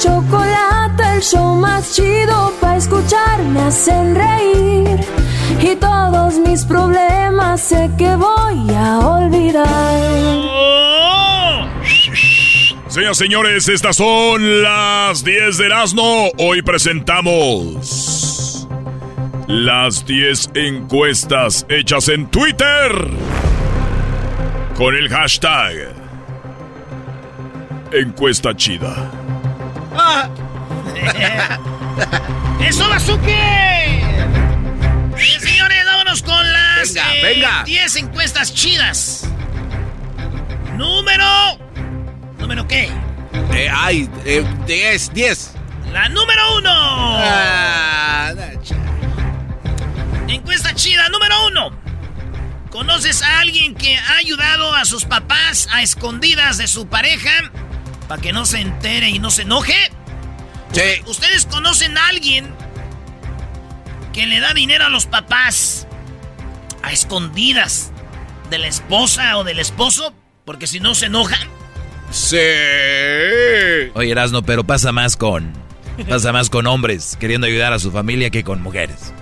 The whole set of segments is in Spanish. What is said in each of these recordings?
Chocolate, el show más chido para escuchar, me hacen reír. Y todos mis problemas sé que voy a olvidar. Señoras y señores, estas son las 10 de Erasmo. Hoy presentamos las 10 encuestas hechas en Twitter con el hashtag encuesta chida. Ah. ¡Eso, Bazuque! Bien, señores, vámonos con las Venga, eh, venga. 10 encuestas chidas. Número. ¿Número qué? Eh, ay, eh, 10, 10. La número uno. Ah, Encuesta chida número uno. ¿Conoces a alguien que ha ayudado a sus papás a escondidas de su pareja para que no se entere y no se enoje? Sí. ¿Ustedes conocen a alguien que le da dinero a los papás a escondidas de la esposa o del esposo? Porque si no se enojan. Sí. Oye, Erasno, pero pasa más con. Pasa más con hombres queriendo ayudar a su familia que con mujeres.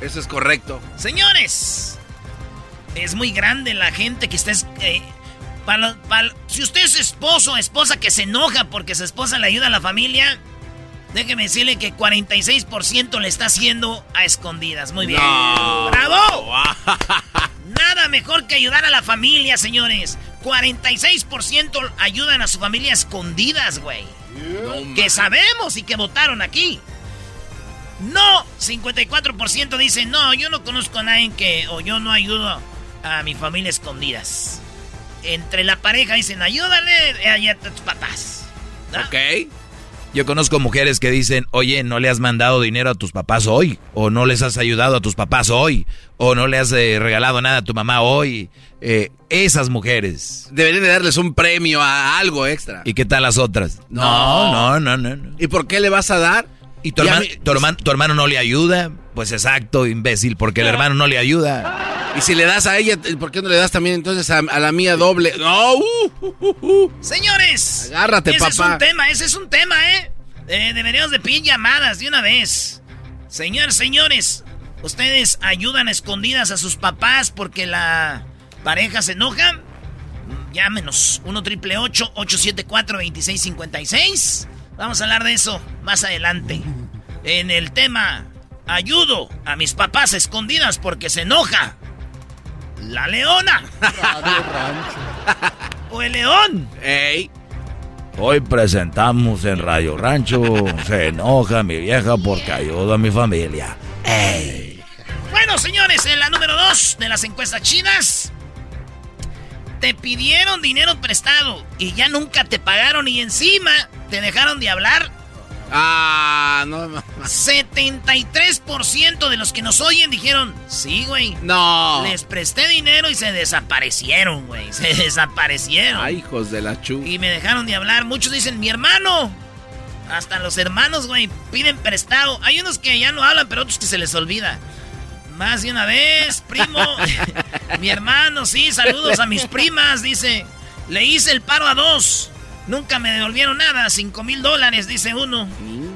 Eso es correcto. Señores, es muy grande la gente que está... es- eh, para- para- si usted es esposo o esposa que se enoja porque su esposa le ayuda a la familia, déjeme decirle que 46% le está haciendo a escondidas. Muy bien. No. ¡Bravo! Nada mejor que ayudar a la familia, señores. 46% ayudan a su familia a escondidas, güey. que sabemos y que votaron aquí. No, 54% dicen, no, yo no conozco a nadie que, o yo no ayudo a mi familia a escondidas. Entre la pareja dicen, ayúdale a a tus papás. ¿no? Ok. Yo conozco mujeres que dicen, oye, no le has mandado dinero a tus papás hoy, o no les has ayudado a tus papás hoy, o no le has eh, regalado nada a tu mamá hoy. Eh, esas mujeres. Deberían de darles un premio a algo extra. ¿Y qué tal las otras? No. no, no, no. no. ¿Y por qué le vas a dar? ¿Y tu, hermano, hermano, tu hermano no le ayuda? Pues exacto, imbécil, porque el hermano no le ayuda. Y si le das a ella, ¿por qué no le das también entonces a, a la mía doble? No, uh, uh, uh, uh. Señores, Agárrate, ese es papá. un tema, ese es un tema, ¿eh? Eh, deberíamos de pedir llamadas de una vez. Señores, señores, ¿ustedes ayudan a escondidas a sus papás porque la pareja se enoja? Llámenos, 1 triple 874 2656 Vamos a hablar de eso más adelante. En el tema, ayudo a mis papás escondidas porque se enoja. La leona. o el león. Ey. Hoy presentamos en Radio Rancho, se enoja mi vieja porque ayudo a mi familia. ¡Ey! Bueno, señores, en la número 2 de las encuestas chinas. Te pidieron dinero prestado y ya nunca te pagaron y encima te dejaron de hablar. Ah, no. 73% de los que nos oyen dijeron, sí, güey. No. Les presté dinero y se desaparecieron, güey. Se desaparecieron. Ay, hijos de la chu. Y me dejaron de hablar. Muchos dicen, mi hermano. Hasta los hermanos, güey, piden prestado. Hay unos que ya no hablan, pero otros que se les olvida. Más de una vez, primo. mi hermano, sí, saludos a mis primas, dice. Le hice el paro a dos. Nunca me devolvieron nada. Cinco mil dólares, dice uno.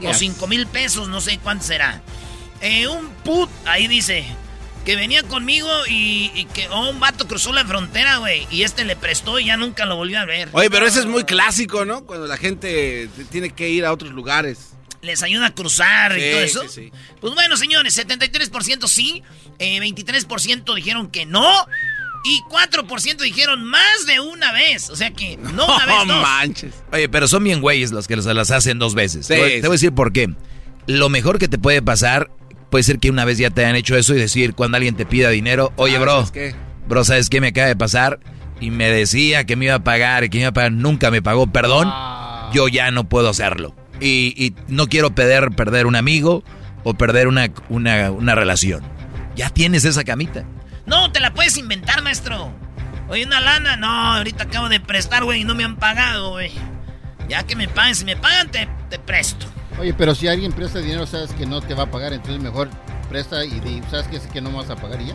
O cinco mil pesos, no sé cuánto será. Eh, un put, ahí dice, que venía conmigo y, que oh, un vato cruzó la frontera, güey. Y este le prestó y ya nunca lo volvió a ver. Oye, pero ese es muy clásico, ¿no? Cuando la gente tiene que ir a otros lugares. Les ayuda a cruzar y todo eso. Pues bueno, señores, 73% sí, 23% eh, dijeron que no. Y 4% dijeron más de una vez. O sea que no una vez, dos. manches. Oye, pero son bien güeyes los que se las hacen dos veces. te, voy, a decir por qué. Lo mejor que te puede pasar puede ser que una vez ya te hayan hecho eso y decir cuando alguien te pida dinero, oye, ah, bro, ¿sabes qué? bro, ¿sabes qué me acaba de pasar? Y me decía que me iba a pagar y que me iba a pagar, nunca me pagó, perdón, ah. yo ya no puedo hacerlo. Y, no quiero perder, perder un amigo o perder una, una, una relación. Ya tienes esa camita. No, te la puedes inventar, maestro. Oye, una lana. No, ahorita acabo de prestar, güey, y no me han pagado, güey. Ya que me paguen, si me pagan, te, te, presto. Oye, pero si alguien presta dinero, sabes que no te va a pagar, entonces mejor presta y sabes que, que no vas a pagar y ya.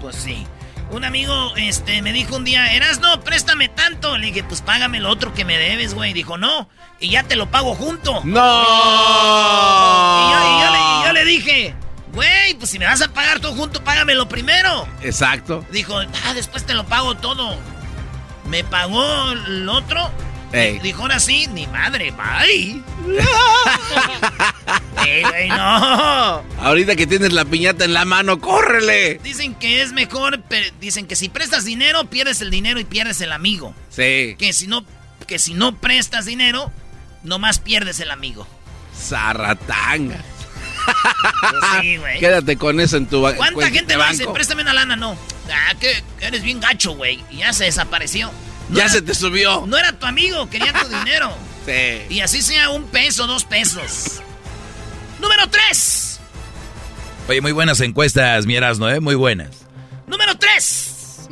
Pues sí. Un amigo este, me dijo un día, Eras, no, préstame tanto. Le dije, pues págame lo otro que me debes, güey. Dijo, no, y ya te lo pago junto. ¡No! Y yo, y yo le dije, Güey, pues si me vas a pagar todo junto, págamelo primero. Exacto. Dijo, ah, después te lo pago todo. Me pagó el otro. Dijo ahora sí, ni madre, bye. Ey, no. Ahorita que tienes la piñata en la mano, córrele. Dicen que es mejor, dicen que si prestas dinero, pierdes el dinero y pierdes el amigo. Sí. Que si no, que si no prestas dinero, nomás pierdes el amigo. Zarratanga. Sí, güey. Quédate con eso en tu ¿Cuánta gente va a decir, préstame una lana? No. Ah, que eres bien gacho, güey. Y ya se desapareció. ya se te subió. No era tu amigo, quería tu dinero. Sí. Y así sea un peso, dos pesos. Número tres. Oye, muy buenas encuestas, mieras, ¿no? Eh? Muy buenas. Número tres.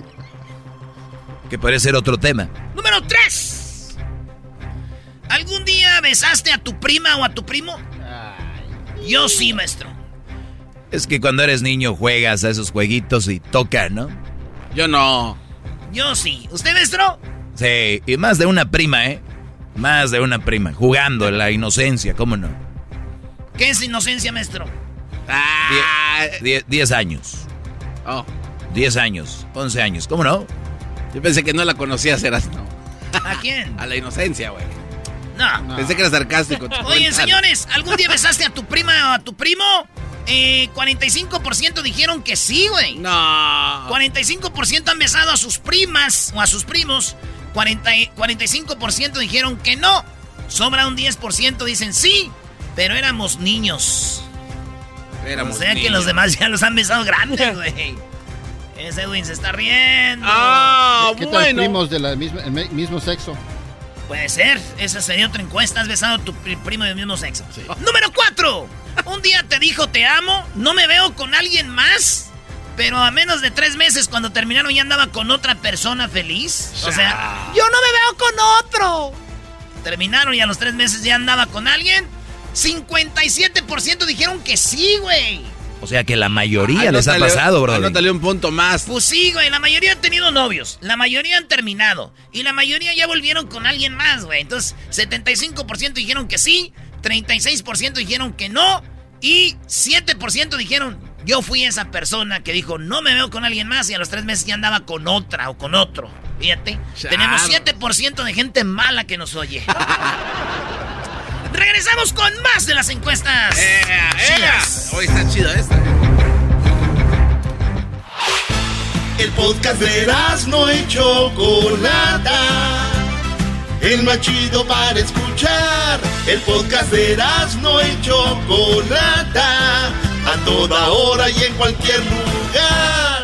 Que puede ser otro tema. Número tres. ¿Algún día besaste a tu prima o a tu primo? Yo sí, maestro. Es que cuando eres niño juegas a esos jueguitos y toca, ¿no? Yo no. Yo sí. ¿Usted, maestro? Sí, y más de una prima, ¿eh? Más de una prima, jugando la inocencia, ¿cómo no? ¿Qué es inocencia, maestro? Ah, diez, años. Oh. Diez años, once años, ¿cómo no? Yo pensé que no la conocías, eras no. ¿A quién? A la inocencia, güey. No. Pensé que era sarcástico. Oye, señores, ¿algún día besaste a tu prima o a tu primo? Eh, 45% dijeron que sí, güey. No. 45% han besado a sus primas o a sus primos. 40, 45% dijeron que no. Sobra un 10% dicen sí, pero éramos niños. Éramos o sea que los demás ya los han besado grandes, güey. Ese Edwin se está riendo. Ah, ¿Qué, tal primos del mismo sexo? Puede ser. Esa sería otra encuesta. Has besado a tu primo del mismo sexo. Número 4. Un día te dijo te amo. No me veo con alguien más. Pero a menos de tres meses, cuando terminaron, ya andaba con otra persona feliz. O sea, yo no me veo con otro. Terminaron y a los tres meses ya andaba con alguien. 57% dijeron que sí, güey. O sea que la mayoría les ha pasado, bro. Anótale un punto más. Pues sí, güey. La mayoría han tenido novios. La mayoría han terminado. Y la mayoría ya volvieron con alguien más, güey. Entonces, 75% dijeron que sí. 36% dijeron que no. Y 7% dijeron, yo fui esa persona que dijo, no me veo con alguien más. Y a los tres meses ya andaba con otra o con otro. Fíjate. Tenemos 7% de gente mala que nos oye. Regresamos con más de las encuestas. Eh, eh. Hoy está chido esta. Eh. El podcast de no hecho Chocolata. El más chido para escuchar. El podcast de no hecho Chocolata. A toda hora y en cualquier lugar.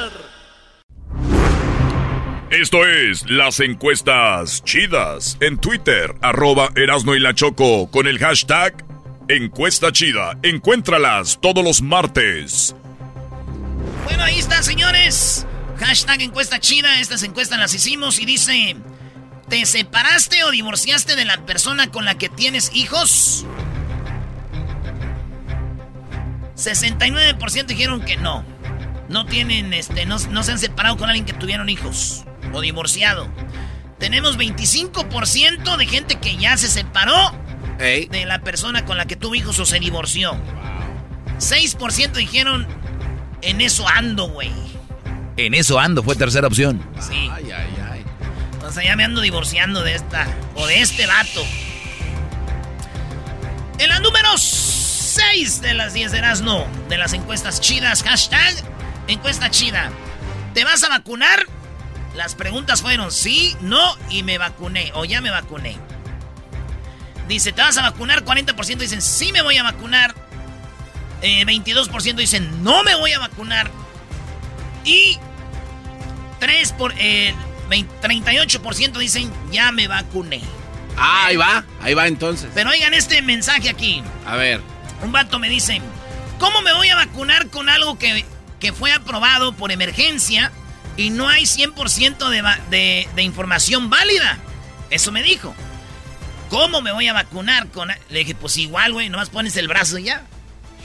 Esto es las encuestas chidas en Twitter, arroba Erasno y la Choco, con el hashtag Encuesta chida, encuéntralas todos los martes. Bueno, ahí está, señores. Hashtag encuesta chida. Estas encuestas las hicimos y dice: ¿Te separaste o divorciaste de la persona con la que tienes hijos? 69% dijeron que no. No tienen, este, no, no se han separado con alguien que tuvieron hijos. O divorciado. Tenemos 25% de gente que ya se separó de la persona con la que tuvo hijos o se divorció. 6% dijeron, en eso ando, güey. En eso ando, fue tercera opción. Sí. Ay, ay, ay. O sea, ya me ando divorciando de esta, o de este vato. En la número 6 de las 10 de Erasmo, de las encuestas chidas, hashtag encuesta chida. ¿Te vas a vacunar? Las preguntas fueron sí, no y me vacuné, o ya me vacuné. Dice, ¿te vas a vacunar? 40% dicen, sí me voy a vacunar. 22% eh, dicen, no me voy a vacunar. Y 3 por, 38% dicen, ya me vacuné. Ah, ahí va, ahí va entonces. Pero oigan este mensaje aquí. A ver. Un vato me dice, ¿cómo me voy a vacunar con algo que, que fue aprobado por emergencia y no hay 100% de, de, de información válida? Eso me dijo. ¿Cómo me voy a vacunar con.? Le dije, pues igual, güey, nomás pones el brazo y ya.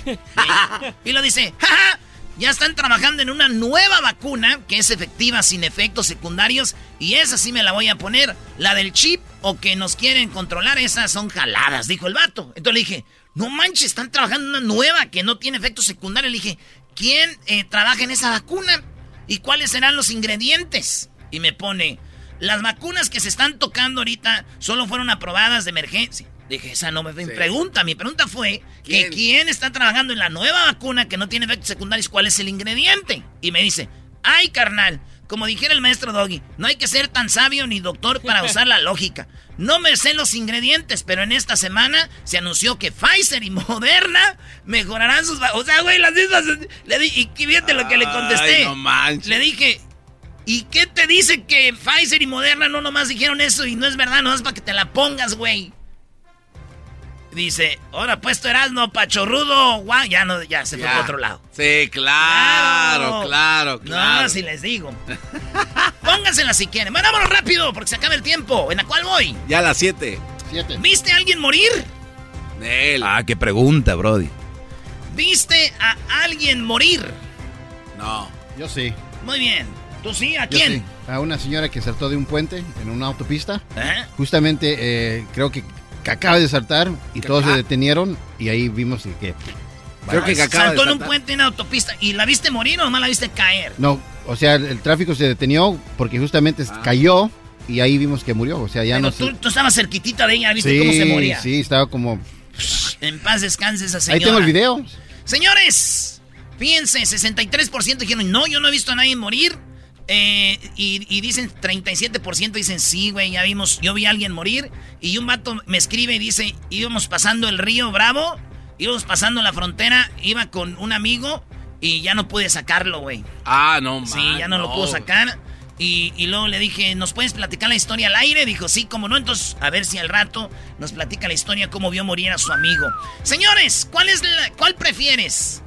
y, lo dice, jaja, ya están trabajando en una nueva vacuna que es efectiva sin efectos secundarios y esa sí me la voy a poner. La del chip o que nos quieren controlar, esas son jaladas, dijo el vato. Entonces le dije, no manches, están trabajando en una nueva que no tiene efectos secundarios. Le dije, ¿quién eh, trabaja en esa vacuna? ¿Y cuáles serán los ingredientes? Y me pone, las vacunas que se están tocando ahorita solo fueron aprobadas de emergencia. Dije, esa no me pregunta. Mi pregunta fue que quién está trabajando en la nueva vacuna que no tiene efectos secundarios, cuál es el ingrediente. Y me dice, ay carnal, como dijera el maestro Doggy, no hay que ser tan sabio ni doctor para usar la lógica. No me sé los ingredientes, pero en esta semana se anunció que Pfizer y Moderna mejorarán sus... O sea, güey, las mismas... Le di, y fíjate lo que le contesté. no le dije, ¿Y qué te dice que Pfizer y Moderna no nomás dijeron eso y no es verdad, no es para que te la pongas, güey? Dice, ahora puesto Erasmo, pachorrudo, guau, ya no, ya se fue a otro lado. Sí, claro, claro, claro. No, si les digo. Póngansela si quieren. Bueno, vámonos rápido, porque se acaba el tiempo. ¿En la cual voy? Ya a las 7. ¿Viste a alguien morir? Él. Ah, qué pregunta, Brody. ¿Viste a alguien morir? No. Yo sí. Muy bien. ¿Tú sí? ¿A quién? A una señora que saltó de un puente en una autopista. ¿Eh? Justamente eh, creo que, acaba de saltar y todos se detenieron y ahí vimos que... Creo que, Saltó en un puente en una autopista. ¿Y la viste morir o nomás la viste caer? No, o sea, el, tráfico se detenió porque justamente ah. cayó y ahí vimos que murió. O sea, ya no tú, tú estabas cerquitita de ella, ¿viste cómo se moría? Sí, estaba como... En paz descanse esa señora. Ahí tengo el video. Señores, fíjense, 63% dijeron, no, yo no he visto a nadie morir. Eh, y, dicen 37% dicen sí, güey, ya vimos, yo vi a alguien morir. Y un vato me escribe y dice, íbamos pasando el río Bravo, íbamos pasando la frontera, iba con un amigo y ya no pude sacarlo, güey. Ah, no, Sí, ya no, lo pudo sacar. Y, luego le dije, ¿nos puedes platicar la historia al aire? Dijo, sí, como no. Entonces, a ver si al rato nos platica la historia cómo vio morir a su amigo. Señores, ¿cuál es la, cuál prefieres?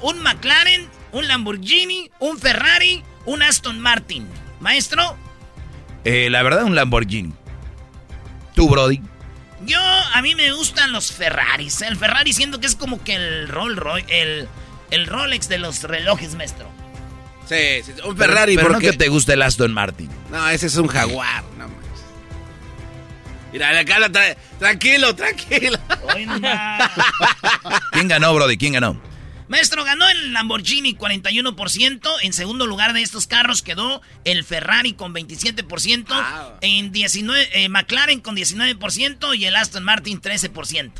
¿Un McLaren? ¿Un Lamborghini? ¿Un Ferrari? Un Aston Martin. Maestro. Eh, la verdad, un Lamborghini. ¿Tú, Brody? Yo, a mí me gustan los Ferraris. El Ferrari siento que es como que el Rolls Royce, el, Rolex de los relojes, maestro. Sí, sí un Ferrari. Pero, porque... no que te guste el Aston Martin. No, ese es un Jaguar, no Mira, acá tranquilo, tranquilo. ¿Quién ganó, Brody? ¿Quién ganó? Maestro, ganó el Lamborghini 41%. En segundo lugar de estos carros quedó el Ferrari con 27%. En 19, eh, McLaren con 19% y el Aston Martin 13%.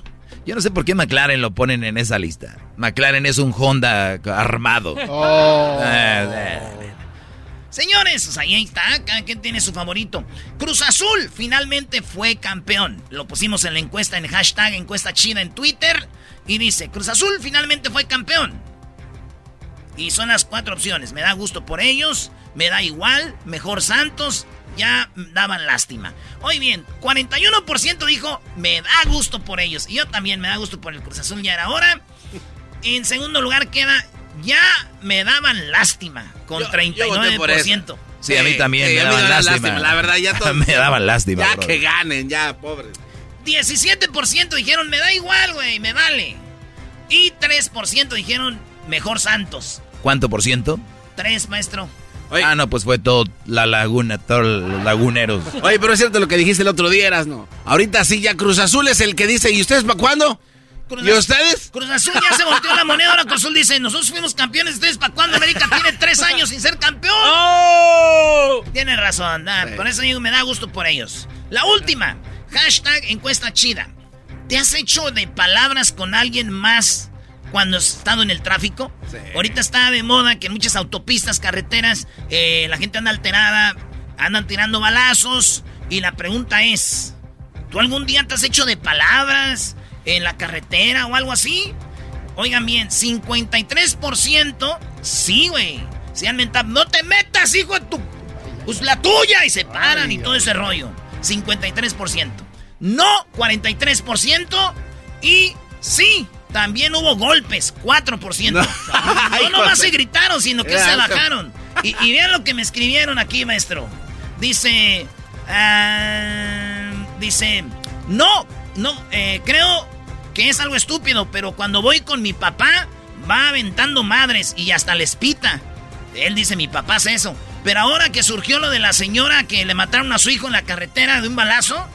Yo no sé por qué McLaren lo ponen en esa lista. McLaren es un Honda armado. Oh. Eh, eh, Señores, pues ahí está, cada quien tiene su favorito. Cruz Azul finalmente fue campeón. Lo pusimos en la encuesta en hashtag encuesta china en Twitter. Y dice, Cruz Azul finalmente fue campeón. Y son las cuatro opciones. Me da gusto por ellos, me da igual, mejor Santos, ya daban lástima. Hoy bien, 41% dijo, me da gusto por ellos. Y yo también me da gusto por el Cruz Azul, ya era hora. En segundo lugar queda, ya me daban lástima, con 39%. sí, a mí también me, daban lástima. La verdad, ya todos. me daban lástima. Ya que ganen, ya, pobre. 17% dijeron, me da igual, güey, me vale. Y 3% dijeron, mejor Santos. ¿Cuánto por ciento? 3, maestro. Ah, no, pues fue todo la laguna, todos los laguneros. Oye, pero es cierto lo que dijiste el otro día, eras, ¿no? Ahorita sí, ya Cruz Azul es el que dice, ¿y ustedes para cuándo? ¿Y ustedes? Cruz Azul ya se volteó la moneda, ahora Cruz Azul dice, nosotros fuimos campeones, ¿ustedes para cuándo? América tiene tres años sin ser campeón. ¡Oh! Tiene razón, por eso digo, me da gusto por ellos. La última, hashtag encuesta chida. ¿Te has hecho de palabras con alguien más cuando has estado en el tráfico. Ahorita está de moda que en muchas autopistas, carreteras, eh, la gente anda alterada, andan tirando balazos. Y la pregunta es, ¿tú algún día te has hecho de palabras en la carretera o algo así? Oigan bien, 53% sí, güey. Se han mentado, no te metas, hijo de tu... Pues la tuya y se paran y todo ese rollo. 53%. No, 43%. Y sí, también hubo golpes, 4%. No, no nomás se gritaron, sino que se bajaron. Y, vean lo que me escribieron aquí, maestro. Dice, ah, dice, no, no, eh, creo que es algo estúpido, pero cuando voy con mi papá, va aventando madres y hasta les pita. Él dice, mi papá hace eso. Pero ahora que surgió lo de la señora que le mataron a su hijo en la carretera de un balazo,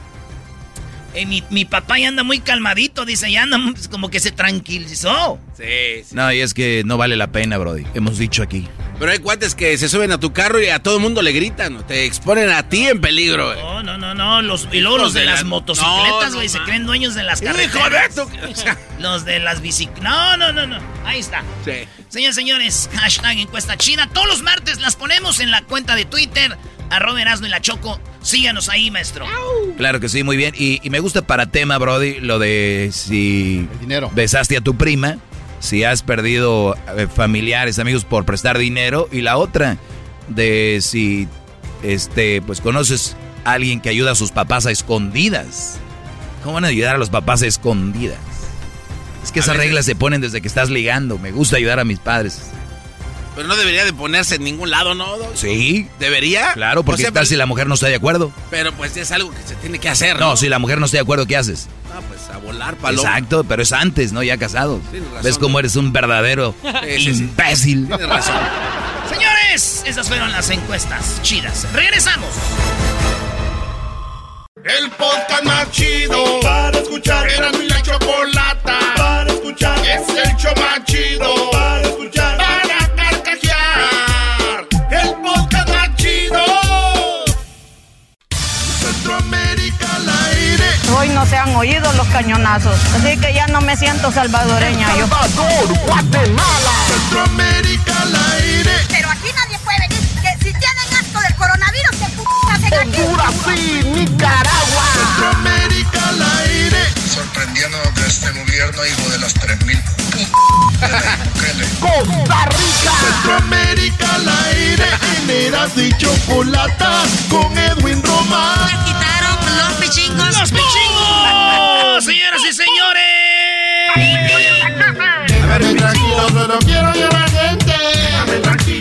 eh, mi, papá ya anda muy calmadito, dice, ya anda como que se tranquilizó. Sí, sí. No, y es que no vale la pena, Brody. Hemos dicho aquí. Pero hay cuates que se suben a tu carro y a todo el mundo le gritan, te exponen a ti en peligro. No, no, no, no, los, y luego los de, las motocicletas, güey, se creen dueños de las carreteras. los de las bicicletas. No, no, no, no, ahí está. Sí. Señores, señores, hashtag encuesta china. Todos los martes las ponemos en la cuenta de Twitter, arroba Erasmo y la Choco. Síganos ahí, maestro. Claro que sí, muy bien. Y, me gusta para tema, Brody, lo de si besaste a tu prima, si has perdido eh, familiares, amigos por prestar dinero. Y la otra, de si este, pues conoces a alguien que ayuda a sus papás a escondidas. ¿Cómo van a ayudar a los papás a escondidas? Es que esas reglas se ponen desde que estás ligando. Me gusta ayudar a mis padres. Pero no debería de ponerse en ningún lado, ¿no? Sí. ¿Debería? Claro, porque tal si la mujer no está de acuerdo? Pero pues es algo que se tiene que hacer, ¿no? si la mujer no está de acuerdo, ¿qué haces? Ah, pues a volar, paloma. Exacto, pero es antes, ¿no? Ya casado. ¿Ves cómo eres un verdadero imbécil? Tienes razón. Señores, esas fueron las encuestas chidas. Regresamos. El podcast más chido para escuchar. Era mi la chocolata para escuchar. Es el show más chido para escuchar. Se han oído los cañonazos, así que ya no me siento salvadoreña yo. Guatemala, Centroamérica al aire. Pero aquí nadie puede venir, que si tienen acto del coronavirus, se p*** aquí. Honduras sí, Nicaragua. Centroamérica al aire. Sorprendiendo de este gobierno, hijo de las 3000 Costa Rica, Centroamérica al aire. Generas y chocolata con Edwin Román. Los pichingos. ¡Los pichingos! Señoras y señores. A ver, tranquilo, pero quiero llevar gente.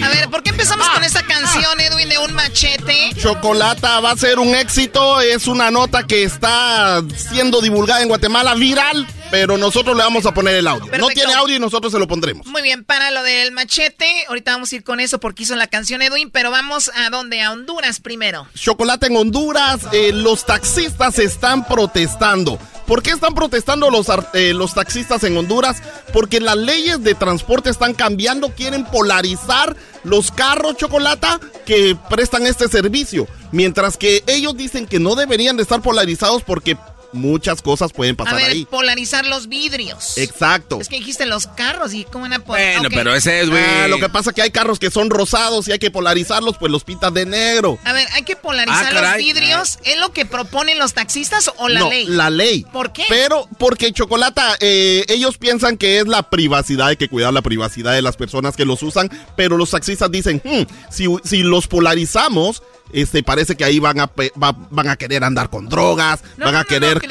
A ver, ¿por qué empezamos con esta canción, Edwin, de un machete? Chocolata va a ser un éxito. Es una nota que está siendo divulgada en Guatemala, viral pero nosotros le vamos a poner el audio. No tiene audio y nosotros se lo pondremos. Muy bien, para lo del machete, ahorita vamos a ir con eso porque hizo la canción Edwin, pero vamos a dónde? A Honduras primero. Chocolate en Honduras, eh, los taxistas están protestando. ¿Por qué están protestando los, eh, los taxistas en Honduras? Porque las leyes de transporte están cambiando, quieren polarizar los carros chocolata que prestan este servicio. Mientras que ellos dicen que no deberían de estar polarizados porque muchas cosas pueden pasar a ver, polarizar los vidrios. Exacto. Es que dijiste los carros y cómo van a Bueno, pero ese es, güey. Ah, lo que pasa es que hay carros que son rosados y hay que polarizarlos, pues los pintas de negro. A ver, hay que polarizar ah, los vidrios. ¿Es lo que proponen los taxistas o la no, ley? La ley. ¿Por qué? Pero porque Chocolata, eh, ellos piensan que es la privacidad, hay que cuidar la privacidad de las personas que los usan, pero los taxistas dicen, hmm, si, si los polarizamos, este, parece que ahí van a, van a querer andar con drogas, van a querer...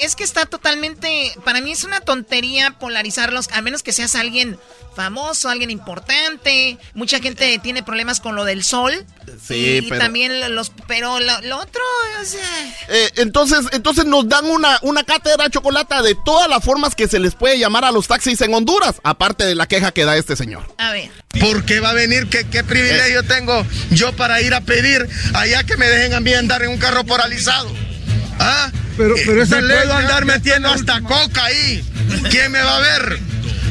es que está totalmente, para mí es una tontería polarizarlos, a menos que seas alguien famoso, alguien importante. Mucha gente tiene problemas con lo del sol. Sí, y, también los, pero lo, otro, o sea... Eh, entonces, entonces nos dan una, una cátedra chocolata de todas las formas que se les puede llamar a los taxis en Honduras, aparte de la queja que da este señor. A ver. ¿Por qué va a venir? ¿Qué, qué privilegio eh. tengo yo para ir a pedir allá que me dejen a mí andar en un carro poralizado? ¿Ah? Pero, pero esa puedo andar metiendo hasta coca ahí. ¿Quién me va a ver?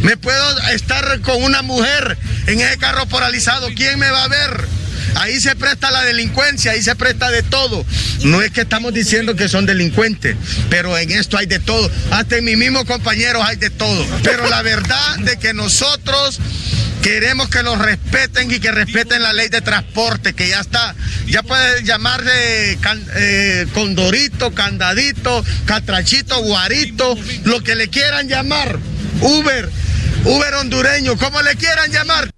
Me puedo estar con una mujer en ese carro poralizado. ¿Quién me va a ver? Ahí se presta la delincuencia, ahí se presta de todo. No es que estamos diciendo que son delincuentes, pero en esto hay de todo. Hasta en mis mismos compañeros hay de todo. Pero la verdad de que nosotros queremos que los respeten y que respeten la ley de transporte, que ya está. Ya puede llamarle eh, condorito, candadito, catrachito, guarito, lo que le quieran llamar. Uber Uber hondureño, como le quieran llamar.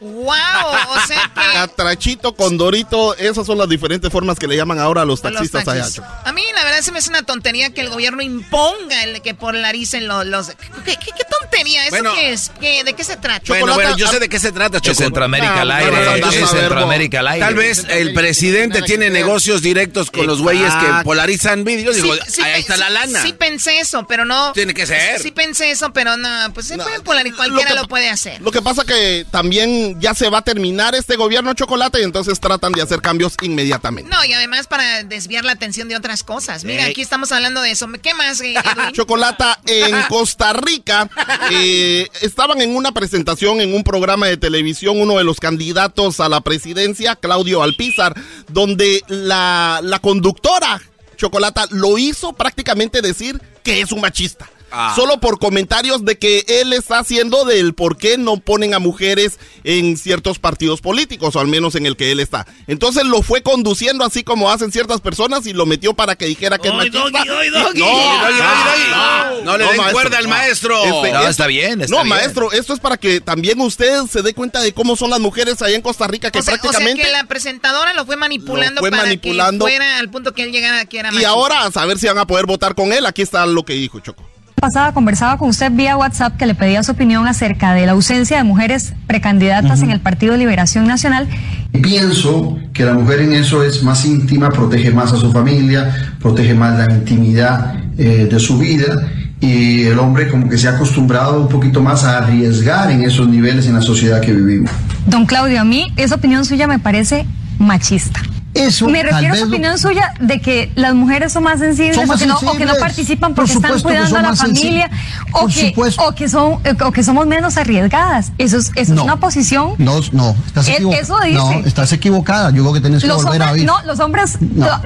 ¡Wow! O sea que. Catrachito, condorito, esas son las diferentes formas que le llaman ahora a los taxistas allá. A mí, la verdad, se me hace una tontería que el gobierno imponga el que polaricen los. los ¿qué, qué, tontería? ¿Eso qué es? ¿De qué se trata? Bueno, bueno, yo sé de qué se trata, Choco. Centroamérica al aire. Es Centroamérica al aire. Tal vez el presidente tiene negocios directos con los güeyes que polarizan vídeos. Digo, ahí está la lana. Sí pensé eso, pero no. Tiene que ser. Sí pensé eso, pero no. Pues se puede polarizar. Cualquiera lo puede hacer. Lo que pasa que también ya se va a terminar este gobierno chocolate y entonces tratan de hacer cambios inmediatamente. No, y además para desviar la atención de otras cosas. Mira, aquí estamos hablando de eso. ¿Qué más, eh, Chocolata, en Costa Rica eh, estaban en una presentación en un programa de televisión uno de los candidatos a la presidencia, Claudio Alpizar, donde la, la conductora Chocolata lo hizo prácticamente decir que es un machista. Ah. Solo por comentarios de que él está haciendo del por qué no ponen a mujeres en ciertos partidos políticos, o al menos en el que él está. Entonces lo fue conduciendo así como hacen ciertas personas y lo metió para que dijera que es machista. no, no, le den cuerda al maestro. Este, no, está bien. no, maestro, esto es para que también usted se dé cuenta de cómo son las mujeres allá en Costa Rica, que prácticamente. O sea que la presentadora lo fue manipulando fue para manipulando, que fuera al punto que él llegara que era machista. Y ahora a saber si van a poder votar con él. Aquí está lo que dijo Choco pasada conversaba con usted vía WhatsApp que le pedía su opinión acerca de la ausencia de mujeres precandidatas en el Partido de Liberación Nacional. Pienso que la mujer en eso es más íntima, protege más a su familia, protege más la intimidad eh, de su vida y el hombre como que se ha acostumbrado un poquito más a arriesgar en esos niveles en la sociedad que vivimos. Don Claudio, a mí esa opinión suya me parece machista. Me refiero a su opinión suya de que las mujeres son más sensibles, o, que no, participan porque están cuidando a la familia o que, o que, son, o que somos menos arriesgadas. Eso es, eso es una posición. No, no, estás equivocada. Eso dice. No, estás equivocada. Yo creo que tienes que volver a ver. No, los hombres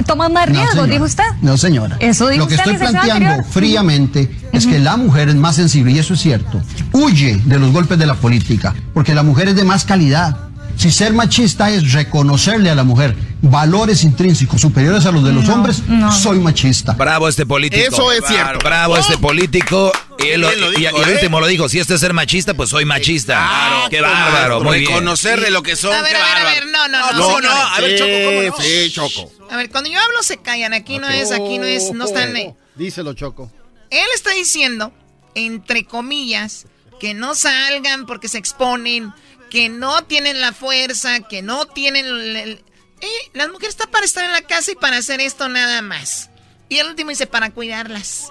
toman más riesgos, dijo usted. No, señora. Eso dijo Lo que estoy planteando fríamente es que la mujer es más sensible, y eso es cierto. Huye de los golpes de la política, porque la mujer es de más calidad si ser machista es reconocerle a la mujer valores intrínsecos superiores a los de los hombres, soy machista. Bravo este político. Eso es cierto. Bravo este político. Y, él, y, el ¿eh? último lo dijo, si este es ser machista, pues soy machista. Claro, qué bárbaro. Reconocerle lo que son. A ver, a ver, a ver, no, no, no. No, no, a ver, Choco, ¿cómo no? Sí, Choco. A ver, cuando yo hablo se callan, aquí no es, aquí no es, no están... Díselo, Choco. Él está diciendo, entre comillas, que no salgan porque se exponen, que no tienen la fuerza, que no tienen... El, eh, las mujeres están para estar en la casa y para hacer esto nada más. Y el último dice, para cuidarlas.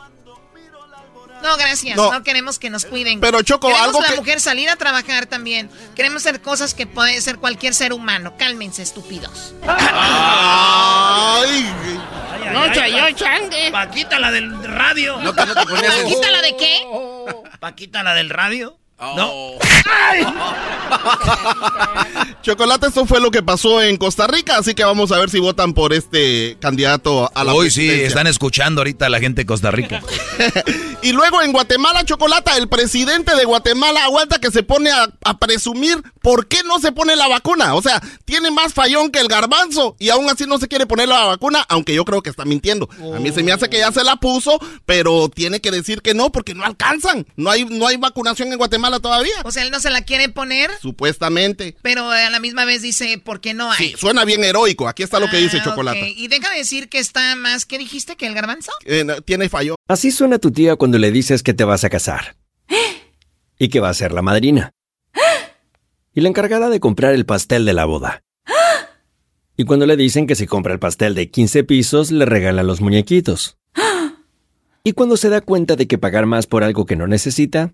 No, gracias. No, queremos que nos cuiden. Pero Choco, queremos algo la mujer salir a trabajar también. Queremos hacer cosas que puede hacer cualquier ser humano. Cálmense, estúpidos. Ay. No, yo, changue. Paquita, la del radio. No, que no te ¿Paquita, la de qué? Paquita, la del radio. No. Chocolate, eso fue lo que pasó en Costa Rica, así que vamos a ver si votan por este candidato a la Hoy sí, están escuchando ahorita a la gente de Costa Rica. y luego en Guatemala, Chocolata, el presidente de Guatemala aguanta que se pone a, a, presumir por qué no se pone la vacuna. O sea, tiene más fallón que el garbanzo y aún así no se quiere poner la vacuna, aunque yo creo que está mintiendo. A mí se me hace que ya se la puso, pero tiene que decir que no porque no alcanzan. No hay, no hay vacunación en Guatemala todavía. O sea, él no se la quiere poner. Supuestamente. Pero a la misma vez dice, ¿por qué no hay? Sí, suena bien heroico. Aquí está lo que dice ah, Chocolata. Y deja de decir que está más, ¿qué dijiste? ¿Que el garbanzo? Eh, tiene fallo. Así suena tu tía cuando le dices que te vas a casar. y que va a ser la madrina. y la encargada de comprar el pastel de la boda. y cuando le dicen que si compra el pastel de 15 pisos, le regalan los muñequitos. y cuando se da cuenta de que pagar más por algo que no necesita,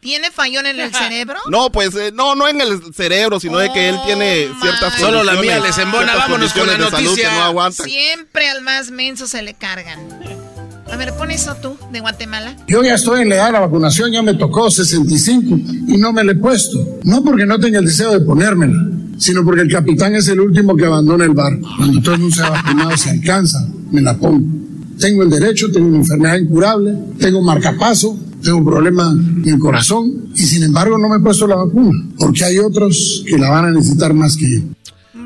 ¿Tiene fallón en el cerebro? No, pues eh, no, no en el cerebro, sino de que él tiene oh, ciertas Solo la mía les embona, vámonos con la noticia. Siempre al más menso se le cargan. A ver, pon eso tú, de Guatemala. Yo ya estoy en la edad de la vacunación, ya me tocó 65 y no me la he puesto. No porque no tenga el deseo de ponérmela, sino porque el capitán es el último que abandona el barco. Cuando todo el mundo se ha vacunado, se alcanza, me la pongo. Tengo el derecho, tengo una enfermedad incurable, tengo marcapaso, tengo un problema en el corazón y sin embargo no me he puesto la vacuna, porque hay otros que la van a necesitar más que yo.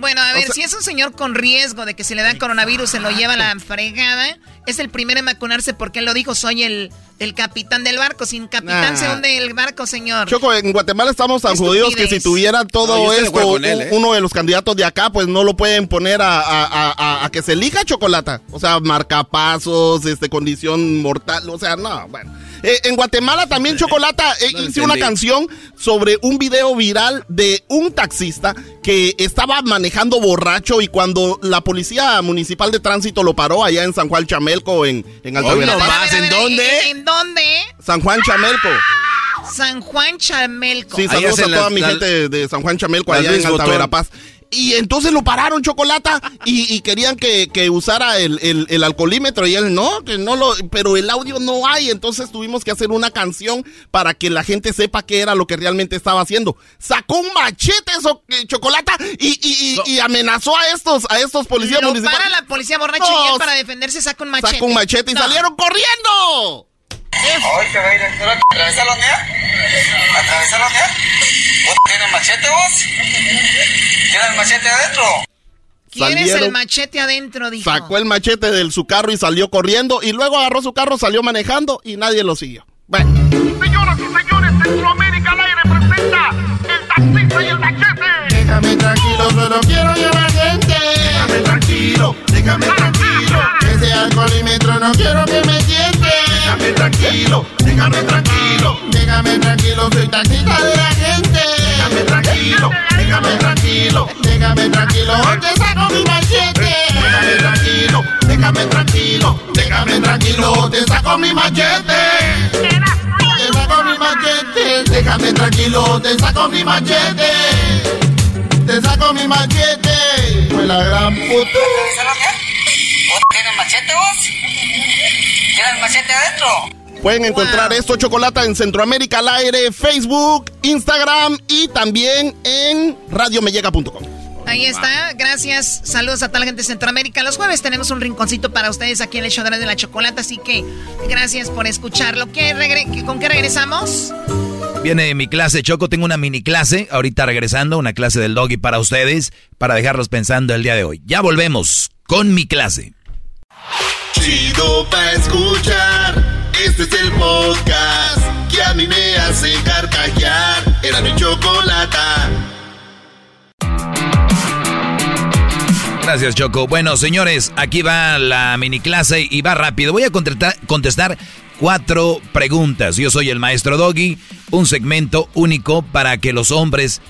Bueno, a ver, si es un señor con riesgo de que si le da coronavirus se lo lleva la fregada, es el primero en vacunarse porque él lo dijo, soy el, el capitán del barco. Sin capitán se hunde el barco, señor. Choco, en Guatemala estamos tan jodidos que si tuviera todo esto, ¿eh? uno de los candidatos de acá, pues no lo pueden poner a, a que se elija chocolata. O sea, marcapasos, este, condición mortal, o sea, no, bueno. Eh, en Guatemala también Chocolata eh, hice una canción sobre un video viral de un taxista que estaba manejando borracho y cuando la policía municipal de tránsito lo paró allá en San Juan Chamelco en, en Alta Verapaz. ¿En dónde? ¿En dónde? San Juan Chamelco. San Juan Chamelco. Sí, saludos a toda mi gente de San Juan Chamelco allá en Alta Verapaz. Y entonces lo pararon Chocolata y, querían que, usara el, alcoholímetro y él no, que no lo, pero el audio no hay, entonces tuvimos que hacer una canción para que la gente sepa qué era lo que realmente estaba haciendo. Sacó un machete eso, eh, Chocolata y, amenazó a estos, a estos policías lo Para la policía borracha y él para defenderse saca un machete. Sacó un machete y salieron corriendo. Ay, que va director, ¿atravesa la unidad? ¿Atravesa la unidad? ¿Vos tienes machete vos? ¿Tienes el machete adentro? ¿Quieres el machete adentro? Dijo. Sacó el machete de su carro y salió corriendo y luego agarró su carro, salió manejando y nadie lo siguió. Bueno. Señoras y señores, Centroamérica al aire presenta el taxista y el machete. Déjame tranquilo, solo quiero llevar gente. Déjame tranquilo, déjame tranquilo. Ese alcoholímetro no quiero que me siente. Déjame tranquilo, déjame tranquilo. Déjame tranquilo, soy taxista de la gente. Déjame tranquilo, déjame tranquilo. Déjame tranquilo, te saco mi machete. Déjame tranquilo, déjame tranquilo. Déjame tranquilo, te saco mi machete. Te saco mi machete. Déjame tranquilo, te saco mi machete. Te saco mi machete. Fue la gran puta. ¿Tienes machete vos? ¿Tienes machete adentro? Pueden encontrar esto chocolate en Centroamérica al aire, Facebook, Instagram y también en radiomellega.com. Ahí está, gracias. Saludos a toda la gente de Centroamérica. Los jueves tenemos un rinconcito para ustedes aquí en el show de la chocolate, así que gracias por escucharlo. ¿Con qué regresamos? Viene mi clase, Choco. Tengo una mini clase ahorita regresando, una clase del doggy para ustedes, para dejarlos pensando el día de hoy. Ya volvemos con mi clase. Chido pa' escuchar. Este es el podcast que a mí me hace carcajear. Era mi chocolata. Gracias, Choco. Bueno, señores, aquí va la mini clase y va rápido. Voy a contestar cuatro preguntas. Yo soy el maestro Doggy, un segmento único para que los hombres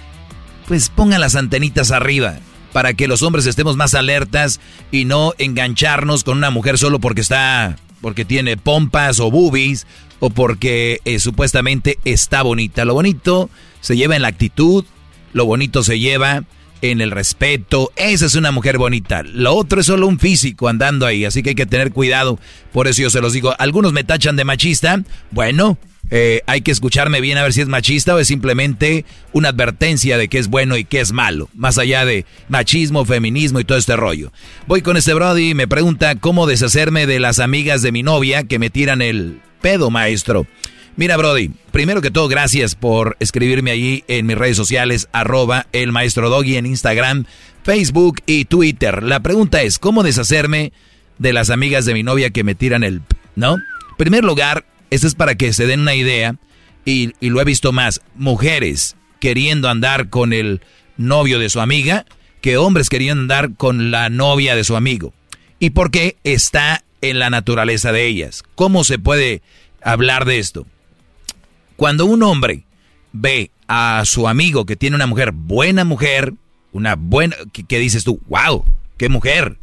pues pongan las antenitas arriba, para que los hombres estemos más alertas y no engancharnos con una mujer solo porque está porque tiene pompas o boobies o porque eh, supuestamente está bonita. Lo bonito se lleva en la actitud, lo bonito se lleva en el respeto. Esa es una mujer bonita. Lo otro es solo un físico andando ahí, así que hay que tener cuidado. Por eso yo se los digo. Algunos me tachan de machista. Bueno, eh, hay que escucharme bien a ver si es machista o es simplemente una advertencia de que es bueno y que es malo. Más allá de machismo, feminismo y todo este rollo. Voy con este Brody y me pregunta cómo deshacerme de las amigas de mi novia que me tiran el pedo, maestro. Mira, Brody, primero que todo, gracias por escribirme allí en mis redes sociales, arroba el maestro Doggy en Instagram, Facebook y Twitter. La pregunta es, ¿cómo deshacerme de las amigas de mi novia que me tiran el... ¿No? En primer lugar, esto es para que se den una idea, y, lo he visto más, mujeres queriendo andar con el novio de su amiga, que hombres queriendo andar con la novia de su amigo. ¿Y por qué está en la naturaleza de ellas? ¿Cómo se puede hablar de esto? Cuando un hombre ve a su amigo que tiene una mujer, buena mujer, una buena, que, dices tú, wow, qué mujer.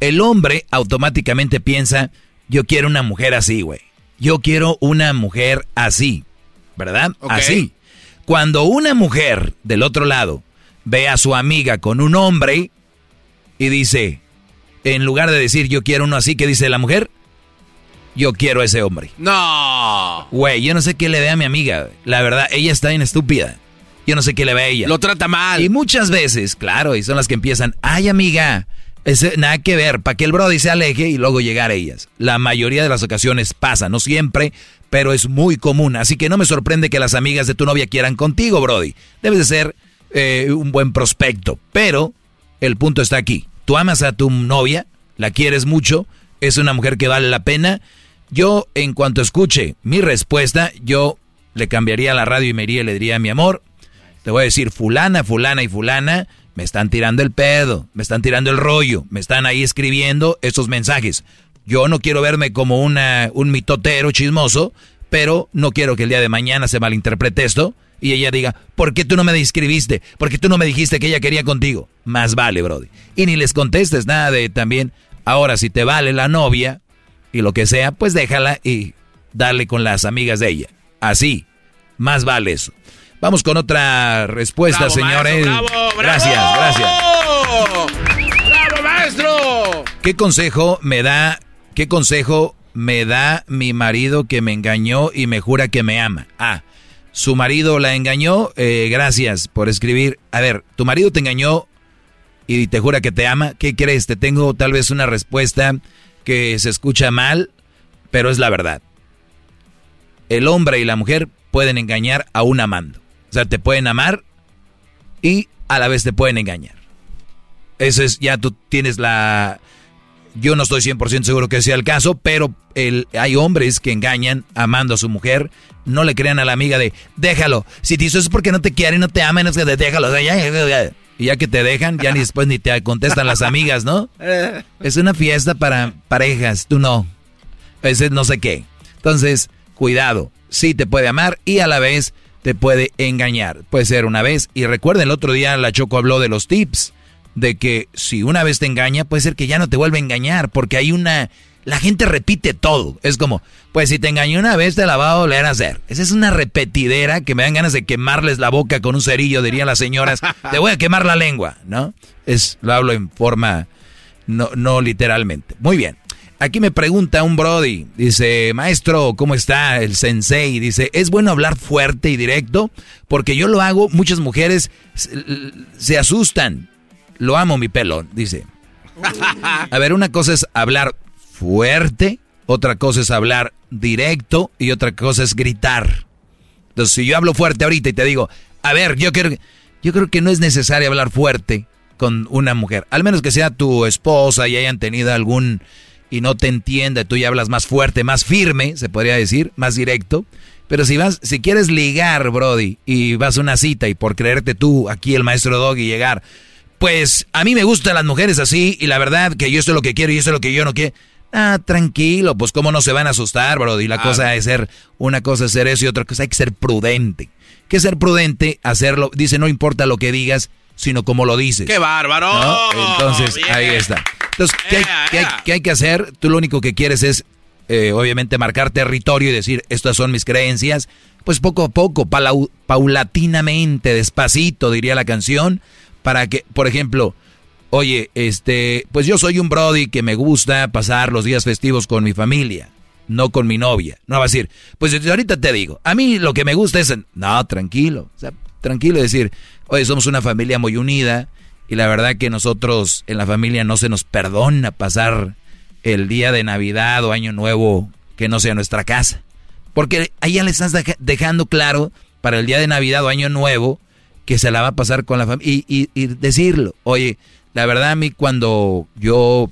El hombre automáticamente piensa, yo quiero una mujer así, güey. Yo quiero una mujer así, ¿verdad? Así. Cuando una mujer del otro lado ve a su amiga con un hombre y dice, en lugar de decir yo quiero uno así, ¿qué dice la mujer? yo quiero a ese hombre. No. Güey, yo no sé qué le ve a mi amiga. La verdad, ella está bien estúpida. Yo no sé qué le ve a ella. Lo trata mal. Y muchas veces, claro, y son las que empiezan, ay amiga, nada que ver, para que el brody se aleje y luego llegar a ellas. La mayoría de las ocasiones pasa, no siempre, pero es muy común. Así que no me sorprende que las amigas de tu novia quieran contigo, brody. Debes de ser eh, un buen prospecto. Pero el punto está aquí. Tú amas a tu novia, la quieres mucho, es una mujer que vale la pena yo, en cuanto escuche mi respuesta, yo le cambiaría la radio y me iría y le diría, mi amor, te voy a decir, fulana, fulana y fulana, me están tirando el pedo, me están tirando el rollo, me están ahí escribiendo esos mensajes. Yo no quiero verme como una, un mitotero chismoso, pero no quiero que el día de mañana se malinterprete esto y ella diga, ¿por qué tú no me escribiste? ¿Por qué tú no me dijiste que ella quería contigo? Más vale, Brody. Y ni les contestes nada de también, ahora si te vale la novia, y lo que sea, pues déjala y dale con las amigas de ella. Así, más vale eso. Vamos con otra respuesta, señores. gracias, gracias. ¡Bravo, maestro! ¿Qué consejo me da, qué consejo me da mi marido que me engañó y me jura que me ama? Ah, su marido la engañó. Eh, gracias por escribir. A ver, tu marido te engañó y te jura que te ama. ¿Qué crees? Te tengo tal vez una respuesta que se escucha mal, pero es la verdad. El hombre y la mujer pueden engañar a un amando. O sea, te pueden amar y a la vez te pueden engañar. Eso es, ya tú tienes la... Yo no estoy 100% seguro que sea el caso, pero el, hay hombres que engañan amando a su mujer. No le crean a la amiga de, déjalo. Si te hizo eso es porque no te quiere y no te ama, no es que déjalo. Y ya que te dejan, ya ni después ni te contestan las amigas, ¿no? Es una fiesta para parejas, tú no. Ese no sé qué. Entonces, cuidado. Sí te puede amar y a la vez te puede engañar. Puede ser una vez. Y recuerden, el otro día la Choco habló de los tips. De que si una vez te engaña, puede ser que ya no te vuelva a engañar. Porque hay una la gente repite todo. Es como, pues si te engañó una vez, te la va a volver a hacer. Esa es una repetidera que me dan ganas de quemarles la boca con un cerillo, dirían las señoras. Te voy a quemar la lengua, ¿no? Es, lo hablo en forma, no, no literalmente. Muy bien. Aquí me pregunta un Brody, dice, maestro, ¿cómo está el sensei? Dice, ¿es bueno hablar fuerte y directo? Porque yo lo hago, muchas mujeres se, asustan. Lo amo mi pelón, dice. A ver, una cosa es hablar fuerte, otra cosa es hablar directo y otra cosa es gritar. Entonces, si yo hablo fuerte ahorita y te digo, a ver, yo creo, yo creo que no es necesario hablar fuerte con una mujer, al menos que sea tu esposa y hayan tenido algún y no te entienda, tú ya hablas más fuerte, más firme, se podría decir, más directo. Pero si vas, si quieres ligar, Brody, y vas a una cita y por creerte tú aquí el maestro Dog y llegar, pues a mí me gustan las mujeres así y la verdad que yo esto es lo que quiero y esto es lo que yo no quiero. Ah, tranquilo, pues cómo no se van a asustar, bro. Y la cosa es ser, una cosa es ser eso y otra cosa hay que ser prudente. Que ser prudente, hacerlo, dice, no importa lo que digas, sino como lo dices. ¡Qué bárbaro! Entonces, ahí está. Entonces, ¿qué hay, que hacer? Tú lo único que quieres es, eh, obviamente, marcar territorio y decir, estas son mis creencias. Pues poco a poco, paulatinamente, despacito, diría la canción, para que, por ejemplo, oye, este, pues yo soy un Brody que me gusta pasar los días festivos con mi familia, no con mi novia. No va a decir, pues ahorita te digo, a mí lo que me gusta es, no, tranquilo, o sea, tranquilo decir, oye, somos una familia muy unida y la verdad que nosotros en la familia no se nos perdona pasar el día de Navidad o Año Nuevo que no sea nuestra casa. Porque ahí ya le estás dejando claro para el día de Navidad o Año Nuevo que se la va a pasar con la familia y, y, decirlo. Oye, la verdad a mí cuando yo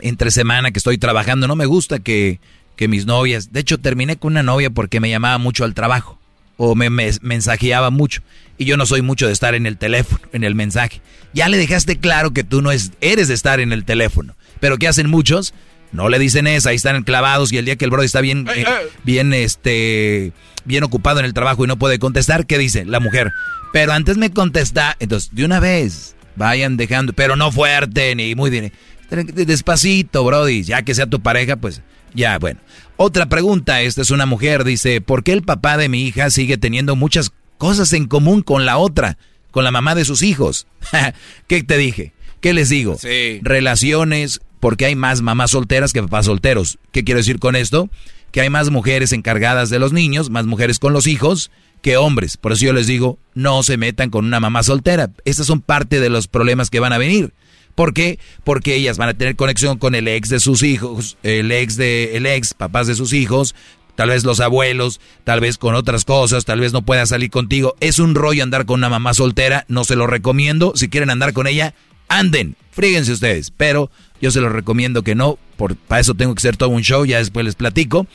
entre semana que estoy trabajando no me gusta que, que mis novias, de hecho terminé con una novia porque me llamaba mucho al trabajo o me, mensajeaba mucho y yo no soy mucho de estar en el teléfono, en el mensaje. Ya le dejaste claro que tú no es, eres de estar en el teléfono, pero ¿qué hacen muchos? No le dicen eso, ahí están clavados y el día que el brother está bien, eh, bien, este, bien ocupado en el trabajo y no puede contestar, ¿qué dice la mujer? Pero antes me contesta, entonces de una vez vayan dejando, pero no fuerte ni muy bien, despacito, brody, ya que sea tu pareja, pues ya, bueno. Otra pregunta, esta es una mujer, dice, ¿por qué el papá de mi hija sigue teniendo muchas cosas en común con la otra, con la mamá de sus hijos? ¿Qué te dije? ¿Qué les digo? Sí. Relaciones, porque hay más mamás solteras que papás solteros. ¿Qué quiero decir con esto? Que hay más mujeres encargadas de los niños, más mujeres con los hijos, que hombres. Por eso yo les digo, no se metan con una mamá soltera. Estas son parte de los problemas que van a venir. ¿Por qué? Porque ellas van a tener conexión con el ex de sus hijos, el ex de el ex, papás de sus hijos, tal vez los abuelos, tal vez con otras cosas, tal vez no pueda salir contigo. Es un rollo andar con una mamá soltera, no se lo recomiendo. Si quieren andar con ella, anden, fríguense ustedes, pero yo se lo recomiendo que no, por, para eso tengo que hacer todo un show, ya después les platico.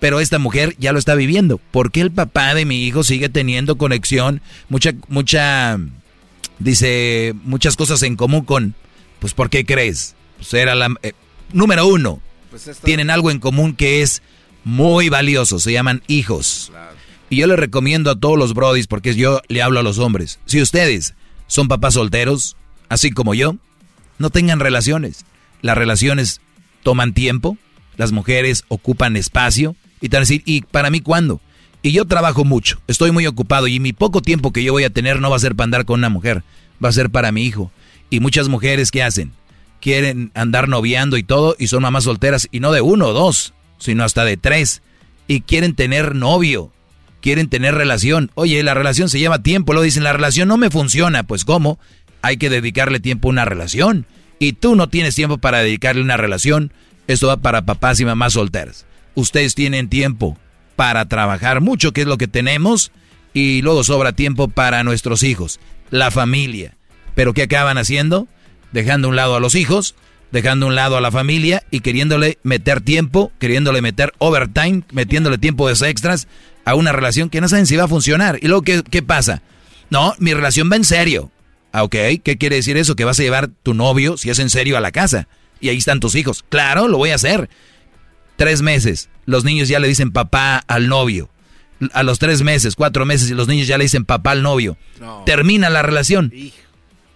Pero esta mujer ya lo está viviendo. ¿Por qué el papá de mi hijo sigue teniendo conexión? Mucha, mucha, dice, muchas cosas en común con, pues, ¿por qué crees? Pues era la, eh, número uno, pues tienen algo en común que es muy valioso, se llaman hijos. Y yo le recomiendo a todos los brodis, porque yo le hablo a los hombres, si ustedes son papás solteros, así como yo, no tengan relaciones. Las relaciones toman tiempo, las mujeres ocupan espacio, y te van a decir, ¿y para mí cuándo? Y yo trabajo mucho, estoy muy ocupado y mi poco tiempo que yo voy a tener no va a ser para andar con una mujer, va a ser para mi hijo. Y muchas mujeres, ¿qué hacen? Quieren andar noviando y todo y son mamás solteras y no de uno o dos, sino hasta de tres. Y quieren tener novio, quieren tener relación. Oye, la relación se lleva tiempo, lo dicen, la relación no me funciona. Pues ¿cómo? Hay que dedicarle tiempo a una relación. Y tú no tienes tiempo para dedicarle una relación. Esto va para papás y mamás solteras ustedes tienen tiempo para trabajar mucho, que es lo que tenemos, y luego sobra tiempo para nuestros hijos, la familia. Pero ¿qué acaban haciendo? Dejando a un lado a los hijos, dejando a un lado a la familia y queriéndole meter tiempo, queriéndole meter overtime, metiéndole tiempo de extras a una relación que no saben si va a funcionar. ¿Y luego qué, qué pasa? No, mi relación va en serio. Ah, ok, ¿qué quiere decir eso? Que vas a llevar tu novio, si es en serio, a la casa. Y ahí están tus hijos. Claro, lo voy a hacer tres meses, los niños ya le dicen papá al novio. A los tres meses, cuatro meses, y los niños ya le dicen papá al novio. Termina la relación.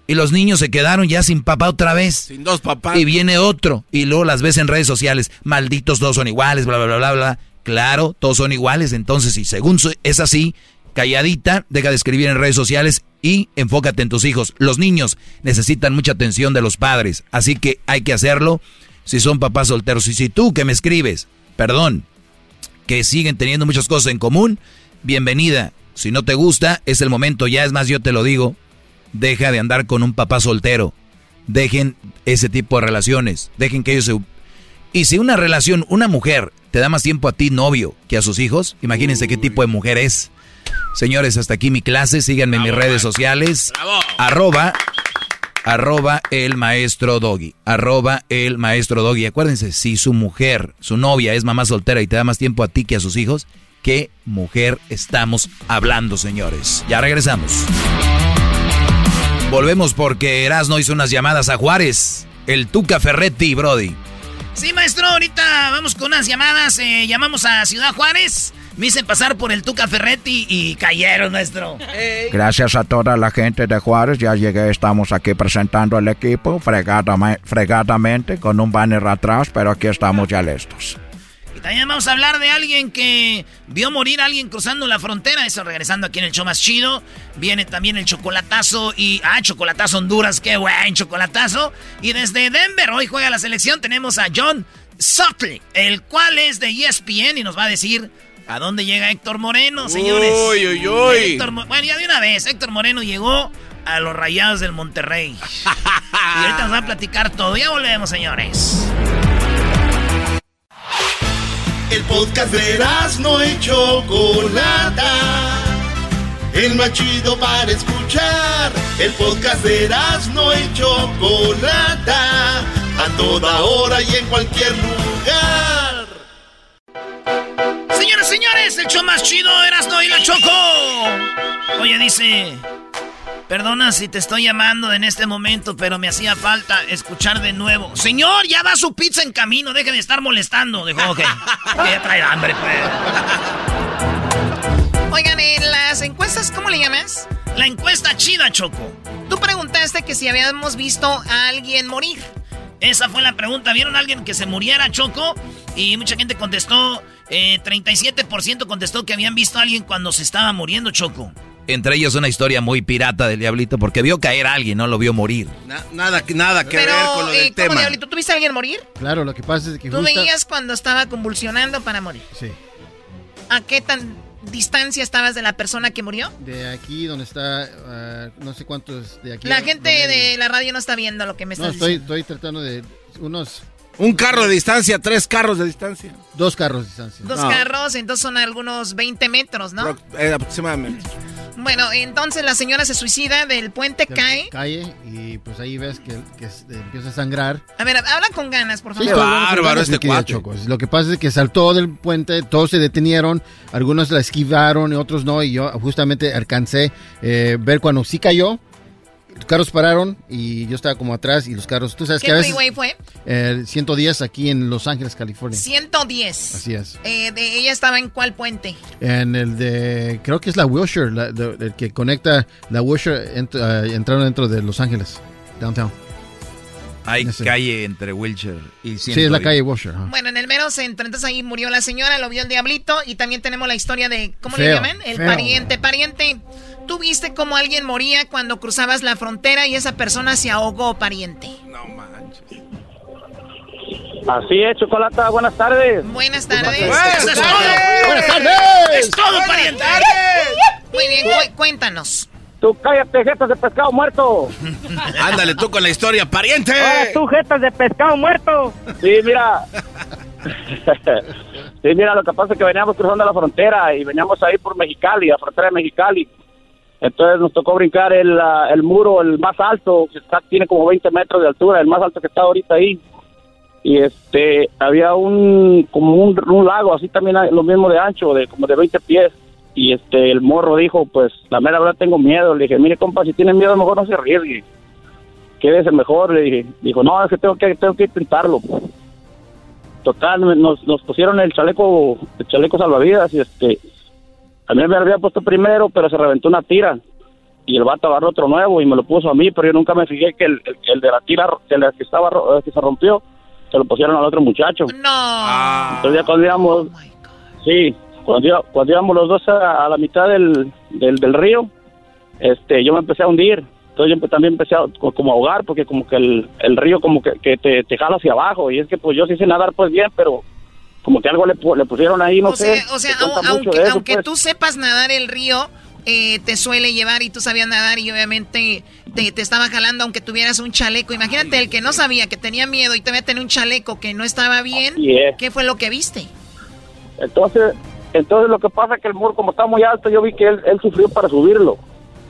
Y los niños se quedaron ya sin papá otra vez. Sin dos papás. Y viene otro. Y luego las ves en redes sociales. Malditos, todos son iguales, bla, bla, bla, bla, bla. Claro, todos son iguales. Entonces, si según es así, calladita, deja de escribir en redes sociales y enfócate en tus hijos. Los niños necesitan mucha atención de los padres. Así que hay que hacerlo si son papás solteros. Y si tú que me escribes, perdón, que siguen teniendo muchas cosas en común, bienvenida. Si no te gusta, es el momento, ya es más, yo te lo digo, deja de andar con un papá soltero. Dejen ese tipo de relaciones. Dejen que ellos se... Y si una relación, una mujer, te da más tiempo a ti, novio, que a sus hijos, imagínense qué tipo de mujer es. Señores, hasta aquí mi clase. Síganme en mis redes sociales. Arroba arroba el maestro doggy, arroba el maestro doggy. Acuérdense, si su mujer, su novia es mamá soltera y te da más tiempo a ti que a sus hijos, ¿qué mujer estamos hablando, señores? Ya regresamos. Volvemos porque Erasno hizo unas llamadas a Juárez. El Tuca Ferretti, Brody. Sí, maestro, ahorita vamos con unas llamadas. Eh, llamamos a Ciudad Juárez. Me hice pasar por el Tuca Ferretti y cayeron, maestro. Gracias a toda la gente de Juárez. Ya llegué, estamos aquí presentando el equipo fregadamente con un banner atrás, pero aquí estamos ya listos. También vamos a hablar de alguien que vio morir a alguien cruzando la frontera. Eso regresando aquí en el show más chido. Viene también el chocolatazo y. Ah, chocolatazo Honduras. Qué buen chocolatazo. Y desde Denver, hoy juega la selección. Tenemos a John Sutley, el cual es de ESPN y nos va a decir a dónde llega Héctor Moreno, señores. Uy, uy, uy. bueno, ya de una vez, Héctor Moreno llegó a los rayados del Monterrey. y ahorita nos va a platicar todo. Ya volvemos, señores. El podcast de no y Chocolata. El más chido para escuchar. El podcast de no y Chocolata. A toda hora y en cualquier lugar. Señoras, señores, el show más chido Erasno y la Choco. Oye, dice. Perdona si te estoy llamando en este momento, pero me hacía falta escuchar de nuevo. Señor, ya va su pizza en camino, deje de estar molestando. Dijo, ok. ya trae hambre, pues. Oigan, en las encuestas, ¿cómo le llamas? La encuesta chida, Choco. Tú preguntaste que si habíamos visto a alguien morir. Esa fue la pregunta. ¿Vieron a alguien que se muriera, Choco? Y mucha gente contestó, eh, 37% contestó que habían visto a alguien cuando se estaba muriendo, Choco. Entre ellos una historia muy pirata del diablito porque vio caer a alguien, no lo vio morir. nada, nada que ver con lo del ¿cómo tema. Diablito, ¿tú viste a alguien morir? Claro, lo que pasa es que Tú veías cuando estaba convulsionando para morir. Sí. ¿A qué tan distancia estabas de la persona que murió? De aquí donde está, ah, no sé cuántos de aquí. La gente de la radio no está viendo lo que me estás no, estoy, diciendo. estoy tratando de unos un carro de distancia, tres carros de distancia. Dos carros de distancia. Dos carros, entonces son algunos 20 metros, ¿no? Eh, aproximadamente. Bueno, entonces la señora se suicida, del puente cae. Cae y pues ahí ves que, empieza a sangrar. A ver, habla con ganas, por favor. Qué bárbaro este cuatro. Lo que pasa es que saltó del puente, todos se detenieron, algunos la esquivaron y otros no, y yo justamente alcancé eh, ver cuando sí cayó los carros pararon y yo estaba como atrás y los carros, tú sabes ¿Qué que a veces... freeway fue? Eh, 110 aquí en Los Ángeles, California. 110. Así es. Eh, de, ¿Ella estaba en cuál puente? En el de, creo que es la Wilshire, la, el que conecta la Wilshire, eh, entraron dentro de Los Ángeles, downtown. Hay calle entre Wilshire y Sí, es la calle Wilshire. Bueno, en el mero centro. Entonces ahí murió la señora, lo vio el diablito. Y también tenemos la historia de, ¿cómo le llaman? El pariente. Pariente, ¿tú viste cómo alguien moría cuando cruzabas la frontera y esa persona se ahogó, pariente? No manches. Así es, Chocolata. Buenas tardes. Buenas tardes. Buenas tardes. todo. Buenas tardes. Es todo, Buenas pariente. tardes. Muy bien, cu- cuéntanos. Tú cállate, jetas de pescado muerto. Ándale tú con la historia, pariente. Ahora tú, jetas de pescado muerto. Sí, mira. sí, mira, lo que pasa es que veníamos cruzando la frontera y veníamos ahí por Mexicali, la frontera de Mexicali. Entonces nos tocó brincar el, el muro, el más alto, que está, tiene como 20 metros de altura, el más alto que está ahorita ahí. Y este, había un, como un, lago, así también lo mismo de ancho, de como de 20 pies. Y este, el morro dijo, pues, la mera verdad tengo miedo. Le dije, mire, compa, si tiene miedo, mejor no se arriesgue. Quédese mejor, le dije. Dijo, no, es que tengo que, tengo que intentarlo. Total, nos, nos pusieron el chaleco, el chaleco salvavidas y este, a mí me había puesto primero, pero se reventó una tira. Y el vato agarró otro nuevo y me lo puso a mí, pero yo nunca me fijé que el, el, el de la tira, el que estaba, que se rompió, se lo pusieron al otro muchacho. No. Entonces ya cuando íbamos, sí, cuando, iba- cuando íbamos los dos a, a la mitad del, del, del río, este, yo me empecé a hundir. Entonces yo también empecé a, co- como a ahogar porque como que el, el río como que, que te, te jala hacia abajo. Y es que pues yo sí sé nadar pues bien, pero como que algo le, le pusieron ahí, no o sé. sea, o sea se aunque, eso, aunque pues. tú sepas nadar el río, eh, te suele llevar y tú sabías nadar y obviamente te, te estaba jalando aunque tuvieras un chaleco. Imagínate el que no sabía, que tenía miedo y todavía tenía un chaleco que no estaba bien. Es. ¿Qué fue lo que viste? Entonces, entonces lo que pasa es que el muro como está muy alto, yo vi que él, él sufrió para subirlo.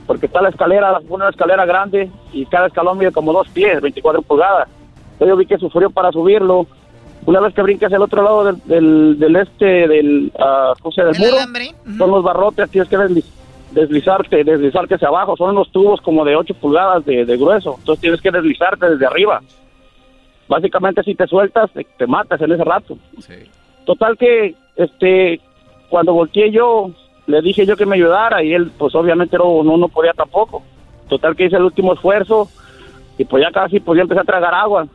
Porque está la escalera, una escalera grande y cada escalón mide como dos pies, 24 pulgadas. Entonces yo vi que sufrió para subirlo. Una vez que brincas al otro lado del, del, del este, del, ah, ¿cómo se llama? del ¿El muro, alambre? son los barrotes, tienes que desliz- deslizarte, deslizarte hacia abajo. Son unos tubos como de 8 pulgadas de, grueso. Entonces tienes que deslizarte desde arriba. Básicamente si te sueltas, te, matas en ese rato. Total que, este, cuando volteé yo, le dije yo que me ayudara y él, pues obviamente no, no, podía tampoco. Total que hice el último esfuerzo y pues ya casi pues ya empecé a tragar agua.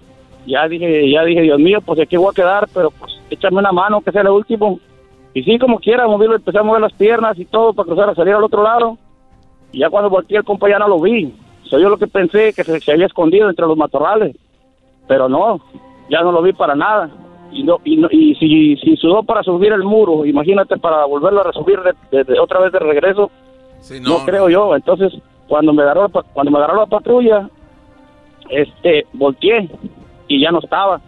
Ya dije, ya dije, Dios mío, pues aquí voy a quedar, pero pues échame una mano, que sea el último. Y sí, como quiera, moverlo, empecé a mover las piernas y todo para cruzar a salir al otro lado. Y ya cuando volteé el compa ya no lo vi. Soy yo lo que pensé que se, había escondido entre los matorrales. Pero no, ya no lo vi para nada. Y, no, y, y si, si sudó para subir el muro, imagínate para volverlo a resubir de, otra vez de regreso. no. creo yo. Entonces, cuando me agarró, cuando me agarró la patrulla, este, volteé y ya no estaba.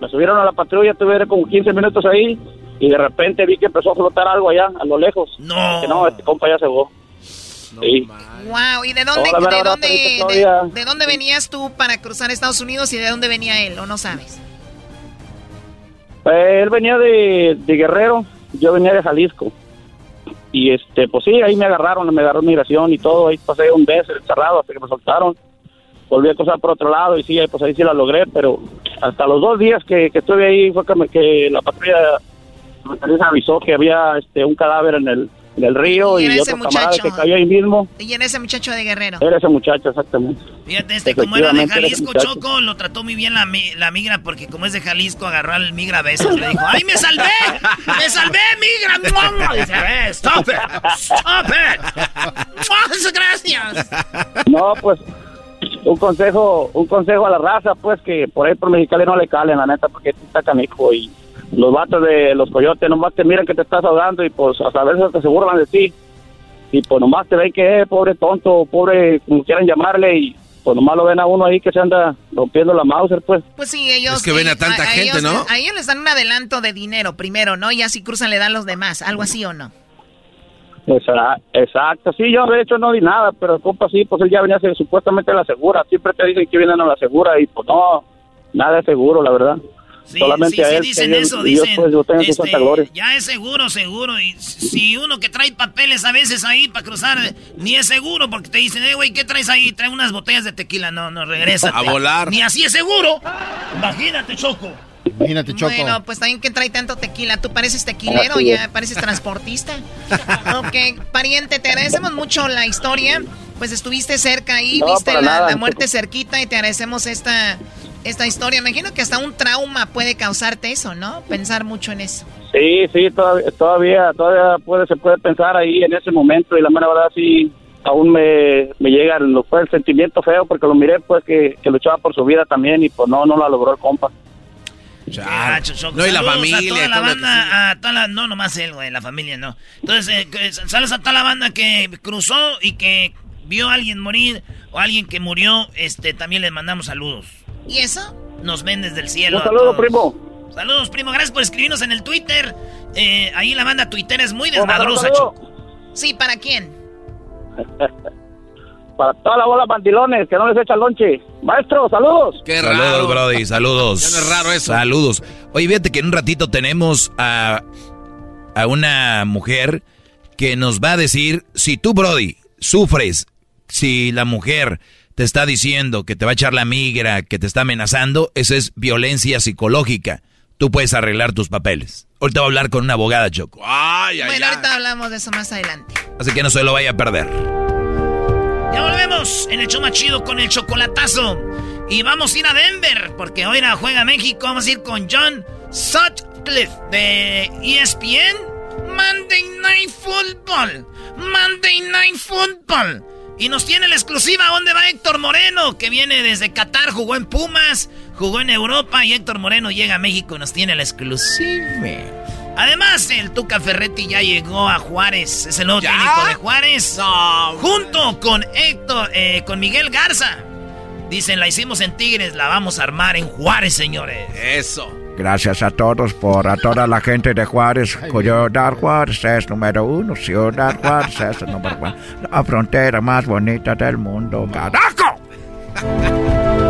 Me subieron a la patrulla, tuve como 15 minutos ahí y de repente vi que empezó a flotar algo allá, a lo lejos. No. Que no, este compa ya se fue. sí. Wow, ¿y de dónde, de, dónde, de, dónde venías tú para cruzar Estados Unidos y de dónde venía él, o no sabes? Eh, él venía de, de Guerrero, yo venía de Jalisco. Y este, pues sí, ahí me agarraron, me agarró migración y todo, ahí pasé un mes encerrado hasta que me soltaron. Volví a cruzar por otro lado y sí, pues ahí sí la logré, pero hasta los dos días que, que estuve ahí fue que, que la patrulla me avisó que había este, un cadáver en el, en el río y, otro camarada que cayó ahí mismo. Y en ese muchacho de Guerrero. Era ese muchacho, exactamente. Fíjate, este como era de Jalisco, Choco, lo trató muy bien la, la migra, porque como es de Jalisco, agarró al migra a veces. Le dijo, ¡ay, me salvé! ¡Me salvé, migra! Dice, ¡stop it! ¡Stop it! ¡Gracias! No, pues, un consejo, un consejo a la raza, pues, que por ahí por Mexicali no le calen, la neta, porque está canijo y los vatos de los coyotes nomás te miran que te estás ahogando y pues a veces te se burlan de ti. Y pues nomás te ven que es pobre tonto, pobre, como quieran llamarle, y pues nomás lo ven a uno ahí que se anda rompiendo la Mauser, pues. Pues sí, ellos... Es que ven a tanta gente, ¿no? A ellos les dan un adelanto de dinero primero, ¿no? Y así cruzan le dan los demás, algo así o no. Exacto, sí, yo de hecho no di nada, pero el compa sí, pues él ya venía a ser supuestamente la segura, siempre te dicen que vienen a la segura y pues no, nada es seguro, la verdad. Sí, Solamente sí, dicen eso, dicen, este, ya es seguro, seguro, y si uno que trae papeles a veces ahí para cruzar, ni es seguro, porque te dicen, eh, güey, ¿qué traes ahí? Trae unas botellas de tequila, no, no, regresa. A volar. Ni así es seguro. Imagínate, Choco. Imagínate, Choco. Bueno, pues también que trae tanto tequila. ¿Tú pareces tequilero ya pareces transportista? ok, pariente, te agradecemos mucho la historia. Pues estuviste cerca ahí, viste la, muerte cerquita y te agradecemos esta esta historia. Imagino que hasta un trauma puede causarte eso, ¿no? Pensar mucho en eso. Sí, sí, todavía, todavía, todavía puede, se puede pensar ahí en ese momento y la mera verdad sí, aún me, me llega el, fue el sentimiento feo porque lo miré pues que, que, luchaba por su vida también y pues no, no la logró el compa. No, y la familia. A toda la banda, a toda la, no nomás él, güey, la familia no. Entonces, eh, sales a toda la banda que cruzó y que vio a alguien morir o alguien que murió, este, también les mandamos saludos. ¿Y eso? Nos ven desde el cielo. Un saludo, primo. Saludos, primo. Gracias por escribirnos en el Twitter. Eh, ahí la banda Twitter es muy desmadrosa, Choco. Sí, ¿para quién? para toda la bola mandilones que no les echa lonche. Maestro, saludos. Qué raro. Saludos, Brody, saludos. Ya no es raro eso. Saludos. Oye, fíjate que en un ratito tenemos a, a una mujer que nos va a decir si tú, Brody, sufres, si la mujer te está diciendo que te va a echar la migra, que te está amenazando, eso es violencia psicológica. Tú puedes arreglar tus papeles. Ahorita voy a hablar con una abogada, Choco. Ay, bueno, ahorita hablamos de eso más adelante. Así que no se lo vaya a perder. Ya volvemos en el show más chido con el chocolatazo. Y vamos a ir a Denver, porque hoy la juega México. Vamos a ir con John Sutcliffe de ESPN. Monday Night Football. Monday Night Football. Y nos tiene la exclusiva. ¿Dónde va Héctor Moreno? Que viene desde Qatar, jugó en Pumas, jugó en Europa y Héctor Moreno llega a México y nos tiene la exclusiva. Además, el Tuca Ferretti ya llegó a Juárez. Es el nuevo técnico de Juárez. junto con Héctor, eh, con Miguel Garza. Dicen, la hicimos en Tigres, la vamos a armar en Juárez, señores. Eso. Gracias a todos por a toda la gente de Juárez. Ciudad Juárez es número uno. Ciudad Juárez es el número uno. La frontera más bonita del mundo. ¡Carajo!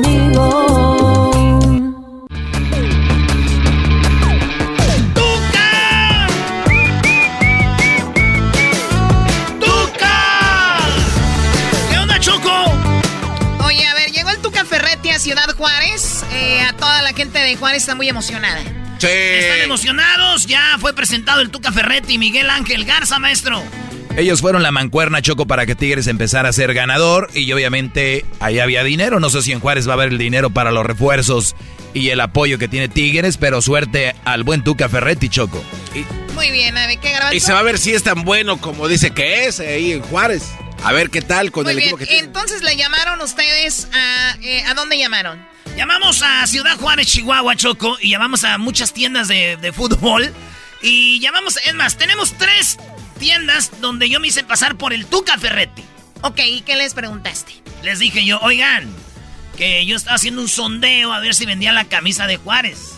Ciudad Juárez. Eh, a toda la gente de Juárez está muy emocionada. Sí. Están emocionados. Ya fue presentado el Tuca Ferretti y Miguel Ángel Garza, maestro. Ellos fueron la mancuerna Choco para que Tigres empezara a ser ganador y obviamente ahí había dinero. No sé si en Juárez va a haber el dinero para los refuerzos y el apoyo que tiene Tigres, pero suerte al buen Tuca Ferretti, Choco. Muy bien, a ver qué Y se va a ver si es tan bueno como dice que es ahí en Juárez. A ver qué tal con el equipo que tiene. Entonces le llamaron ustedes a. Eh, ¿A dónde llamaron? Llamamos a Ciudad Juárez, Chihuahua, Choco, y llamamos a muchas tiendas de, fútbol. Y llamamos, es más, tenemos tres tiendas donde yo me hice pasar por el Tuca Ferretti. Ok, ¿y qué les preguntaste? Les dije yo, oigan, que yo estaba haciendo un sondeo a ver si vendía la camisa de Juárez.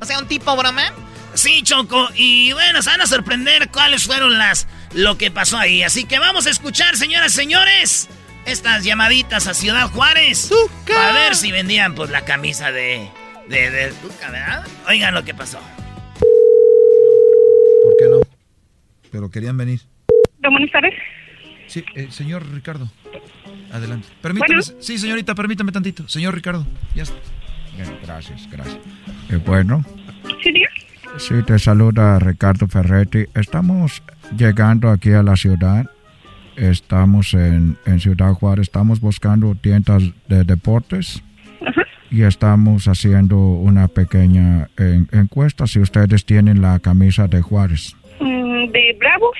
O sea, un tipo broma. Sí, Choco, y bueno, se van a sorprender cuáles fueron las lo que pasó ahí. Así que vamos a escuchar, señoras y señores, estas llamaditas a Ciudad Juárez. A ver si vendían pues la camisa de, de, de Tuca, ¿verdad? Oigan lo que pasó. ¿Por qué no? Pero querían venir. Buenas tardes. Sí, eh, señor Ricardo. Adelante. Permítame. Sí, señorita, permítame tantito. Señor Ricardo, ya está. gracias, gracias. Eh, bueno. Sí, Sí, te saluda Ricardo Ferretti. Estamos llegando aquí a la ciudad. Estamos en, Ciudad Juárez. Estamos buscando tiendas de deportes. Y estamos haciendo una pequeña encuesta si ustedes tienen la camisa de Juárez. Mm, ¿De Bravos?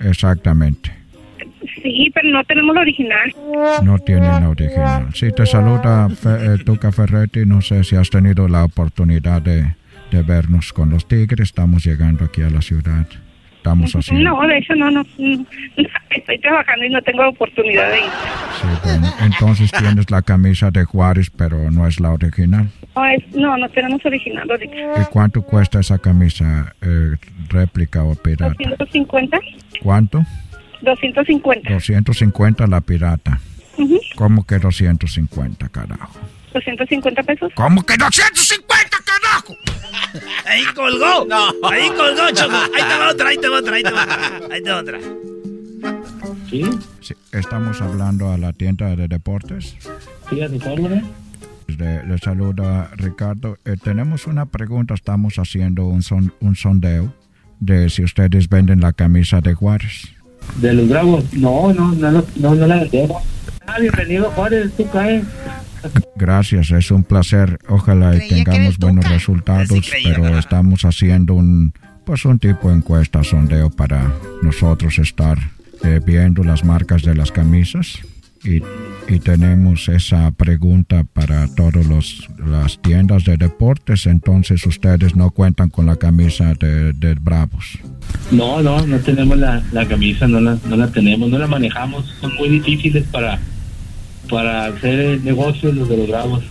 Exactamente. Sí, pero no tenemos la original. No tienen la original. Sí, te saluda eh, Tuca Ferretti. No sé si has tenido la oportunidad de de vernos con los tigres. Estamos llegando aquí a la ciudad. Estamos haciendo... No, de hecho no, no, Estoy trabajando y no tengo oportunidad de ir. Sí, bueno, entonces tienes la camisa de Juárez, pero no es la original. No, no, tenemos original ¿Y cuánto cuesta esa camisa eh, réplica o pirata? 250. ¿Cuánto? 250. 250 la pirata. ¿Cómo que 250, carajo? 250 pesos. ¿Cómo que 250, carajo? Ahí colgó. Ahí colgó, Choco. Ahí te va otra, ahí te va otra, ahí te va otra. Ahí te va otra. ¿Sí? sí estamos hablando a la tienda de deportes. Sí, a le, le saluda Ricardo. Eh, tenemos una pregunta. Estamos haciendo un, son, un sondeo de si ustedes venden la camisa de Juárez. ¿De los Bravos? No, no, no, no, no, no la vendemos. Ah, bienvenido Juárez, tú caes. Gracias, es un placer. Ojalá y tengamos buenos resultados, pero estamos haciendo un pues un tipo de encuesta sondeo para nosotros estar eh, viendo las marcas de las camisas y, y tenemos esa pregunta para todas las tiendas de deportes, entonces ustedes no cuentan con la camisa de, de Bravos. No, no, no tenemos la, la camisa, no la, no la tenemos, no la manejamos, son muy difíciles para para hacer negocios los de los bravos.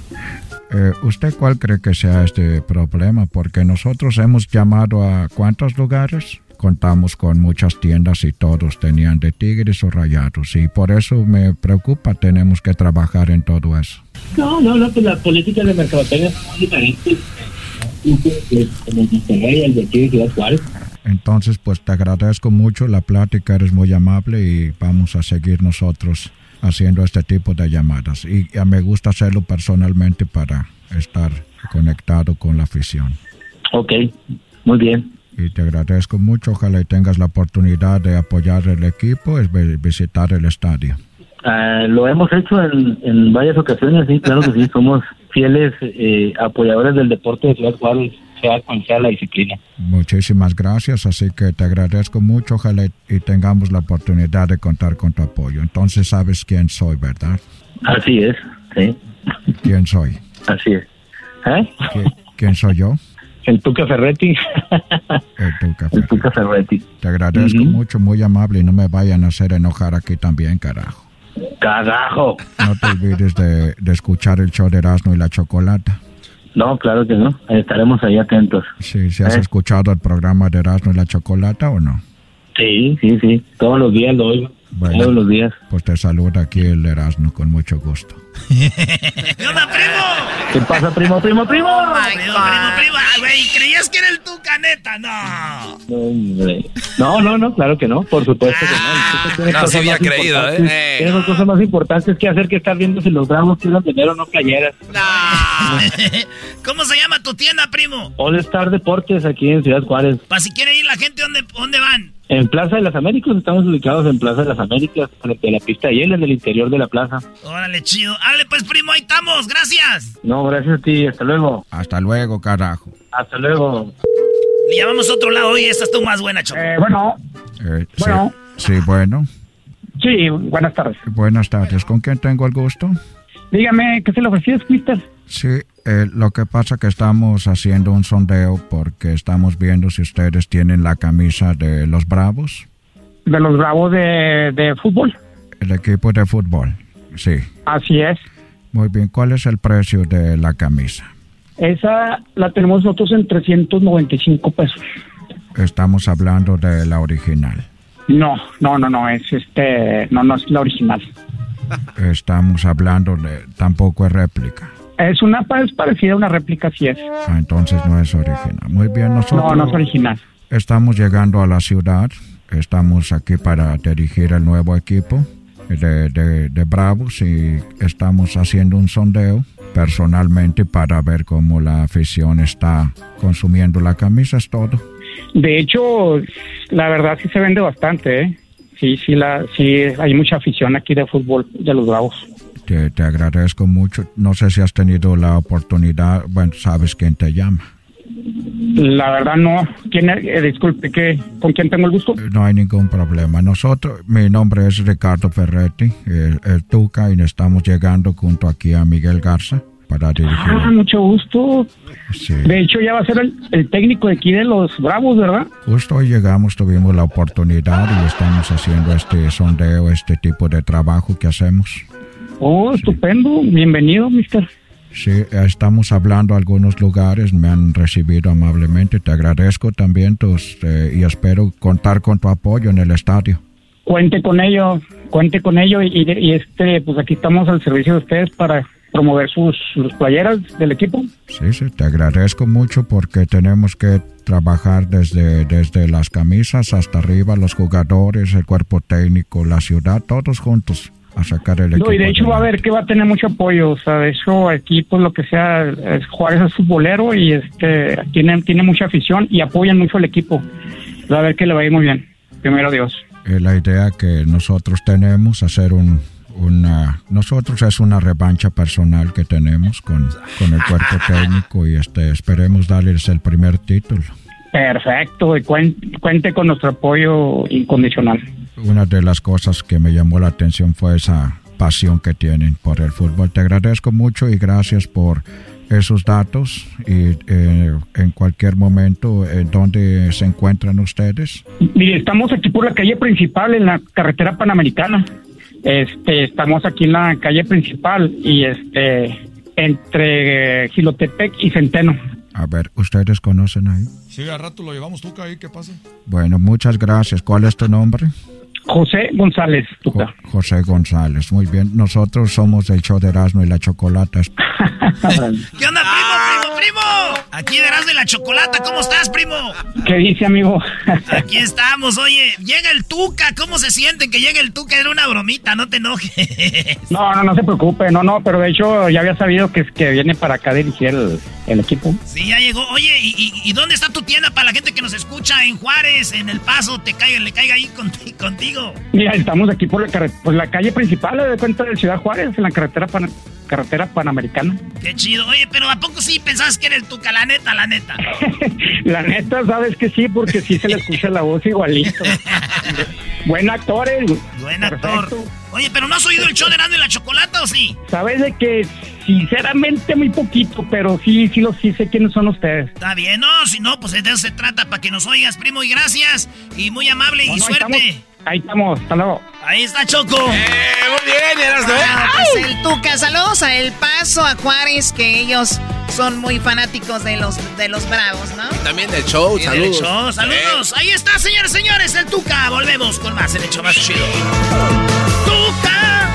Eh, ¿Usted cuál cree que sea este problema? Porque nosotros hemos llamado a cuántos lugares, contamos con muchas tiendas y todos tenían de tigres o rayados y por eso me preocupa, tenemos que trabajar en todo eso. No, no, no, pues la política de mercadotecnia es muy diferente. el de Tigres Juárez. Entonces, pues te agradezco mucho la plática, eres muy amable y vamos a seguir nosotros haciendo este tipo de llamadas y me gusta hacerlo personalmente para estar conectado con la afición. Ok, muy bien. Y te agradezco mucho, ojalá y tengas la oportunidad de apoyar el equipo, es visitar el estadio. Ah, lo hemos hecho en, varias ocasiones, sí, claro que sí, somos fieles eh, apoyadores del deporte de Ciudad Juárez sea cual sea la disciplina. Muchísimas gracias, así que te agradezco mucho, ojalá y tengamos la oportunidad de contar con tu apoyo. Entonces sabes quién soy, ¿verdad? Así es, sí. ¿Quién soy? Así es. ¿Eh? ¿Quién soy yo? El Tuca Ferretti. El Tuca Ferretti. Tuca Ferretti. Te agradezco mucho, muy amable y no me vayan a hacer enojar aquí también, carajo. Carajo. No te olvides de, de escuchar el show de Erasmo y la Chocolata. No, claro que no. Estaremos ahí atentos. Sí, ¿sí has ¿Eh? escuchado el programa de Erasmo y la Chocolata o no? Sí, sí, sí. Todos los días lo oigo. Todos los días. Pues te saluda aquí el Erasmo con mucho gusto. ¿Qué onda, primo? ¿Qué pasa, primo, primo, primo? Oh primo, primo, primo. güey, ¿creías que era el Tucaneta? No. No, no, no, claro que no. Por supuesto que no. No, sí había creído, ¿eh? Tienes cosas más importantes que hacer que estar viendo si los bravos quieren tener o no playeras. No. ¿Cómo se llama tu tienda, primo? All Star Deportes aquí en Ciudad Juárez. Para si quiere ir la gente, ¿dónde, dónde van? En Plaza de las Américas, estamos ubicados en Plaza de las Américas, frente a la pista de hielo, en el interior de la plaza. Órale, chido. Árale, pues, primo, ahí estamos. Gracias. No, gracias a ti. Hasta luego. Hasta luego, carajo. Hasta luego. Le llamamos a otro lado y esta es tu más buena, Choco. Eh, bueno. Eh, bueno. Sí, bueno. Sí, buenas tardes. Buenas tardes. ¿Con quién tengo el gusto? Dígame, ¿qué se le ofreció, mister? Sí, eh, lo que pasa que estamos haciendo un sondeo porque estamos viendo si ustedes tienen la camisa de los Bravos. ¿De los Bravos de, de fútbol? El equipo de fútbol, sí. Así es. Muy bien, ¿cuál es el precio de la camisa? Esa la tenemos nosotros en 395 pesos. Estamos hablando de la original. No, no, no, no, es este, no, no es la original. Estamos hablando de, tampoco es réplica. Es una es parecida a una réplica, sí es. Ah, entonces no es original. Muy bien, nosotros. No, no es original. Estamos llegando a la ciudad. Estamos aquí para dirigir el nuevo equipo de, de, de Bravos y estamos haciendo un sondeo personalmente para ver cómo la afición está consumiendo la camisa, es todo. De hecho, la verdad sí se vende bastante, ¿eh? Sí, sí, la, sí, hay mucha afición aquí de fútbol de los Bravos. Te, te, agradezco mucho. No sé si has tenido la oportunidad, bueno, sabes quién te llama. La verdad no. ¿Quién eh, disculpe, ¿qué, ¿con quién tengo el gusto? No hay ningún problema. Nosotros, mi nombre es Ricardo Ferretti, el, Tuca, y estamos llegando junto aquí a Miguel Garza para dirigir. Ah, mucho gusto. De hecho, ya va a ser el, el, técnico de aquí de los Bravos, ¿verdad? Justo hoy llegamos, tuvimos la oportunidad y estamos haciendo este sondeo, este tipo de trabajo que hacemos. Oh, estupendo. Bienvenido, mister. Sí, estamos hablando a algunos lugares, me han recibido amablemente. Te agradezco también tus, eh, y espero contar con tu apoyo en el estadio. Cuente con ello, cuente con ello y, y este, pues aquí estamos al servicio de ustedes para promover sus, sus, playeras del equipo. Sí, sí, te agradezco mucho porque tenemos que trabajar desde, desde las camisas hasta arriba, los jugadores, el cuerpo técnico, la ciudad, todos juntos a sacar el equipo. No, y de hecho va a ver que va a tener mucho apoyo, o sea, de hecho aquí pues lo que sea, Juárez es futbolero y este tiene, tiene mucha afición y apoyan mucho al equipo. Va a ver que le va a ir muy bien, primero Dios. Eh, la idea que nosotros tenemos, hacer un, una, nosotros es una revancha personal que tenemos con, con el cuerpo técnico y este esperemos darles el primer título. Perfecto, y cuente con nuestro apoyo incondicional. Una de las cosas que me llamó la atención fue esa pasión que tienen por el fútbol. Te agradezco mucho y gracias por esos datos y eh, en cualquier momento eh, dónde se encuentran ustedes. Mire, estamos aquí por la calle principal en la carretera panamericana. Este, estamos aquí en la calle principal y este entre Gilotepec y Centeno. A ver, ¿ustedes conocen ahí? Sí, a rato lo llevamos tú, ahí, ¿qué pasa? Bueno, muchas gracias. ¿Cuál es tu nombre? José González. Jo José González, muy bien. Nosotros somos el show de Erasmo y la Chocolata. ¿Qué onda, primo, primo, primo? Aquí de Erasmo y la Chocolata, ¿cómo estás, primo? ¿Qué dice, amigo? Aquí estamos, oye, llega el Tuca, ¿cómo se sienten que llega el Tuca? Era una bromita, no te enojes. No, no, no se preocupe, no, no, pero de hecho ya había sabido que, que viene para acá dirigir el, el equipo. Sí, ya llegó. Oye, ¿y, ¿y, dónde está tu tienda para la gente que nos escucha en Juárez, en El Paso, te caiga, le caiga ahí contigo? Mira, estamos aquí por la, por la calle principal de cuenta de Ciudad Juárez, en la carretera pan, carretera panamericana. Qué chido. Oye, pero ¿a poco sí pensabas que era el Tuca? La neta, la neta. la neta, sabes que sí, porque sí se le escucha la voz igualito. Buen actor, eh. Buen actor. Oye, pero ¿no has oído el show de Nando y la Chocolata o sí? ¿Sabes de que sinceramente muy poquito, pero sí, sí, lo, sí sé quiénes son ustedes. Está bien, no, si no, pues de eso se trata, para que nos oigas, primo, y gracias, y muy amable, y suerte. Ahí estamos, hasta luego. Ahí está Choco. Eh, muy bien, eras de ah, pues el Tuca, saludos a El Paso, a Juárez, que ellos son muy fanáticos de los, de los Bravos, ¿no? También del show, saludos. show, saludos. Ahí está, señores, señores, el Tuca. Volvemos con más, el hecho más chido. ¡Tuca!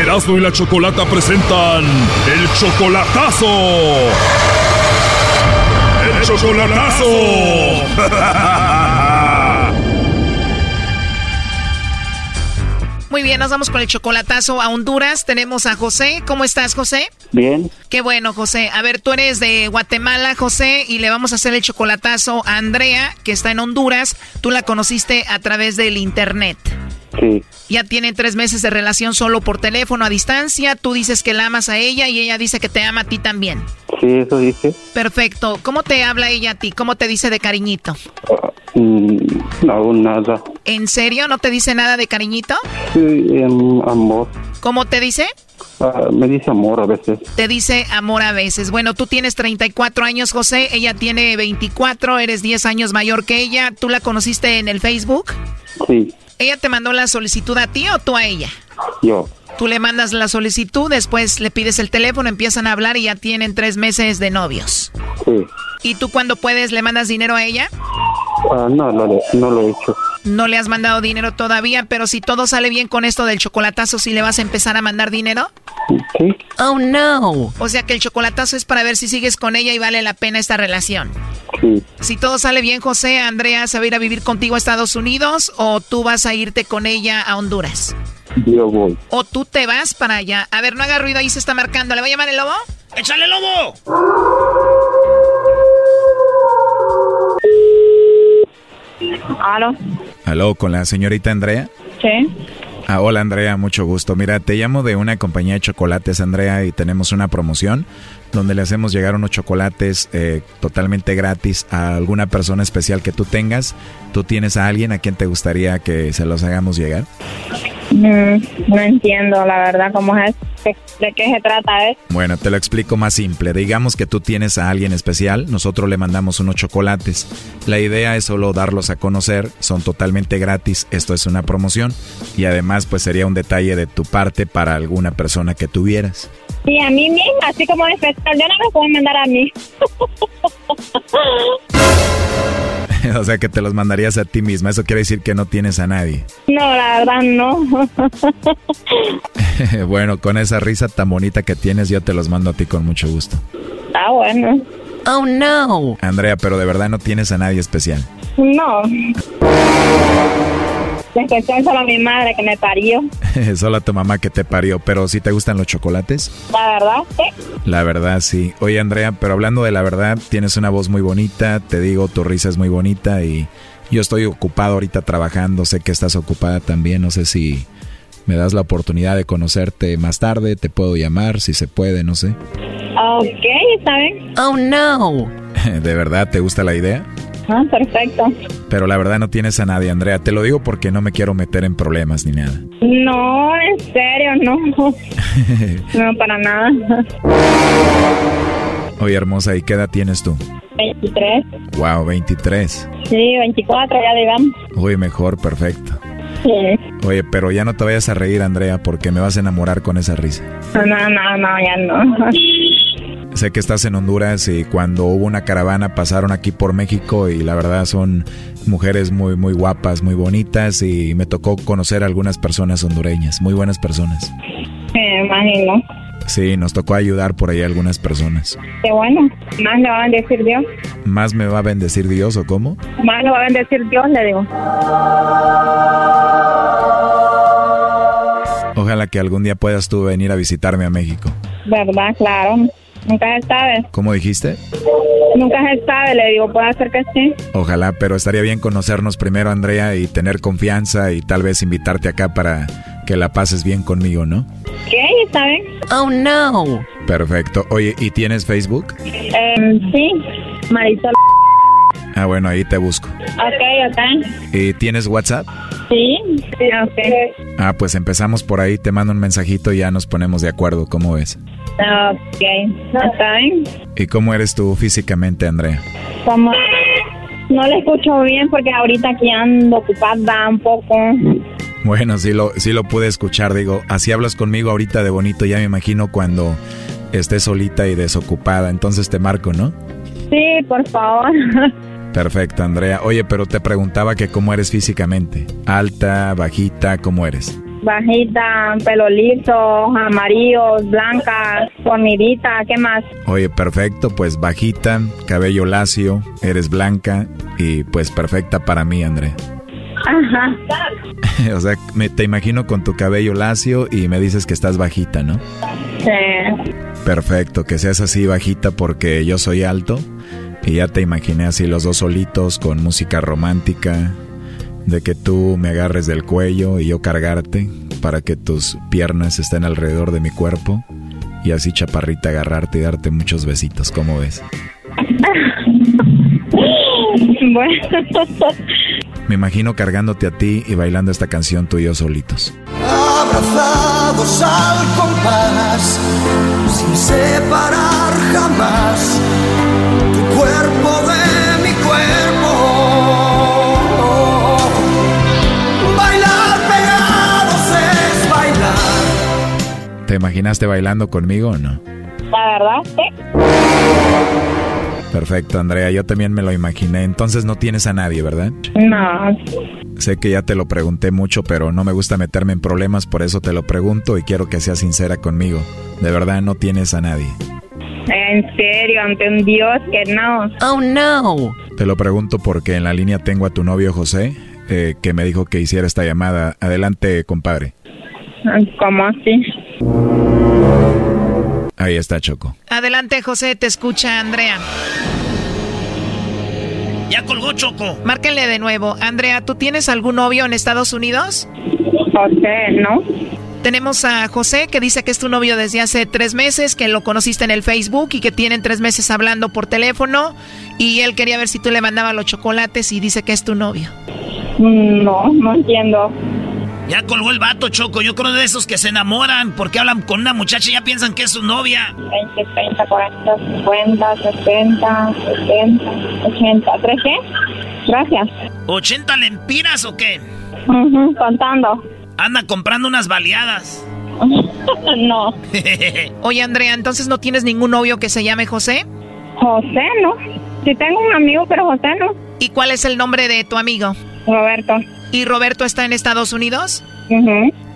Erasmo y la Chocolata presentan el chocolatazo. El chocolatazo. Muy bien, nos vamos con el chocolatazo a Honduras. Tenemos a José. ¿Cómo estás, José? Bien. Qué bueno, José. A ver, tú eres de Guatemala, José, y le vamos a hacer el chocolatazo a Andrea, que está en Honduras. Tú la conociste a través del internet. Sí. Ya tienen tres meses de relación solo por teléfono a distancia. Tú dices que la amas a ella y ella dice que te ama a ti también. Sí, eso dice. Perfecto. ¿Cómo te habla ella a ti? ¿Cómo te dice de cariñito? Mm, no, nada. ¿En serio? ¿No te dice nada de cariñito? Sí, amor. ¿Cómo te dice? Ah, me dice amor a veces. Te dice amor a veces. Bueno, tú tienes 34 años, José. Ella tiene 24. Eres 10 años mayor que ella. ¿Tú la conociste en el Facebook? Sí. ¿Ella te mandó la solicitud a ti o tú a ella? Yo. Tú le mandas la solicitud, después le pides el teléfono, empiezan a hablar y ya tienen tres meses de novios. Sí. ¿Y tú cuando puedes le mandas dinero a ella? Ah, no, no, no lo he hecho. No le has mandado dinero todavía, pero si todo sale bien con esto del chocolatazo, ¿sí le vas a empezar a mandar dinero? Sí. Oh, no. O sea que el chocolatazo es para ver si sigues con ella y vale la pena esta relación. Sí. Si todo sale bien, José, Andrea se va a ir a vivir contigo a Estados Unidos o tú vas a irte con ella a Honduras. Yo voy. O tú te vas para allá. A ver, no haga ruido, ahí se está marcando. ¿Le va a llamar el lobo? ¡Échale, lobo! ¿Aló? ¿Aló, con la señorita Andrea? Sí. Ah, hola Andrea, mucho gusto. Mira, te llamo de una compañía de chocolates, Andrea, y tenemos una promoción donde le hacemos llegar unos chocolates eh, totalmente gratis a alguna persona especial que tú tengas. ¿Tú tienes a alguien a quien te gustaría que se los hagamos llegar? Mm, no entiendo, la verdad, cómo es. ¿De qué se trata eh? Bueno, te lo explico más simple. Digamos que tú tienes a alguien especial, nosotros le mandamos unos chocolates. La idea es solo darlos a conocer, son totalmente gratis, esto es una promoción y además pues sería un detalle de tu parte para alguna persona que tuvieras. Sí, a mí misma, así como especial, yo no me puedo mandar a mí. o sea que te los mandarías a ti misma. Eso quiere decir que no tienes a nadie. No, la verdad no. bueno, con esa risa tan bonita que tienes, yo te los mando a ti con mucho gusto. Ah, bueno. Oh, no. Andrea, pero de verdad no tienes a nadie especial. No. Especial solo a mi madre que me parió. solo a tu mamá que te parió. Pero si te gustan los chocolates? La verdad, sí. La verdad, sí. Oye, Andrea, pero hablando de la verdad, tienes una voz muy bonita. Te digo, tu risa es muy bonita y yo estoy ocupado ahorita trabajando. Sé que estás ocupada también. No sé si me das la oportunidad de conocerte más tarde. Te puedo llamar, si se puede, no sé. Ok, está bien. Oh, no. ¿De verdad te gusta la idea? Ah, perfecto. Pero la verdad no tienes a nadie, Andrea. Te lo digo porque no me quiero meter en problemas ni nada. No, en serio, no. no, para nada. Oye, hermosa, ¿y qué edad tienes tú? 23. Wow, 23. Sí, 24, ya digamos. Uy, mejor, perfecto. Sí. Oye, pero ya no te vayas a reír, Andrea, porque me vas a enamorar con esa risa. No, no, no, ya no. Sé que estás en Honduras y cuando hubo una caravana pasaron aquí por México y la verdad son mujeres muy muy guapas, muy bonitas y me tocó conocer a algunas personas hondureñas, muy buenas personas. Me imagino. Sí, nos tocó ayudar por ahí a algunas personas. Qué bueno. Más le va a bendecir Dios. ¿Más me va a bendecir Dios o cómo? Más le va a bendecir Dios, le digo. Ojalá ojalá que algún día puedas tú venir a visitarme a México. ¿Verdad? Claro. Nunca se sabe. ¿Cómo dijiste? Nunca se sabe, le digo, puede ser que sí. Ojalá, pero estaría bien conocernos primero, Andrea, y tener confianza y tal vez invitarte acá para que la pases bien conmigo, ¿no? ¿Qué? ¿Está bien? Oh, no. Perfecto. Oye, ¿y tienes Facebook? Eh, sí, Marisol. Ah, bueno, ahí te busco. Ok, ok. ¿Y tienes WhatsApp? Sí, sí, ok. Ah, pues empezamos por ahí, te mando un mensajito y ya nos ponemos de acuerdo, ¿cómo ves? Ok, está bien. ¿Y cómo eres tú físicamente, Andrea? Como no le escucho bien porque ahorita aquí ando ocupada un poco. Bueno, sí lo, sí lo pude escuchar, digo, así hablas conmigo ahorita de bonito, ya me imagino cuando estés solita y desocupada, entonces te marco, ¿no? Sí, por favor. Perfecto, Andrea. Oye, pero te preguntaba que cómo eres físicamente. Alta, bajita, ¿cómo eres? Bajita, pelo liso, amarillos, blancas, fornidita, ¿qué más? Oye, perfecto, pues bajita, cabello lacio, eres blanca y pues perfecta para mí, Andrea. Ajá. o sea, me, te imagino con tu cabello lacio y me dices que estás bajita, ¿no? Sí. Perfecto, que seas así bajita porque yo soy alto y ya te imaginé así los dos solitos con música romántica, de que tú me agarres del cuello y yo cargarte para que tus piernas estén alrededor de mi cuerpo y así chaparrita agarrarte y darte muchos besitos, ¿cómo ves? bueno. Me imagino cargándote a ti y bailando esta canción tú y yo solitos. Abrazados al compás, sin separar jamás tu cuerpo de ¿Te imaginaste bailando conmigo o no? La verdad, sí. Perfecto, Andrea, yo también me lo imaginé. Entonces no tienes a nadie, ¿verdad? No. Sé que ya te lo pregunté mucho, pero no me gusta meterme en problemas, por eso te lo pregunto y quiero que seas sincera conmigo. De verdad no tienes a nadie. En serio, ante un Dios que no. Oh, no. Te lo pregunto porque en la línea tengo a tu novio José, eh, que me dijo que hiciera esta llamada. Adelante, compadre. ¿Cómo así? Ahí está Choco. Adelante, José, te escucha Andrea. Ya colgó Choco. Márquenle de nuevo. Andrea, ¿tú tienes algún novio en Estados Unidos? José, ¿no? Tenemos a José que dice que es tu novio desde hace tres meses, que lo conociste en el Facebook y que tienen tres meses hablando por teléfono. Y él quería ver si tú le mandabas los chocolates y dice que es tu novio. No, no entiendo. Ya colgó el vato, Choco. Yo creo de esos que se enamoran porque hablan con una muchacha y ya piensan que es su novia. 20, 30, 40, 50, 60, 70, 80. ¿Tres qué? Gracias. ¿80 lempiras o qué? Ujú, contando. Anda comprando unas baleadas. no. Oye, Andrea, ¿entonces no tienes ningún novio que se llame José? José, no. Sí tengo un amigo, pero José no. ¿Y cuál es el nombre de tu amigo? Roberto. ¿Y Roberto está en Estados Unidos?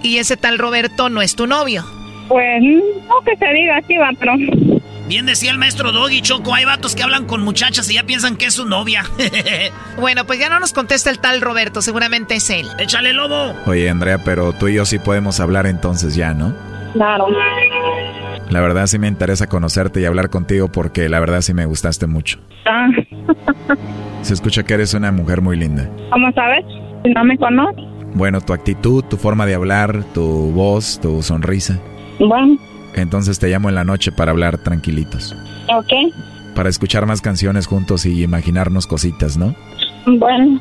¿Y ese tal Roberto no es tu novio? Pues no que se diga así, va, pero... Bien decía el maestro Doggy, Choco. Hay vatos que hablan con muchachas y ya piensan que es su novia. bueno, pues ya no nos contesta el tal Roberto. Seguramente es él. Échale lobo. Oye, Andrea, pero tú y yo sí podemos hablar entonces ya, ¿no? Claro. La verdad sí me interesa conocerte y hablar contigo porque la verdad sí me gustaste mucho. Ah, Se escucha que eres una mujer muy linda. ¿Cómo sabes? Si no me conoces. Bueno, tu actitud, tu forma de hablar, tu voz, tu sonrisa. Bueno, Entonces te llamo en la noche para hablar tranquilitos. ok. Para escuchar más canciones juntos y imaginarnos cositas, ¿no? Bueno.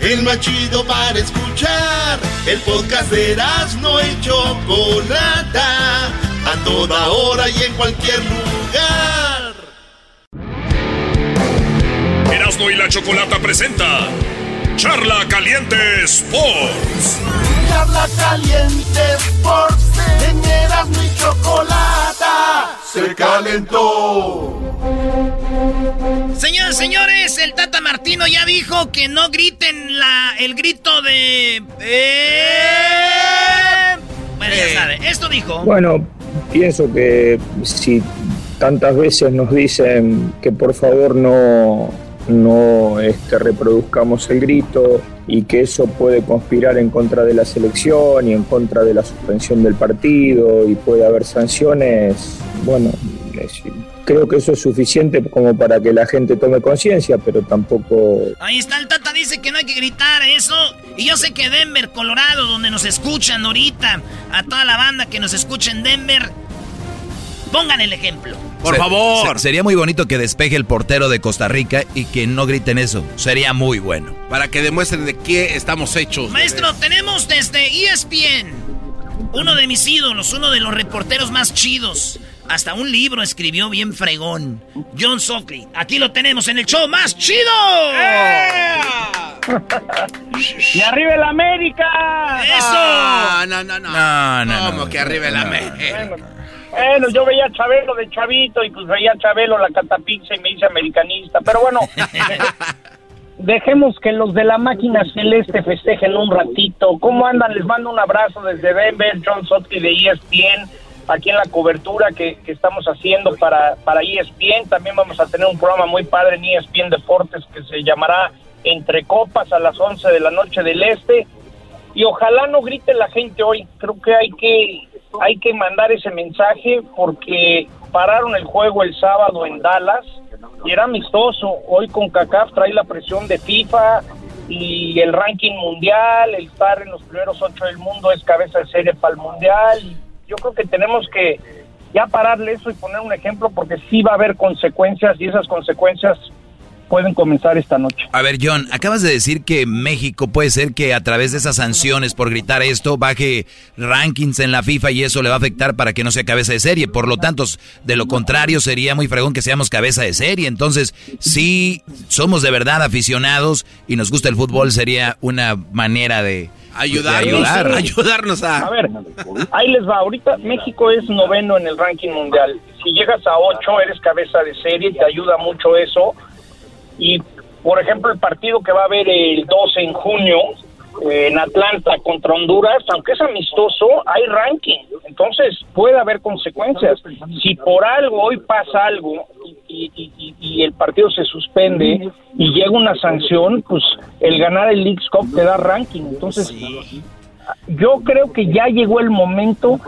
El más chido para escuchar. El podcast de no y Chocolata. A toda hora y en cualquier lugar. Erasno y la chocolata presenta Charla Caliente Sports. Charla caliente Sports en Erasmo y Chocolata se calentó. Señores, señores, el Tata Martino ya dijo que no griten la, el grito de... Eh, bueno, ya sabe, esto dijo. Bueno, pienso que si tantas veces nos dicen que por favor no, no este, reproduzcamos el grito y que eso puede conspirar en contra de la selección y en contra de la suspensión del partido y puede haber sanciones, bueno, creo que eso es suficiente como para que la gente tome conciencia, pero tampoco... Ahí está, el Tata dice que no hay que gritar eso. Y yo sé que Denver, Colorado, donde nos escuchan ahorita, a toda la banda que nos escucha en Denver, pongan el ejemplo. Por favor. sería muy bonito que despeje el portero de Costa Rica y que no griten eso. Sería muy bueno. Para que demuestren de qué estamos hechos. Maestro, tenemos desde ESPN uno de mis ídolos, uno de los reporteros más chidos. Hasta un libro escribió bien fregón. John Sockley. Aquí lo tenemos en el show más chido. ¡Y arriba el América! ¡Eso! No, no, no. No, no. ¿Cómo que arriba el América? Bueno, yo veía a Chabelo de chavito y pues veía a Chabelo la catapizza y me hice americanista. Pero bueno, dejemos que los de la máquina celeste festejen un ratito. ¿Cómo andan? Les mando un abrazo desde Denver, John Sotki de ESPN, aquí en la cobertura que, que, estamos haciendo para, para ESPN. También vamos a tener un programa muy padre en ESPN Deportes que se llamará Entre Copas a las 11 de la noche del Este. Y ojalá no grite la gente hoy. Creo que hay que hay que mandar ese mensaje porque pararon el juego el sábado en Dallas y era amistoso. Hoy con CACAF trae la presión de FIFA y el ranking mundial, el estar en los primeros ocho del mundo es cabeza de serie para el mundial. Yo creo que tenemos que ya pararle eso y poner un ejemplo porque sí va a haber consecuencias y esas consecuencias pueden comenzar esta noche. A ver, John, acabas de decir que México puede ser que a través de esas sanciones por gritar esto baje rankings en la FIFA y eso le va a afectar para que no sea cabeza de serie. Por lo tanto, de lo contrario, sería muy fregón que seamos cabeza de serie. Entonces, si somos de verdad aficionados y nos gusta el fútbol, sería una manera de... Ayudar, ayudar. ayudarnos a... A ver, ahí les va. Ahorita México es noveno en el ranking mundial. Si llegas a ocho, eres cabeza de serie, te ayuda mucho eso y, por ejemplo, el partido que va a haber el 12 en junio eh, en Atlanta contra Honduras, aunque es amistoso, hay ranking. Entonces, puede haber consecuencias. Si por algo hoy pasa algo y, y, el partido se suspende y llega una sanción, pues el ganar el League Cup te da ranking. Entonces, yo creo que ya llegó el momento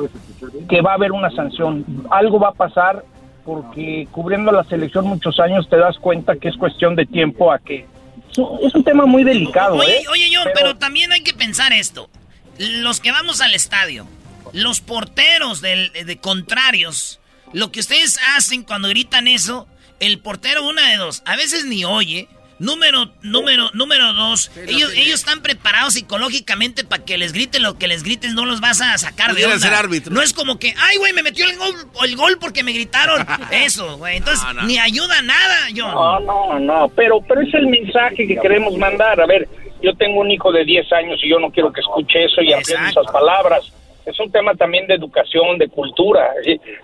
que va a haber una sanción. Algo va a pasar porque cubriendo la selección muchos años te das cuenta que es cuestión de tiempo a que es un tema muy delicado. Oye, ¿eh? oye John, pero... también hay que pensar esto. Los que vamos al estadio, los porteros de, de contrarios, lo que ustedes hacen cuando gritan eso, el portero una de dos, a veces ni oye, Número, número, número dos, ellos, ellos están preparados psicológicamente para que les griten lo que les grites, no los vas a sacar de onda. árbitro. No es como que, ay, güey, me metió el gol, el gol porque me gritaron. Eso, güey. Entonces, ni ayuda nada, John. No, no, no, pero, pero es el mensaje que queremos mandar. A ver, yo tengo un hijo de 10 años y yo no quiero que escuche eso y aprenda esas palabras. Es un tema también de educación, de cultura,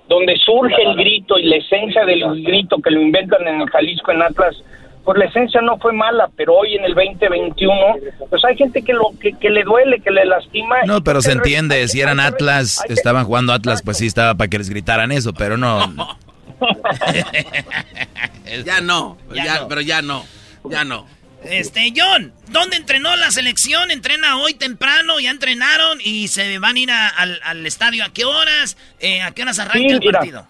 donde surge el grito y la esencia del grito que lo inventan en el Jalisco, en Atlas, pues la esencia no fue mala, pero hoy en el 2021, pues hay gente que lo que, le duele, que le lastima. No, pero se entiende, si eran Atlas, estaban jugando Atlas, pues sí estaba para que les gritaran eso, pero no. ya no, ya, pero ya no, ya no. Este, John, ¿dónde entrenó la selección? Entrena hoy temprano, ya entrenaron y se van a ir al, estadio. ¿A qué horas? Eh, ¿A qué horas arranca el partido?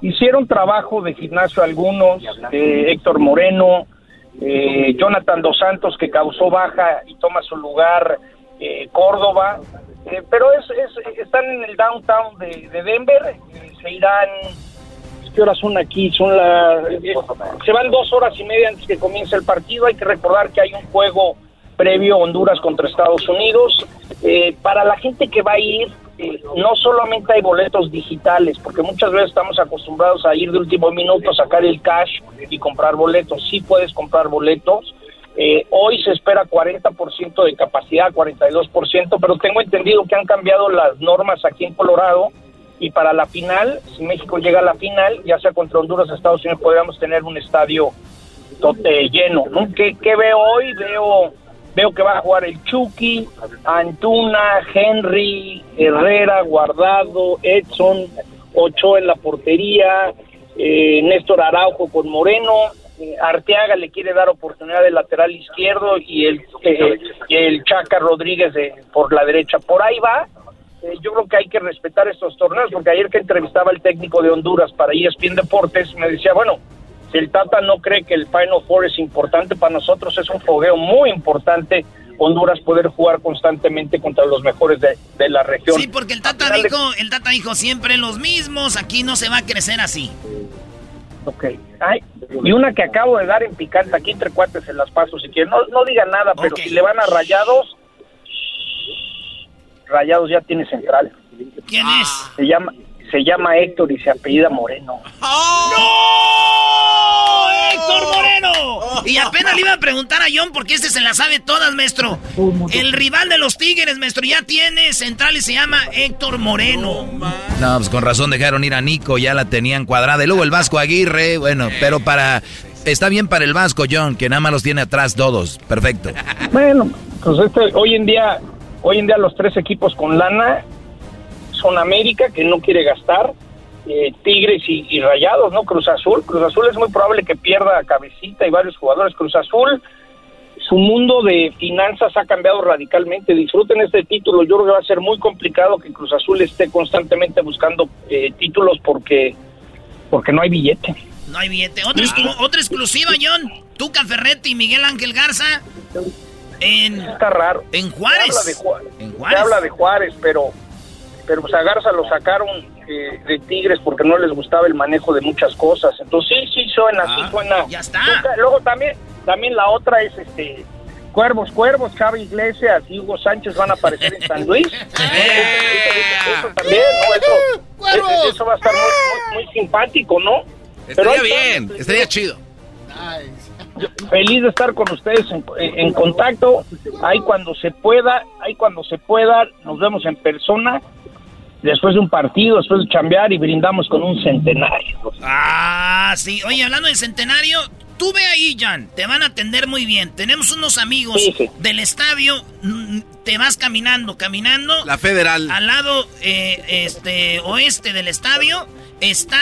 Hicieron trabajo de gimnasio algunos, eh, Héctor Moreno, eh, Jonathan Dos Santos que causó baja y toma su lugar eh, Córdoba, pero es, están en el downtown de, Denver, se irán, ¿qué horas son aquí? Son las, se van dos horas y media antes que comience el partido, hay que recordar que hay un juego previo Honduras contra Estados Unidos, para la gente que va a ir, no solamente hay boletos digitales, porque muchas veces estamos acostumbrados a ir de último minuto, sacar el cash y comprar boletos. Sí puedes comprar boletos, Eh, hoy se espera 40% de capacidad, 42%, pero tengo entendido que han cambiado las normas aquí en Colorado y para la final, si México llega a la final, ya sea contra Honduras o Estados Unidos, podríamos tener un estadio lleno. ¿no? ¿Qué, veo hoy? Veo veo que va a jugar el Chucky, Antuna, Henry, Herrera, Guardado, Edson, Ochoa en la portería, eh, Néstor Araujo con Moreno, eh, Arteaga le quiere dar oportunidad de lateral izquierdo y el, eh, el Chaca Rodríguez por la derecha. Por ahí va. yo creo que hay que respetar estos torneos porque ayer que entrevistaba el técnico de Honduras para ESPN Deportes me decía, bueno, si el Tata no cree que el Final Four es importante para nosotros, es un fogueo muy importante Honduras poder jugar constantemente contra los mejores de, la región. Sí, porque el Tata dijo, el Tata dijo siempre los mismos, aquí no se va a crecer así. Ok. y una que acabo de dar en picante, aquí entre cuates en las paso si quieren. No, no digan nada, pero si le van a Rayados, Rayados ya tiene central. ¿Quién es? Se llama, se llama Héctor y se apellida Moreno. ¡Oh! ¡No! ¡Héctor Moreno! Y apenas le iba a preguntar a John porque este se la sabe todas, maestro. El rival de los Tigres, maestro, ya tiene central y se llama Héctor Moreno. No, pues con razón dejaron ir a Nico, ya la tenían cuadrada. Y luego el Vasco Aguirre, bueno, pero para... Está bien para el Vasco, John, que nada más los tiene atrás todos. Perfecto. Bueno, pues este, hoy en día, hoy en día los tres equipos con lana son América, que no quiere gastar, eh, Tigres y, Rayados, ¿no? Cruz Azul. Cruz Azul es muy probable que pierda Cabecita y varios jugadores. Cruz Azul, su mundo de finanzas ha cambiado radicalmente. Disfruten este título. Yo creo que va a ser muy complicado que Cruz Azul esté constantemente buscando eh, títulos porque, porque no hay billete. No hay billete. Otra, otra exclusiva, John. Tuca Ferretti y Miguel Ángel Garza. En, Está raro. En Juárez. Se habla de Juárez, Se habla de Juárez pero pero pues a Garza lo sacaron eh, de Tigres porque no les gustaba el manejo de muchas cosas. Entonces sí, sí suena, sí ah, suena. Ya está. Luego también, también la otra es este Cuervos, Cuervos, Javi Iglesias y Hugo Sánchez van a aparecer en San Luis. eso, también, ¿no? Eso, eso, va a estar muy, muy, simpático, ¿no? Estaría bien, estaría chido. Feliz de estar con ustedes en, en, contacto. Ahí cuando se pueda, ahí cuando se pueda, nos vemos en persona después de un partido, después de chambear y brindamos con un centenario. Ah, sí. Oye, hablando de centenario, tú ve ahí, Jan, te van a atender muy bien. Tenemos unos amigos del estadio, mm, te vas caminando, caminando. La Federal. Al lado eh, este, oeste del estadio está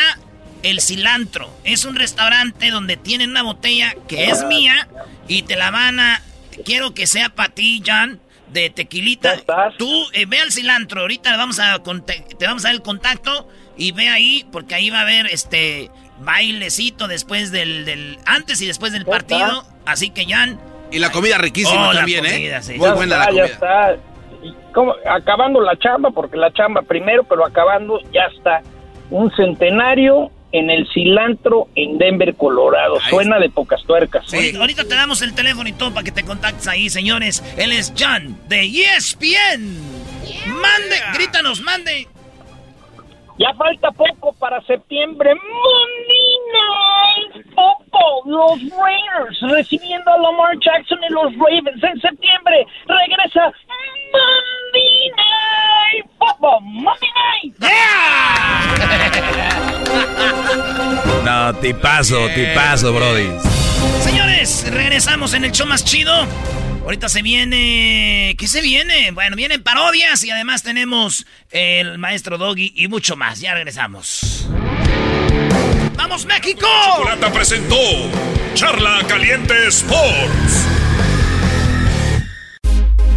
el cilantro. Es un restaurante donde tienen una botella que es mía y te la van a... Quiero que sea para ti, Jan de tequilita. Tú eh, ve al cilantro, ahorita vamos a te vamos a dar el contacto y ve ahí porque ahí va a haber este bailecito después del, antes y después del partido, así que ya y la comida riquísima oh, también, ¿eh? Muy buena la comida. Ya está. Acabando la chamba, porque la chamba primero, pero acabando ya está. Un centenario en el cilantro en Denver, Colorado. Suena de pocas tuercas. Sí. Ahorita, te damos el teléfono y todo para que te contactes ahí, señores. Él es John de ESPN. Mande, grítanos, mande. Ya falta poco para septiembre. Monday Poco. Los Raiders recibiendo a Lamar Jackson y los Ravens en septiembre. Regresa Monday Football. Monday Night. No, tipazo, tipazo, Brody. Señores, regresamos en el show más chido. Ahorita se viene. ¿Qué se viene? Bueno, vienen parodias y además tenemos el maestro Doggy y mucho más. Ya regresamos. ¡Vamos, México! Chocolata presentó Charla Caliente Sports.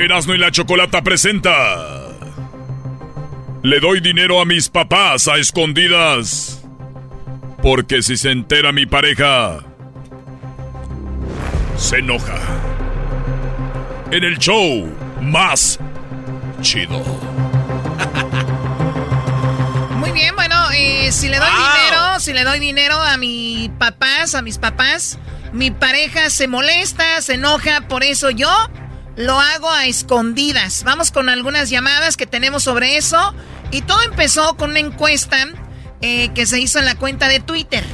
Erasmo y la Chocolata presenta. Le doy dinero a mis papás a escondidas. Porque si se entera mi pareja, se enoja. En el show más chido. Muy bien, bueno, eh, si le doy dinero, si le doy dinero a mis papás, a mis papás, mi pareja se molesta, se enoja, por eso yo lo hago a escondidas. Vamos con algunas llamadas que tenemos sobre eso. Y todo empezó con una encuesta eh, que se hizo en la cuenta de Twitter.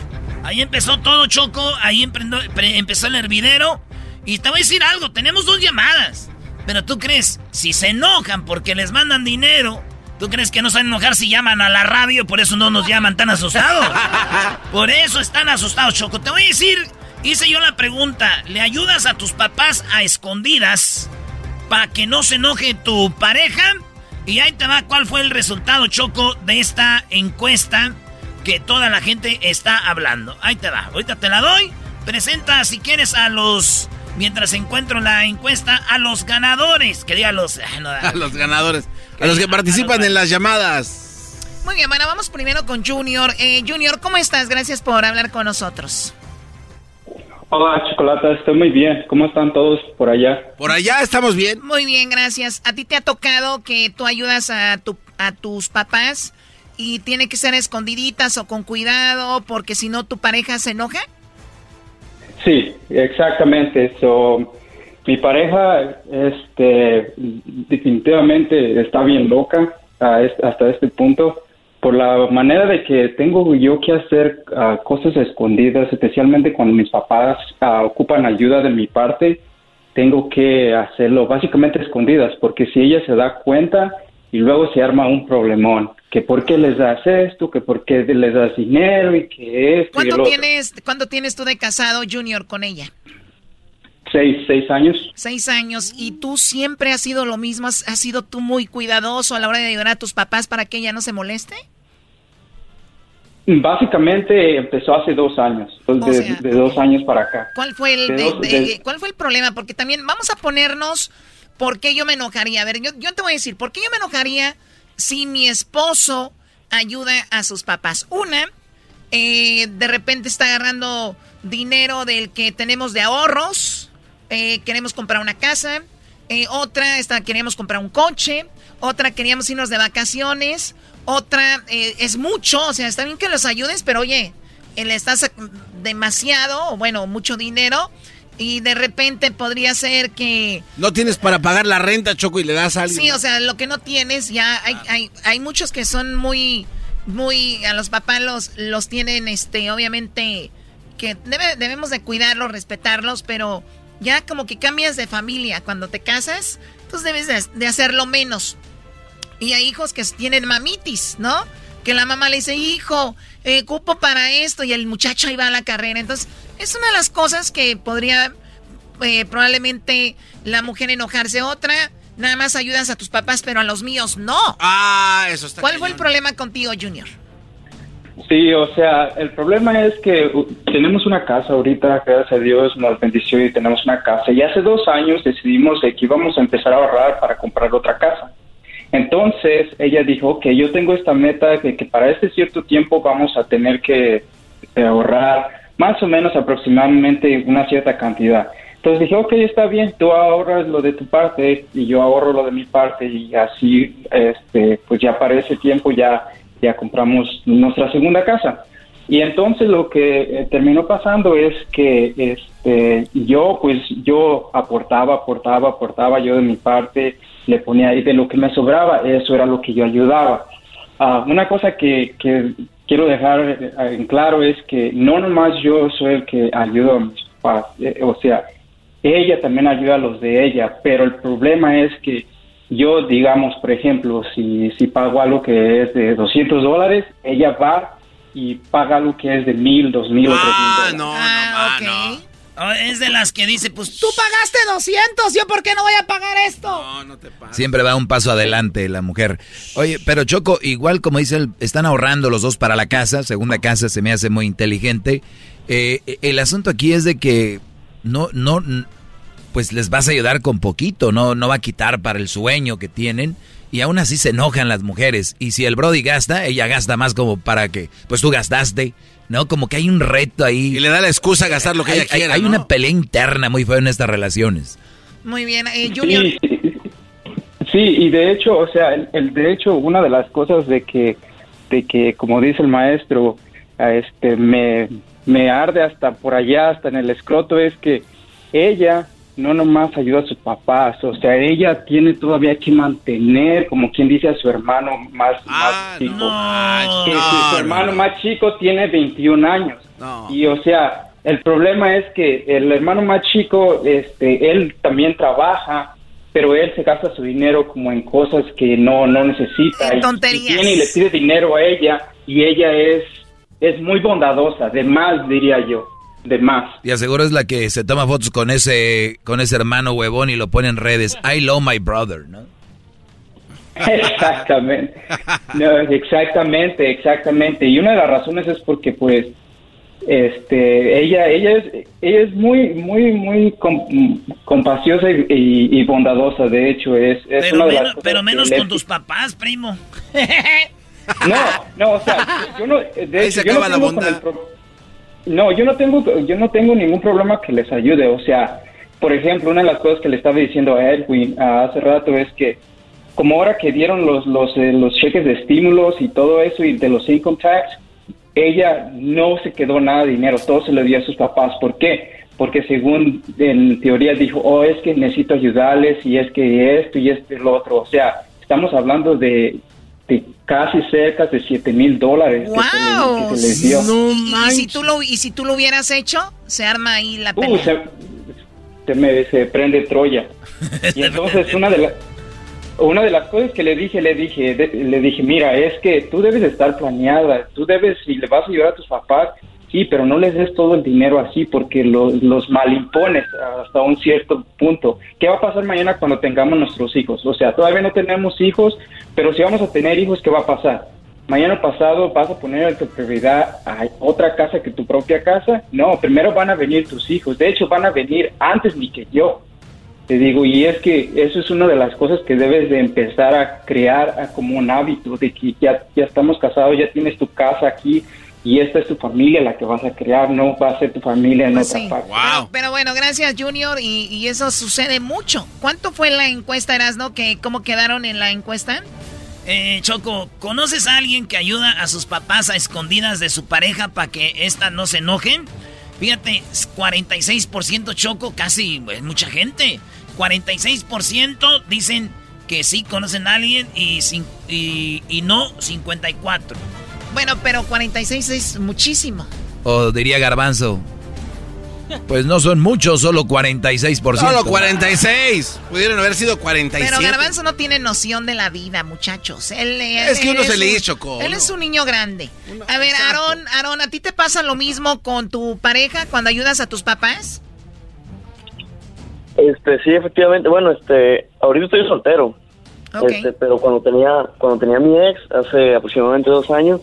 Ahí empezó todo, Choco. Ahí empezó el hervidero. Y te voy a decir algo, tenemos dos llamadas. Pero tú crees, si se enojan porque les mandan dinero, ¿tú crees que no saben enojar si llaman a la radio? Por eso no nos llaman tan asustados. Por eso están asustados, Choco. Te voy a decir, hice yo la pregunta, ¿le ayudas a tus papás a escondidas? para que no se enoje tu pareja. Y ahí te va cuál fue el resultado, Choco, de esta encuesta que toda la gente está hablando. Ahí te va, ahorita te la doy. Presenta, si quieres, a los... Mientras encuentro la encuesta, a los ganadores. Que diga los... a los ganadores. A los que participan en las llamadas. Muy bien, bueno, vamos primero con Junior. Eh, Junior, ¿cómo estás? Gracias por hablar con nosotros. Hola, Chocolata, estoy muy bien. ¿Cómo están todos por allá? Por allá estamos bien. Muy bien, gracias. ¿A ti te ha tocado que tú ayudas a, tu, a tus papás y tiene que ser escondiditas o con cuidado porque si no tu pareja se enoja? Sí, exactamente. So, mi pareja este, definitivamente está bien loca hasta este punto por la manera de que tengo yo que hacer ah, cosas escondidas, especialmente cuando mis papás ah, ocupan ayuda de mi parte, tengo que hacerlo básicamente escondidas, porque si ella se da cuenta y luego se arma un problemón, que por qué les das esto, que por qué les das dinero y que esto. ¿Cuánto, tienes, ¿cuánto tienes tú de casado, Junior, con ella? Seis, seis años. Seis años. ¿Y tú siempre has sido lo mismo? ¿Has, sido tú muy cuidadoso a la hora de ayudar a tus papás para que ella no se moleste? Básicamente empezó hace dos años, de, dos años para acá. ¿Cuál fue el, ¿cuál fue el problema? Porque también vamos a ponernos por qué yo me enojaría. A ver, yo, yo te voy a decir, ¿por qué yo me enojaría si mi esposo ayuda a sus papás? Una, eh, de repente está agarrando dinero del que tenemos de ahorros, eh, queremos comprar una casa, eh, otra, está, queríamos comprar un coche, otra queríamos irnos de vacaciones, otra eh, es mucho, o sea, está bien que los ayudes, pero oye, le estás demasiado, o bueno, mucho dinero. Y de repente podría ser que... No tienes para pagar la renta, Choco, y le das a alguien. Sí, o sea, lo que no tienes, ya hay, hay, hay muchos que son muy, muy... A los papás los, los tienen, este, obviamente, que debemos de cuidarlos, respetarlos, pero ya como que cambias de familia cuando te casas, entonces debes de, de hacerlo menos. Y hay hijos que tienen mamitis, ¿no? Que la mamá le dice, hijo, eh, cupo para esto, y el muchacho ahí va a la carrera. Entonces, es una de las cosas que podría eh, probablemente la mujer enojarse. Otra, nada más ayudas a tus papás, pero a los míos no. Ah, eso está. ¿Cuál fue el problema contigo, Junior? Sí, o sea, el problema es que tenemos una casa ahorita, gracias a Dios nos bendició y tenemos una casa. Y hace dos años decidimos que íbamos a empezar a ahorrar para comprar otra casa. Entonces ella dijo que yo tengo esta meta de que para este cierto tiempo vamos a tener que eh, ahorrar más o menos aproximadamente una cierta cantidad. Entonces dije, ok, está bien, tú ahorras lo de tu parte y yo ahorro lo de mi parte y así, este, pues ya para ese tiempo ya, ya compramos nuestra segunda casa. Y entonces lo que eh, terminó pasando es que este, yo, pues yo aportaba, aportaba, aportaba yo de mi parte, le ponía ahí de lo que me sobraba, eso era lo que yo ayudaba. Ah, una cosa que, que quiero dejar eh, en claro es que no nomás yo soy el que ayudo a mis papás, eh, o sea, ella también ayuda a los de ella, pero el problema es que yo, digamos, por ejemplo, si, si pago algo que es de 200 dólares, ella va y paga algo que es de mil, dos mil o tres mil. No, no, ah, no, oh, Es de las que dice, pues tú pagaste 200, ¿yo por qué no voy a pagar esto? No, no te pagas. Siempre va un paso adelante la mujer. Oye, pero Choco, igual como dice, él, están ahorrando los dos para la casa, segunda casa se me hace muy inteligente. Eh, el asunto aquí es de que no, no, pues les vas a ayudar con poquito, no, no va a quitar para el sueño que tienen y aún así se enojan las mujeres. Y si el Brody gasta, ella gasta más como para que, pues tú gastaste, ¿no? Como que hay un reto ahí. Y le da la excusa a gastar lo que ella quiera. Hay, una pelea interna muy fea en estas relaciones. Muy bien, eh, Junior. Sí, y de hecho, o sea, el, de hecho, una de las cosas de que, de que como dice el maestro, este, me, me arde hasta por allá, hasta en el escroto, es que ella no nomás ayuda a sus papás, o sea, ella tiene todavía que mantener, como quien dice, a su hermano más, ah, chico. su hermano más chico tiene 21 años. Y o sea, el problema es que el hermano más chico, este, él también trabaja, pero él se gasta su dinero como en cosas que no, no necesita. En tonterías. Y, tiene y le pide dinero a ella, y ella es, es muy bondadosa, de más diría yo de más. Y aseguro es la que se toma fotos con ese, con ese hermano huevón y lo pone en redes. I love my brother, ¿no? Exactamente. No, exactamente, exactamente. Y una de las razones es porque, pues, este, ella, ella es, ella es muy, muy, muy compaciosa y, bondadosa. De hecho, es, pero, menos, pero menos con tus papás, primo. No, no, o sea, yo no, de hecho, yo no la bondad. No, yo no tengo, yo no tengo ningún problema que les ayude. O sea, por ejemplo, una de las cosas que le estaba diciendo a Edwin hace rato es que como ahora que dieron los, los, eh, los cheques de estímulos y todo eso y de los income tax, ella no se quedó nada de dinero, todo se lo dio a sus papás. ¿Por qué? Porque según en teoría dijo, oh, es que necesito ayudarles y es que esto y esto y lo otro. O sea, estamos hablando de de casi cerca de 7 mil dólares que, se les dio. ¿Y, si tú lo, ¿Y si tú lo hubieras hecho? Se arma ahí la uh, pelea. se, me, se prende Troya. y entonces una de las una de las cosas que le dije, le dije, le dije, mira, es que tú debes estar planeada, tú debes, si le vas a ayudar a tus papás, Sí, pero no les des todo el dinero así porque los, malimpones hasta un cierto punto. ¿Qué va a pasar mañana cuando tengamos nuestros hijos? O sea, todavía no tenemos hijos, pero si vamos a tener hijos, ¿qué va a pasar? Mañana pasado vas a poner en tu prioridad a otra casa que tu propia casa. No, primero van a venir tus hijos. De hecho, van a venir antes ni que yo. Te digo, y es que eso es una de las cosas que debes de empezar a crear como un hábito, de que ya, ya estamos casados, ya tienes tu casa aquí, y esta es tu familia la que vas a crear, no va a ser tu familia en pues otra parte. Pero, bueno, gracias Junior y, eso sucede mucho. ¿Cuánto fue la encuesta, Erasno? Que, ¿Cómo quedaron en la encuesta? Eh, Choco, ¿conoces a alguien que ayuda a sus papás a escondidas de su pareja para que ésta no se enojen? Fíjate, 46% Choco, casi mucha gente. 46% dicen que sí conocen a alguien y, y, y no 54%. Bueno, pero 46 es muchísimo. O diría Garbanzo. Pues no son muchos, solo 46%. Solo 46. Pudieron haber sido 47. Pero Garbanzo no tiene noción de la vida, muchachos. Él, es que uno se le chocó. Él es un niño grande. a ver, Aarón, Aarón, ¿a ti te pasa lo mismo con tu pareja cuando ayudas a tus papás? Este, sí, efectivamente. Bueno, este, ahorita estoy soltero. Este, pero cuando tenía, cuando tenía mi ex, hace aproximadamente dos años,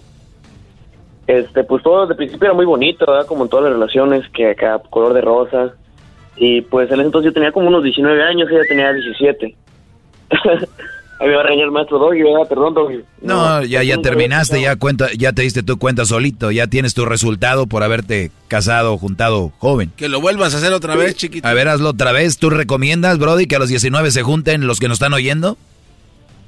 este, pues todo desde el principio era muy bonito, ¿verdad? Como en todas las relaciones, que acá color de rosa. Y pues en ese entonces yo tenía como unos 19 años, ella tenía 17. Ahí me va a regañar el maestro Doggy, ¿verdad? Perdón, Doggy. No, ya, ya terminaste, ya cuenta, ya te diste tu cuenta solito, ya tienes tu resultado por haberte casado, juntado joven. Que lo vuelvas a hacer otra vez, chiquito. A ver, hazlo otra vez. ¿Tú recomiendas, Brody, que a los 19 se junten los que nos están oyendo?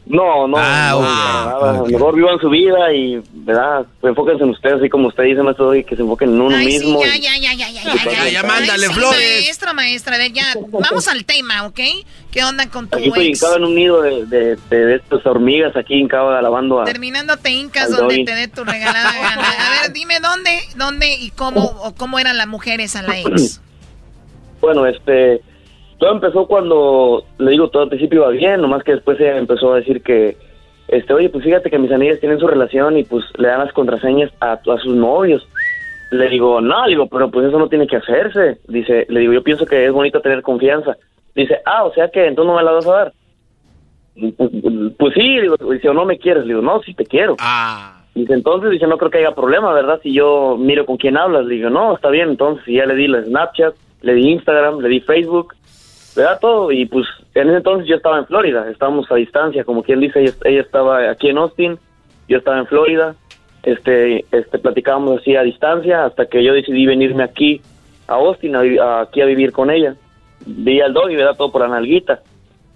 No, no, ah, mejor vivan su vida y, ¿verdad? Enfóquense en ustedes, así como usted dice, maestro, y que se enfoquen en uno mismo. Sí, ya, ya, ya, ya, ya, ya, ya, mándale flores. Maestra, maestra, a ver, ya, vamos al tema, ¿ok? ¿Qué onda con tu Aquí estoy hincado en un nido de, de, de, estas hormigas, aquí hincado alabando a... Terminando te hincas donde te dé tu regalada gana. A ver, dime dónde, dónde y cómo, o cómo eran las mujeres a la ex. Bueno, este todo empezó cuando, le digo, todo al principio iba bien, nomás que después ella empezó a decir que, este, oye, pues fíjate que mis amigas tienen su relación y pues le dan las contraseñas a, a sus novios. Le digo, no, le digo, pero pues eso no tiene que hacerse. Dice, le digo, yo pienso que es bonito tener confianza. Dice, ah, o sea que entonces no me la vas a dar. Pues, pues sí, digo, dice, o no me quieres. Le digo, no, sí te quiero. Ah. Dice, entonces, dice, no creo que haya problema, ¿verdad? Si yo miro con quién hablas. Le digo, no, está bien. Entonces, ya le di la Snapchat, le di Instagram, le di Facebook ¿verdad? Todo, y pues en ese entonces yo estaba en Florida, estábamos a distancia, como quien dice, ella, estaba aquí en Austin, yo estaba en Florida, este, este, platicábamos así a distancia hasta que yo decidí venirme aquí a Austin, aquí a vivir con ella. Vi al dog y da todo por la nalguita,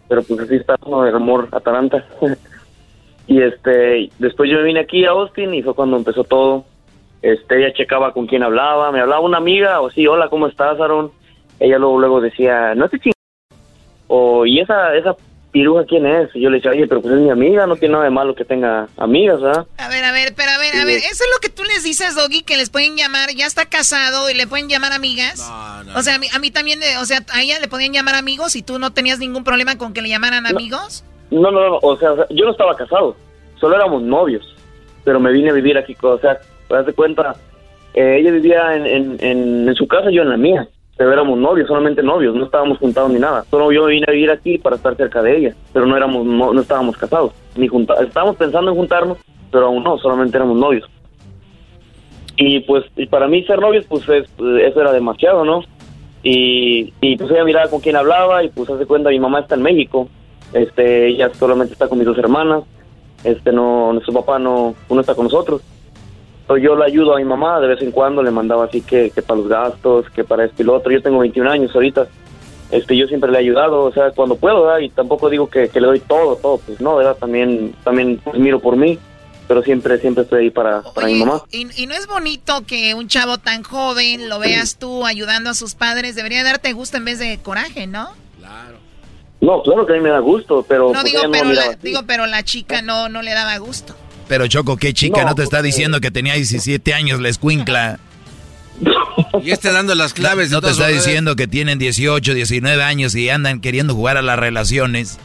pero pues así está uno de amor atalanta. y este, después yo me vine aquí a Austin y fue cuando empezó todo. Este, ella checaba con quién hablaba, me hablaba una amiga, o sí, hola, ¿cómo estás, Aaron? Ella luego, luego decía, no te o y esa esa piruja quién es y yo le decía oye pero pues es mi amiga no tiene nada de malo que tenga amigas ¿verdad? a ver a ver pero a ver a ver eso es lo que tú les dices Doggy que les pueden llamar ya está casado y le pueden llamar amigas. O sea a mí, a mí también o sea a ella le podían llamar amigos y tú no tenías ningún problema con que le llamaran amigos. No no no o sea, yo no estaba casado solo éramos novios pero me vine a vivir aquí o sea te das cuenta eh, ella vivía en, en, en, en su casa yo en la mía pero éramos novios, solamente novios, no estábamos juntados ni nada. Solo yo vine a vivir aquí para estar cerca de ella, pero no éramos no, estábamos casados, ni juntados. Estábamos pensando en juntarnos, pero aún no, solamente éramos novios. Y pues y para mí ser novios pues eso era demasiado, ¿no? Y, y pues ella miraba con quién hablaba y pues hace cuenta mi mamá está en México. Este, ella solamente está con mis dos hermanas. Este no nuestro papá no no está con nosotros yo lo ayudo a mi mamá de vez en cuando, le mandaba así que, que para los gastos, que para esto y lo otro. Yo tengo 21 años ahorita, este, yo siempre le he ayudado, o sea, cuando puedo, ¿verdad? Y tampoco digo que, le doy todo, todo, pues no, ¿verdad? También, también pues, miro por mí, pero siempre, siempre estoy ahí para, para mi mamá. Y, y, no es bonito que un chavo tan joven lo veas tú ayudando a sus padres, debería darte gusto en vez de coraje, ¿no? Claro. No, claro que a mí me da gusto, pero... No, pues, digo, pero la, digo, pero la chica no, no le daba gusto. Pero Choco, qué chica, no, te está diciendo que tenía 17 años la escuincla. Y este dando las claves. No, te está diciendo que tienen 18, 19 años y andan queriendo jugar a las relaciones.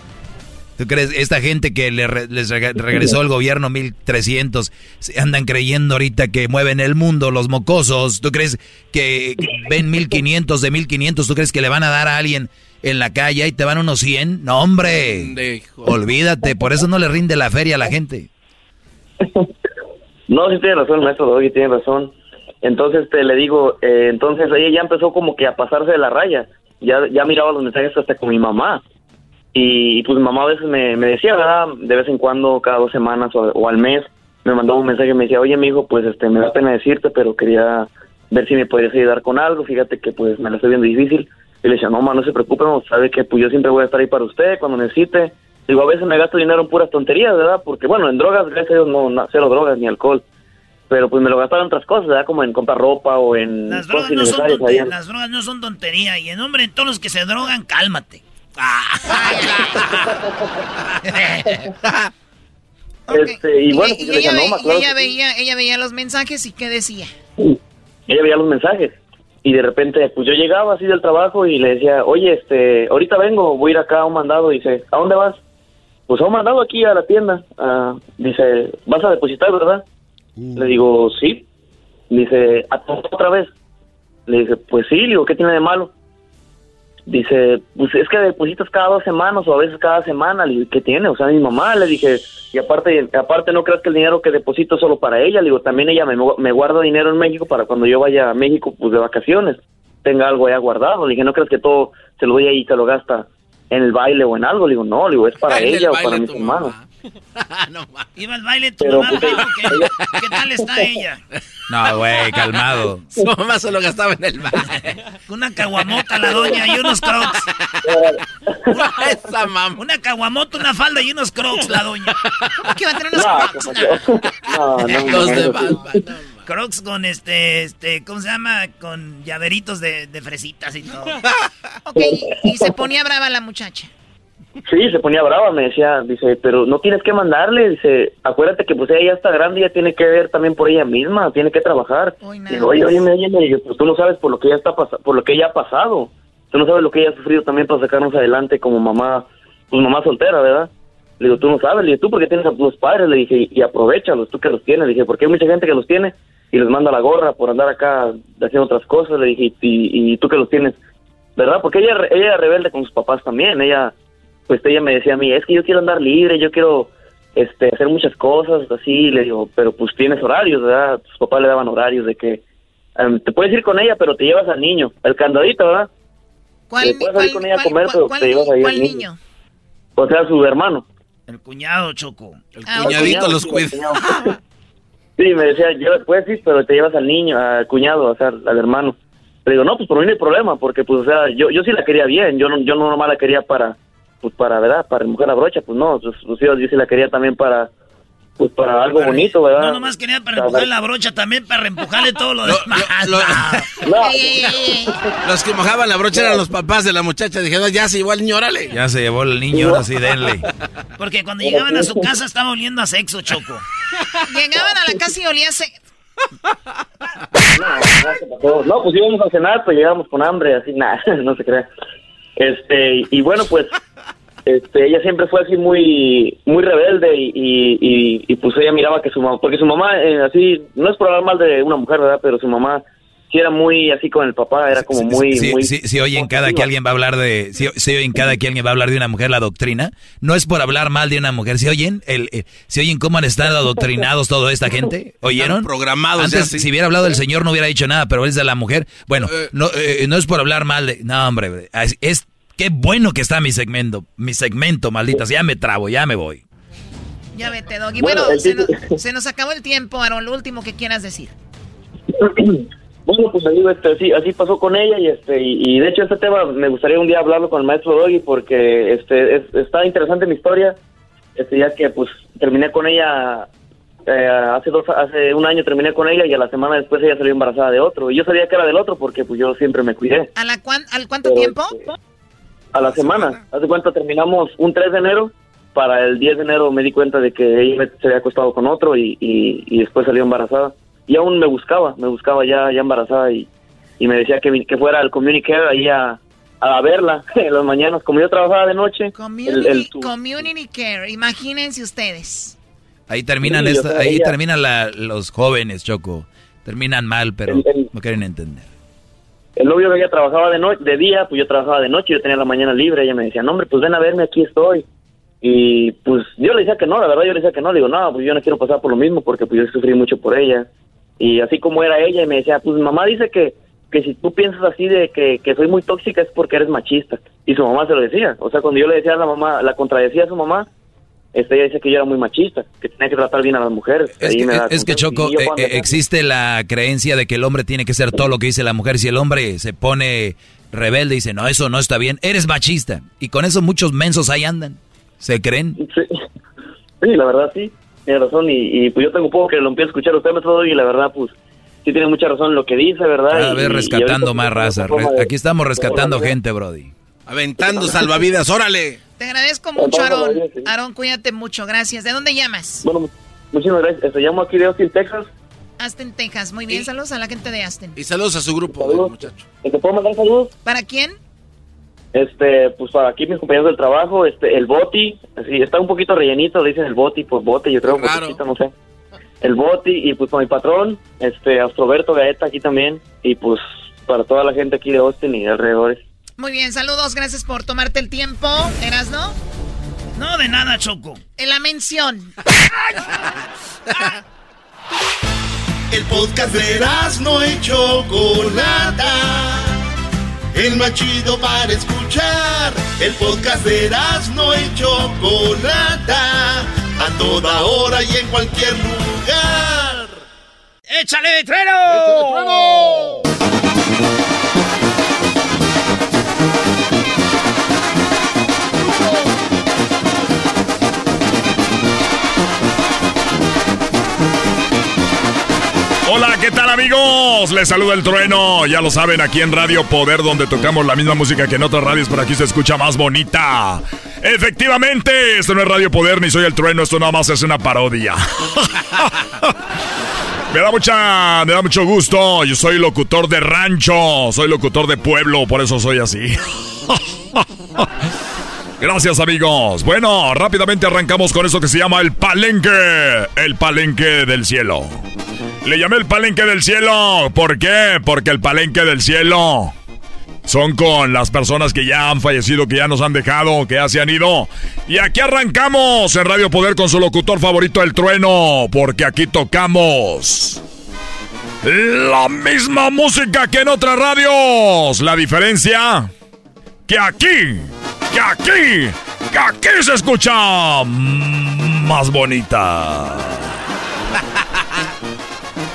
¿Tú crees? Esta gente que les regresó el gobierno 1300, andan creyendo ahorita que mueven el mundo los mocosos. ¿Tú crees que ven 1500 de 1500? ¿Tú crees que le van a dar a alguien en la calle y te van unos 100? No, hombre. Olvídate, por eso no le rinde la feria a la gente. No, sí tiene razón, maestro Doggy, tiene razón. Entonces te le digo, eh, entonces ella ya empezó como que a pasarse de la raya. Ya, ya miraba los mensajes hasta con mi mamá. Y, pues mi mamá a veces me, decía, ¿verdad? De vez en cuando, cada dos semanas o, al mes, me mandaba un mensaje y me decía, oye, mi hijo, pues este, me da pena decirte, pero quería ver si me podrías ayudar con algo. Fíjate que pues me la estoy viendo difícil. Y le decía, no, mamá, no se preocupe, no, sabe que pues yo siempre voy a estar ahí para usted cuando necesite. Digo, a veces me gasto dinero en puras tonterías, ¿verdad? Porque, bueno, en drogas, gracias a Dios, no, no cero drogas ni alcohol. Pero pues me lo gastaba en otras cosas, ¿verdad? Como en comprar ropa o en las drogas no son tonterías, Las drogas no son tontería. Y en nombre de todos los que se drogan, cálmate. este, y bueno, pues, ella, ella, veía, ella veía los mensajes y ¿qué decía? Ella veía los mensajes y de repente pues yo llegaba así del trabajo y le decía, oye, este, ahorita vengo, voy a ir acá a un mandado, dice, ¿a dónde vas? Pues a un mandado aquí a la tienda, uh, dice, ¿vas a depositar, verdad? Uh. Le digo, sí, dice, ¿a otra vez? Le dije, pues sí, le digo, ¿qué tiene de malo? Dice, pues es que depositas cada dos semanas o a veces cada semana. Le ¿qué tiene? O sea, mi mamá le dije, y aparte, aparte no creas que el dinero que deposito es solo para ella. Le digo, también ella me, me guarda dinero en México para cuando yo vaya a México, pues de vacaciones, tenga algo allá guardado. Le dije, no creas que todo se lo doy ahí y se lo gasta en el baile o en algo. Le digo, no, le digo, es para ella o para mis hermanos. no, Iba al baile tu mamá, pues, ¿qué, tal está ella? No, güey, calmado. Su mamá solo gastaba en el baile. Una caguamota la doña y unos crocs. una, Esa mamá. Una caguamota, una falda y unos crocs la doña. ¿Cómo que va a tener unos crocs? No, no, no. Los de Batman, Crocs con este, este, ¿cómo se llama? Con llaveritos de, de fresitas y todo. ok, y se ponía brava la muchacha. Sí, se ponía brava, me decía, dice, pero no tienes que mandarle, dice, acuérdate que pues ella ya está grande, ya tiene que ver también por ella misma, tiene que trabajar. Digo, oye, oye, oye, pues tú no sabes por lo que ella está por lo que ella ha pasado, tú no sabes lo que ella ha sufrido también para sacarnos adelante como mamá, pues mamá soltera, ¿verdad? Le digo, tú no sabes, le dije, tú porque tienes a tus padres, le dije, y aprovechalos, tú que los tienes, le dije, porque hay mucha gente que los tiene y les manda la gorra por andar acá haciendo otras cosas, le dije, y, y tú que los tienes, ¿verdad? Porque ella, ella era rebelde con sus papás también, ella pues ella me decía a mí, es que yo quiero andar libre, yo quiero este hacer muchas cosas, así, le digo, pero pues tienes horarios, ¿verdad? Tus papás le daban horarios de que em, te puedes ir con ella, pero te llevas al niño, el candadito, ¿verdad? ¿Cuál, te puedes ir con ella a comer, pero te llevas ahí al niño? O sea, su hermano. El cuñado, Choco. El ah, cuñadito los cuida. Sí, me decía, yo, puedes ir, pero te llevas al niño, al cuñado, o sea, al hermano. Le digo, no, pues por mí no hay problema, porque pues, o sea, yo, yo sí la quería bien, yo no, yo no nomás la quería para pues para, ¿verdad? Para remojar la brocha, pues no, pues yo, sí la quería también para, pues para algo bonito, ¿verdad? No, nomás quería para empujar la brocha, también para reempujarle todo lo, demás. los que mojaban la brocha eran los papás de la muchacha. Dijeron, ya se llevó el niño, órale. Ya se llevó el niño, ahora sí, denle. Porque cuando llegaban a su casa estaba oliendo a sexo, Choco. Llegaban a la casa y olía a sexo. No, no, pues íbamos a cenar, pues llegamos con hambre, así, nada, no se crea. Este, y bueno, pues este, ella siempre fue así muy muy rebelde y, y, y, pues ella miraba que su mamá, porque su mamá eh, así, no es por hablar mal de una mujer, ¿verdad? Pero su mamá sí era muy así con el papá, era como muy... Sí, muy sí, sí, oyen cada que alguien va a hablar de... Si, si, oyen cada que alguien va a hablar de una mujer la doctrina, no es por hablar mal de una mujer, si oyen el, eh, si oyen cómo han estado adoctrinados toda esta gente, ¿oyeron? programados. Antes, si hubiera hablado el señor no hubiera dicho nada, pero es de la mujer. Bueno, eh. no, no es por hablar mal de... No, hombre, es Qué bueno que está mi segmento, mi segmento, malditas. Ya me trabo, ya me voy. Ya vete, Doggy. Bueno, se, nos, acabó el tiempo, Aaron. Lo último que quieras decir. Bueno, pues digo, este, sí, así pasó con ella y este y, de hecho este tema me gustaría un día hablarlo con el maestro Doggy porque este está interesante mi historia, este ya que pues terminé con ella eh, hace dos hace un año terminé con ella y a la semana después ella salió embarazada de otro y yo sabía que era del otro porque pues yo siempre me cuidé. ¿A la al cuánto tiempo? Este, a la semana. Hace cuenta, terminamos un 3 de enero. Para el 10 de enero me di cuenta de que ella se había acostado con otro y, y, después salió embarazada. Y aún me buscaba, me buscaba ya, ya embarazada y, y me decía que, que fuera al community care ahí a, a verla en las mañanas. Como yo trabajaba de noche. Community, community care, imagínense ustedes. Ahí terminan, ahí terminan los jóvenes, Choco. Terminan mal, pero no quieren entender. El novio que ella trabajaba de, noche, de día, pues yo trabajaba de noche, yo tenía la mañana libre, ella me decía, no hombre, pues ven a verme, aquí estoy. Y pues yo le decía que no, la verdad yo le decía que no, le digo, no, pues yo no quiero pasar por lo mismo porque pues yo sufrí mucho por ella. Y así como era ella, y me decía, pues mamá dice que, que si tú piensas así de que, que soy muy tóxica es porque eres machista. Y su mamá se lo decía. O sea, cuando yo le decía a la mamá, la contradecía a su mamá, este, ella dice que yo era muy machista, que tenía que tratar bien a las mujeres. Es que, Choco, eh, eh, existe la creencia de que el hombre tiene que ser todo lo que dice la mujer. Si el hombre se pone rebelde y dice, no, eso no está bien, eres machista. Y con eso muchos mensos ahí andan. ¿Se creen? Sí, la verdad sí, tiene razón. Y, pues yo tengo poco que lo empiezo a escuchar usted, todo y la verdad, pues sí tiene mucha razón en lo que dice, ¿verdad? A ver, rescatando más raza. Aquí estamos rescatando gente, Brody. Aventando salvavidas, órale. Te agradezco mucho, Aarón. Aarón, cuídate mucho, gracias. ¿De dónde llamas? Bueno, muchísimas gracias. Te llamo aquí de Austin, Texas. Austin, Texas. Muy bien, saludos a la gente de Austin. Y saludos a su grupo, muchacho. ¿Te puedo mandar saludos? ¿Para quién? Este, pues para aquí mis compañeros del trabajo, este, el Boti, así, está un poquito rellenito, dicen el Boti, pues bote, yo creo, claro. no sé. El Boti, y pues con mi patrón, este, Astroberto Gaeta aquí también, y pues para toda la gente aquí de Austin y alrededores. Muy bien, saludos, gracias por tomarte el tiempo. ¿Eras, no? No, de nada, Choco. En la mención. el podcast de no y Chocolata. el más chido para escuchar. El podcast de no y Chocolata, a toda hora y en cualquier lugar. ¡Échale, trueno! ¡Échale, trueno! Hola, ¿qué tal amigos? Les saluda el trueno. Ya lo saben, aquí en Radio Poder, donde tocamos la misma música que en otras radios, pero aquí se escucha más bonita. Efectivamente, esto no es Radio Poder ni soy el trueno, esto nada más es una parodia. me da mucha, me da mucho gusto. Yo soy locutor de rancho, soy locutor de pueblo, por eso soy así. Gracias amigos. Bueno, rápidamente arrancamos con eso que se llama el palenque. El palenque del cielo. Le llamé el palenque del cielo. ¿Por qué? Porque el palenque del cielo son con las personas que ya han fallecido, que ya nos han dejado, que ya se han ido. Y aquí arrancamos en Radio Poder con su locutor favorito, El Trueno, porque aquí tocamos la misma música que en otras radios. La diferencia que aquí, que aquí, que aquí se escucha más bonita.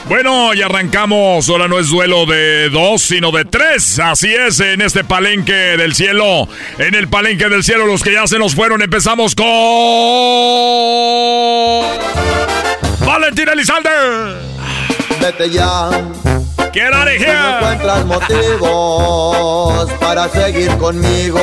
Bueno, y arrancamos. Ahora no es duelo de dos, sino de tres. Así es, en este palenque del cielo. En el palenque del cielo, los que ya se nos fueron, empezamos con. Valentín Elizalde. Vete ya Get out of No encuentras motivos para seguir conmigo.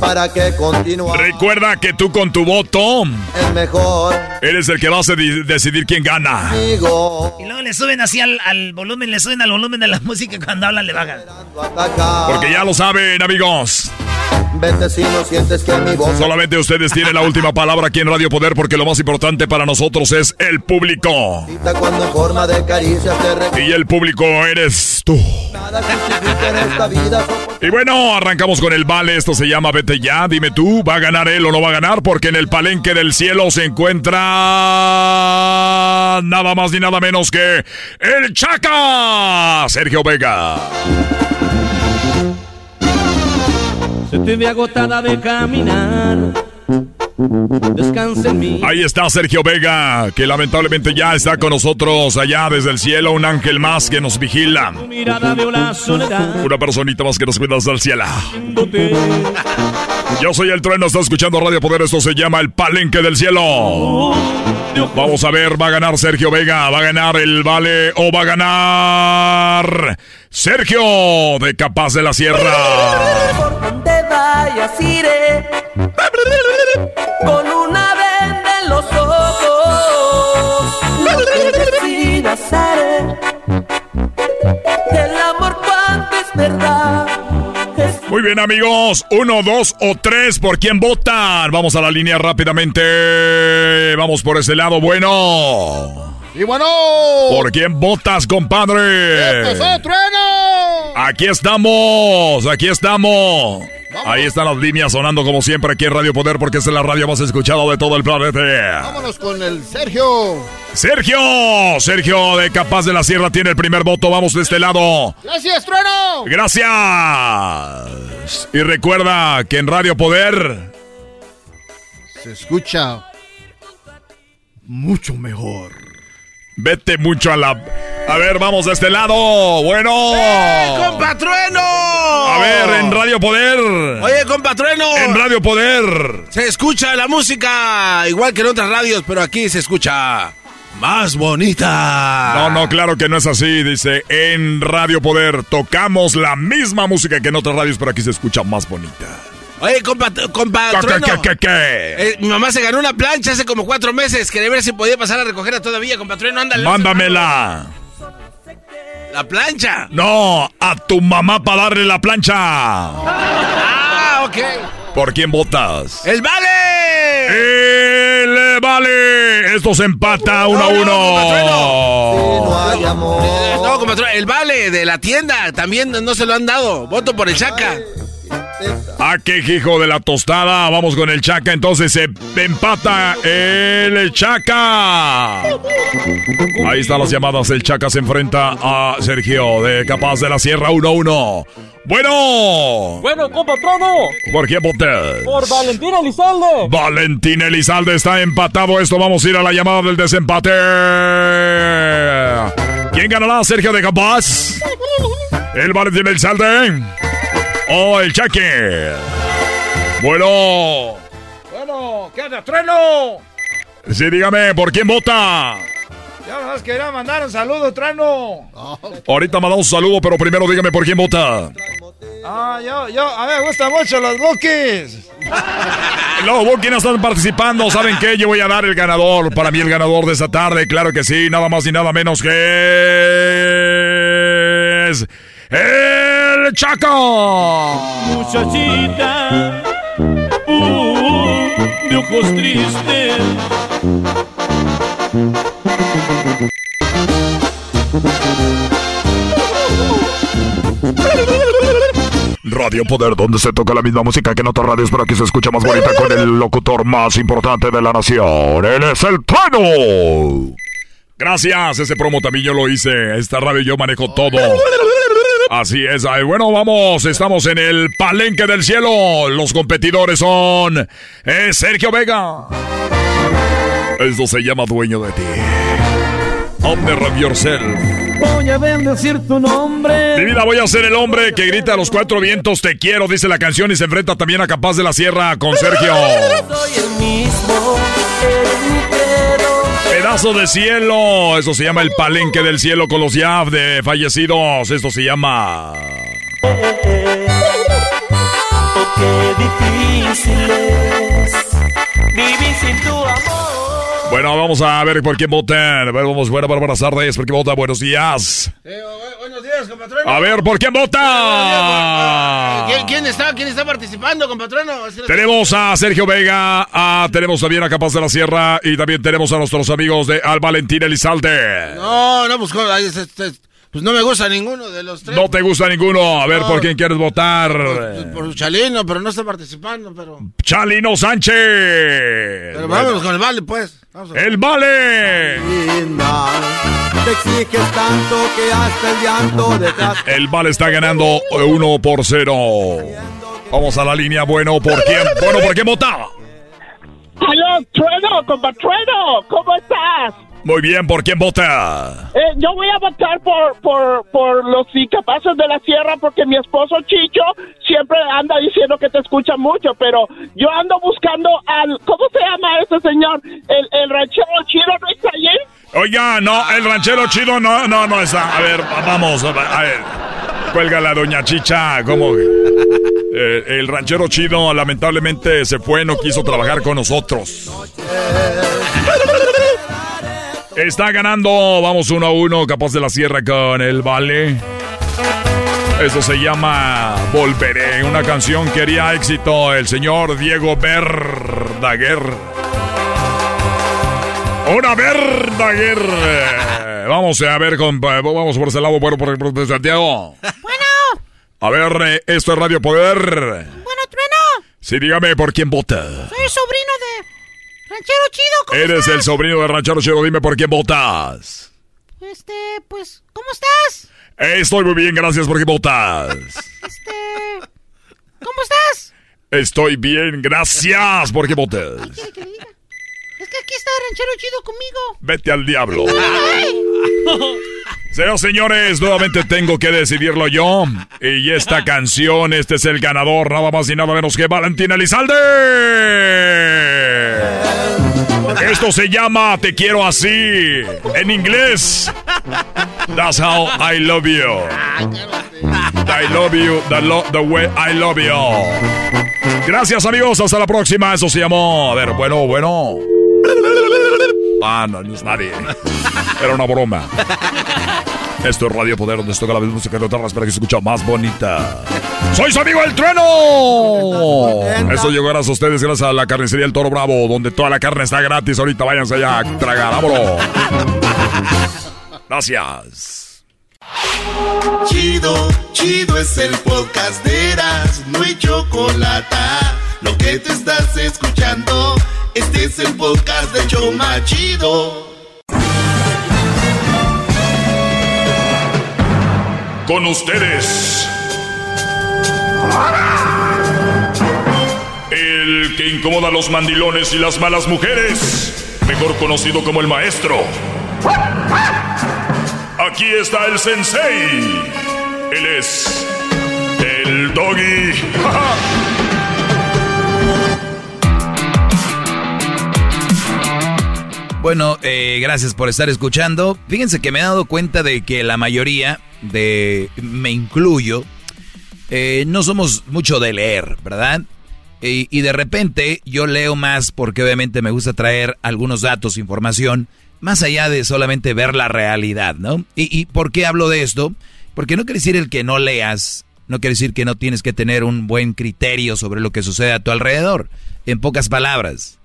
¿Para que continuar? Recuerda que tú con tu voto. Es mejor. Eres el que vas a decidir quién gana. Y luego le suben así al, al, volumen, le suben al volumen de la música cuando hablan le bajan. Porque ya lo saben, amigos. Vete si no sientes que mi voz. Solamente ustedes tienen la última palabra aquí en Radio Poder porque lo más importante para nosotros es el público. Cuando en forma de caricia y el público eres tú. Y bueno, arrancamos con el vale. Esto se llama Vete ya. Dime tú, ¿va a ganar él o no va a ganar? Porque en el palenque del cielo se encuentra nada más ni nada menos que el Chaca, Sergio Vega. Se te ve agotada de caminar. Descansa en mí. Ahí está Sergio Vega, que lamentablemente ya está con nosotros allá desde el cielo, un ángel más que nos vigila. Una personita más que nos cuida desde el cielo. Yo soy el trueno, está escuchando Radio Poder, esto se llama el palenque del cielo. Vamos a ver, ¿va a ganar Sergio Vega? ¿Va a ganar el Vale o va a ganar Sergio de Capaz de la Sierra? Por donde vayas iré con una venda en los ojos. El amor es verdad. Muy bien, amigos. Uno, dos o tres. ¿Por quién votan? Vamos a la línea rápidamente. Vamos por ese lado. Bueno. Y bueno. ¿Por quién votas, compadre? ¡Empezó trueno! Aquí estamos. Aquí estamos. Ahí están las líneas sonando como siempre aquí en Radio Poder porque es la radio más escuchada de todo el planeta. Vámonos con el Sergio. Sergio, Sergio de Capaz de la Sierra tiene el primer voto. Vamos de este lado. Gracias, Trueno. Gracias. Y recuerda que en Radio Poder se escucha mucho mejor. Vete mucho a la... A ver, vamos de este lado. Bueno. ¡Eh, compatrueno! A ver, en Radio Poder. Oye, compatrueno. En Radio Poder. Se escucha la música igual que en otras radios, pero aquí se escucha más bonita. No, no, claro que no es así. Dice, en Radio Poder tocamos la misma música que en otras radios, pero aquí se escucha más bonita. Oye, compa, compa ¿Qué, qué, qué, eh, mi mamá se ganó una plancha hace como cuatro meses. Quería ver si podía pasar a recogerla todavía, compa Trueno. Ándale. Mándamela. ¿La plancha? No, a tu mamá para darle la plancha. Ah, ok. ¿Por quién votas? ¡El Vale! ¡El Vale! Esto se empata uno a uno. no hay amor. No, compa El Vale de la tienda también no se lo han dado. Voto por el Chaca. ¿A qué hijo de la tostada? Vamos con el Chaca. Entonces se empata el Chaca. Ahí están las llamadas. El Chaca se enfrenta a Sergio de Capaz de la Sierra 1-1. Bueno. Bueno, compa Trono. ¿Por quién voté? Por Valentín Elizalde. Valentín Elizalde está empatado. Esto vamos a ir a la llamada del desempate. ¿Quién ganará? Sergio de Capaz. El Valentín Elizalde. O el Chaque. Bueno. Bueno, ¿qué onda, Trueno? Sí, dígame, ¿por quién vota? Ya más quería mandar un saludo, Trueno. Ahorita me da un saludo, pero primero dígame por quién vota. Ah, yo, yo, a mí me gustan mucho los Bookies. Los Bookies no están participando. ¿Saben qué? Yo voy a dar el ganador. Para mí, el ganador de esta tarde, claro que sí. Nada más y nada menos que. Es. ¡El Chaco! Muchachita, uh, de ojos tristes. Radio Poder, donde se toca la misma música que en otras radios, pero aquí se escucha más bonita con el locutor más importante de la nación. Él es el Trueno. Gracias, ese promo también yo lo hice. Esta radio yo manejo todo. Así es. Ay, bueno, vamos. Estamos en el Palenque del Cielo. Los competidores son eh, Sergio Vega. Esto se llama Dueño de ti. Hombre of yourself. Voy a bendecir tu nombre. Mi vida voy a ser el hombre que grita a los cuatro vientos te quiero, dice la canción y se enfrenta también a Capaz de la Sierra con Sergio. Soy el mismo, Pedazo de cielo, eso se llama el palenque del cielo con los Yav de fallecidos, esto se llama... Qué difícil es vivir sin tu amor. Bueno, vamos a ver por quién votan. A ver, vamos, bueno, buenas tardes, ¿por quién vota? Buenos días. buenos días, compatrón. A ver, ¿por quién vota? ¿Quién, quién está, quién está participando, compatrono? Tenemos a Sergio Vega, a, tenemos también a Capaz de la Sierra y también tenemos a nuestros amigos de Al Valentín Elizalde. No, no, pues, pues no me gusta ninguno de los tres. No te gusta ninguno. A ver, No. ¿por quién quieres votar? Pues, por Chalino, pero no está participando, pero... Chalino Sánchez. Pero vámonos con el vale, pues. Vamos a- El Vale. Te exiges tanto que hasta el llanto detrás. El Vale está ganando 1 por 0. Vamos a la línea. Bueno, ¿por quién? Bueno, ¿por quién vota? Aló, Trueno, compa Trueno, ¿cómo estás? Muy bien, ¿por quién vota? Eh, yo voy a votar por, por, por los incapaces de la sierra porque mi esposo Chicho siempre anda diciendo que te escucha mucho, pero yo ando buscando al, ¿cómo se llama ese señor? El, el ranchero chino, ¿no está allí? Oiga, no, el ranchero chido no, no, no está. A ver, vamos, a ver. Cuelga la doña Chicha, ¿cómo? Eh, el ranchero chido lamentablemente se fue, no quiso trabajar con nosotros. Está ganando, vamos uno a uno, capaz de la sierra con el vale. Eso se llama Volveré, una canción que haría éxito el señor Diego Verdaguer. Una Verdaguer. Vamos a ver, con, vamos por ese lado, bueno, por, por- por Santiago. Bueno, A ver, eh, esto es Radio Poder. bueno, Trueno. Sí, dígame por quién vota. Soy sobrino de Ranchero Chido. ¿Cómo Eres estás? el sobrino de Ranchero Chido, dime por quién votas. Este, pues, ¿cómo estás? Estoy muy bien, gracias por quién votas. Este, ¿cómo estás? Estoy bien, gracias por quién votas. Es que aquí está Ranchero Chido conmigo. Vete al diablo. Ay. Señoras señores, nuevamente tengo que decidirlo yo. Y esta canción, este es el ganador, nada más y nada menos que Valentina Elizalde. Esto se llama Te quiero así. En inglés. That's how I love you. I love you the, lo- the way I love you. Gracias amigos, hasta la próxima. Eso se llamó. A ver, bueno, bueno. Ah, no, no es nadie. Era una broma. Esto es Radio Poder, donde toca la música de otras para que se escucha más bonita. ¡Soy su amigo el trueno! Esto llegó gracias a ustedes, gracias a la carnicería El Toro Bravo, donde toda la carne está gratis. Ahorita váyanse allá a tragar, vámonos. Gracias. Chido, chido es el podcast de Eras, no hay chocolate. Lo que te estás escuchando, este es el podcast de Choma Chido. Con ustedes. El que incomoda a los mandilones y las malas mujeres, mejor conocido como el maestro. Aquí está el sensei. Él es el doggy. Bueno, eh, gracias por estar escuchando. Fíjense que me he dado cuenta de que la mayoría de, me incluyo, eh, no somos mucho de leer, ¿verdad? Y, de repente yo leo más porque obviamente me gusta traer algunos datos, información, más allá de solamente ver la realidad, ¿no? ¿Y, y por qué hablo de esto? Porque no quiere decir el que no leas, no quiere decir que no tienes que tener un buen criterio sobre lo que sucede a tu alrededor. En pocas palabras,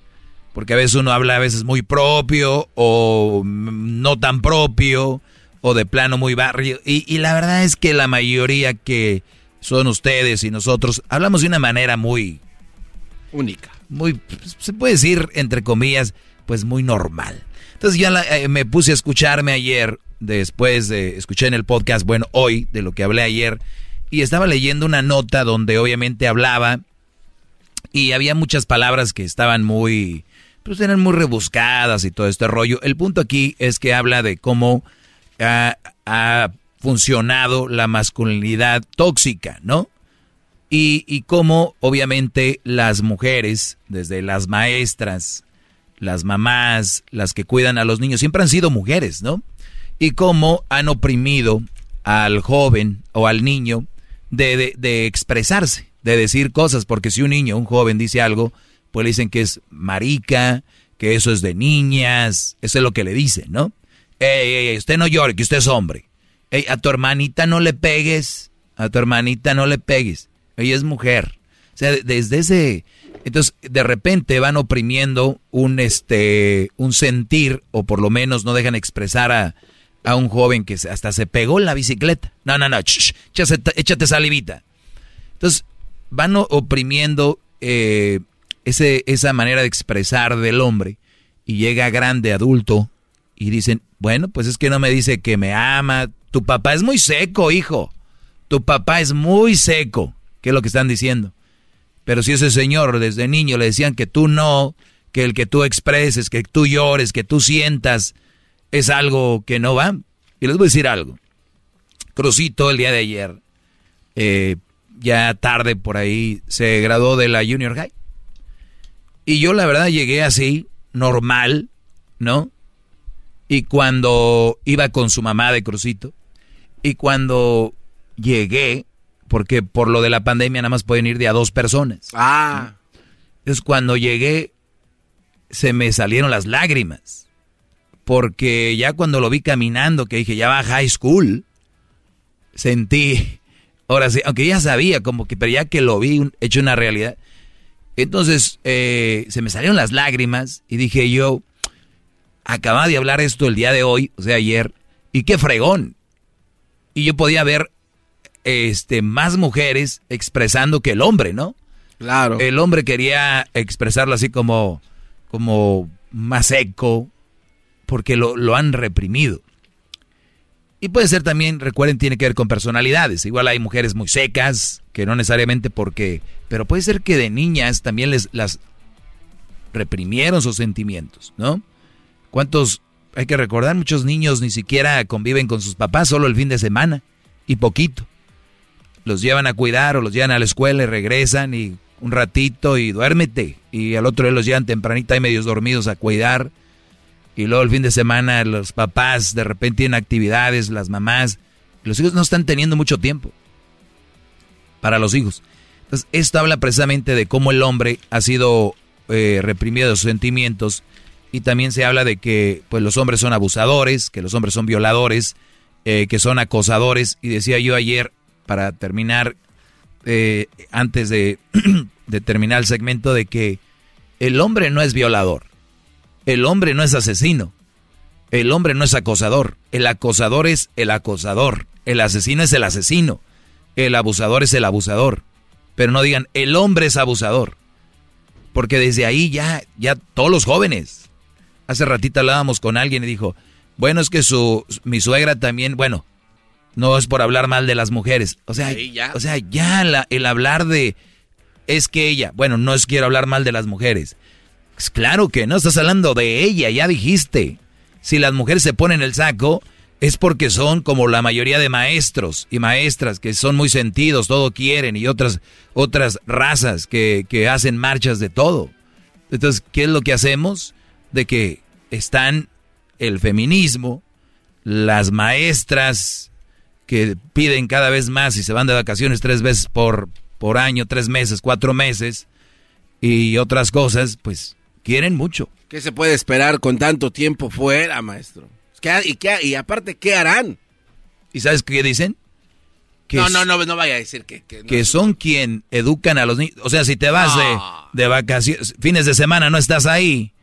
porque a veces uno habla a veces muy propio o no tan propio o de plano muy barrio. Y, la verdad es que la mayoría que son ustedes y nosotros hablamos de una manera muy única. Muy, se puede decir, entre comillas, pues muy normal. Entonces ya eh, me puse a escucharme ayer, después de, escuché en el podcast, bueno, hoy, de lo que hablé ayer, y estaba leyendo una nota donde obviamente hablaba y había muchas palabras que estaban muy pues eran muy rebuscadas y todo este rollo. El punto aquí es que habla de cómo ha, funcionado la masculinidad tóxica, ¿no? Y, y cómo obviamente las mujeres, desde las maestras, las mamás, las que cuidan a los niños, siempre han sido mujeres, ¿no? Y cómo han oprimido al joven o al niño de, de expresarse, de decir cosas, porque si un niño, un joven dice algo, pues le dicen que es marica, que eso es de niñas, eso es lo que le dicen, ¿no? Ey, ey, usted no llore, que usted es hombre. Ey, a tu hermanita no le pegues, a tu hermanita no le pegues, ella es mujer. O sea, desde ese... Entonces, de repente van oprimiendo un, este, un sentir, o por lo menos no dejan expresar a, a un joven que hasta se pegó en la bicicleta. No, no, no, échate, échate salivita. Entonces, van oprimiendo eh, ese, esa manera de expresar del hombre y llega grande, adulto, y dicen, bueno, pues es que no me dice que me ama, tu papá es muy seco, hijo, tu papá es muy seco, ¿qué es lo que están diciendo? Pero si ese señor desde niño le decían que tú no, que el que tú expreses, que tú llores, que tú sientas, es algo que no va. Y les voy a decir algo. Crucito el día de ayer, eh, ya tarde por ahí, se graduó de la Junior High. Y yo la verdad llegué así, normal, ¿no? Y cuando iba con su mamá de Crucito, y cuando llegué, porque por lo de la pandemia nada más pueden ir de a dos personas. Ah. Entonces cuando llegué, se me salieron las lágrimas. Porque ya cuando lo vi caminando, que dije, ya va a high school, sentí, ahora sí, aunque ya sabía, como que, pero ya que lo vi hecho una realidad, entonces eh, se me salieron las lágrimas y dije yo, acababa de hablar esto el día de hoy, o sea, ayer, y qué fregón. Y yo podía ver este, más mujeres expresando que el hombre, ¿no? Claro. El hombre quería expresarlo así como, como más seco, porque lo, lo han reprimido. Y puede ser también, recuerden, tiene que ver con personalidades. Igual hay mujeres muy secas, que no necesariamente porque... Pero puede ser que de niñas también les las reprimieron sus sentimientos, ¿no? ¿Cuántos... Hay que recordar, muchos niños ni siquiera conviven con sus papás solo el fin de semana y poquito. Los llevan a cuidar o los llevan a la escuela y regresan y un ratito y duérmete. Y al otro día los llevan tempranita y medios dormidos a cuidar y luego el fin de semana los papás de repente tienen actividades, las mamás, los hijos no están teniendo mucho tiempo para los hijos. Entonces, esto habla precisamente de cómo el hombre ha sido eh, reprimido de sus sentimientos y también se habla de que pues, los hombres son abusadores, que los hombres son violadores, eh, que son acosadores. Y decía yo ayer, para terminar, eh, antes de, de terminar el segmento, de que el hombre no es violador. El hombre no es asesino. El hombre no es acosador. El acosador es el acosador. el asesino es el asesino, el abusador es el abusador. Pero no digan, el hombre es abusador. Porque desde ahí ya, ya todos los jóvenes. Hace ratito hablábamos con alguien y dijo, bueno, es que su, mi suegra también, bueno, no es por hablar mal de las mujeres. O sea, ya. O sea, ya el hablar de, es que ella, bueno, no es quiero hablar mal de las mujeres. Es claro que no, estás hablando de ella, ya dijiste. Si las mujeres se ponen el saco, es porque son como la mayoría de maestros y maestras que son muy sentidos, todo quieren, y otras, otras razas que, que hacen marchas de todo. Entonces, ¿qué es lo que hacemos? De que están el feminismo, las maestras que piden cada vez más y se van de vacaciones tres veces por, por año, tres meses, cuatro meses, y otras cosas, pues quieren mucho. ¿Qué se puede esperar con tanto tiempo fuera, maestro? y, qué, y aparte, ¿qué harán? ¿Y sabes qué dicen? Que no, no, no, no vaya a decir que... Que, son quien educan a los niños. O sea, si te vas de, de vacaciones, fines de semana no estás ahí,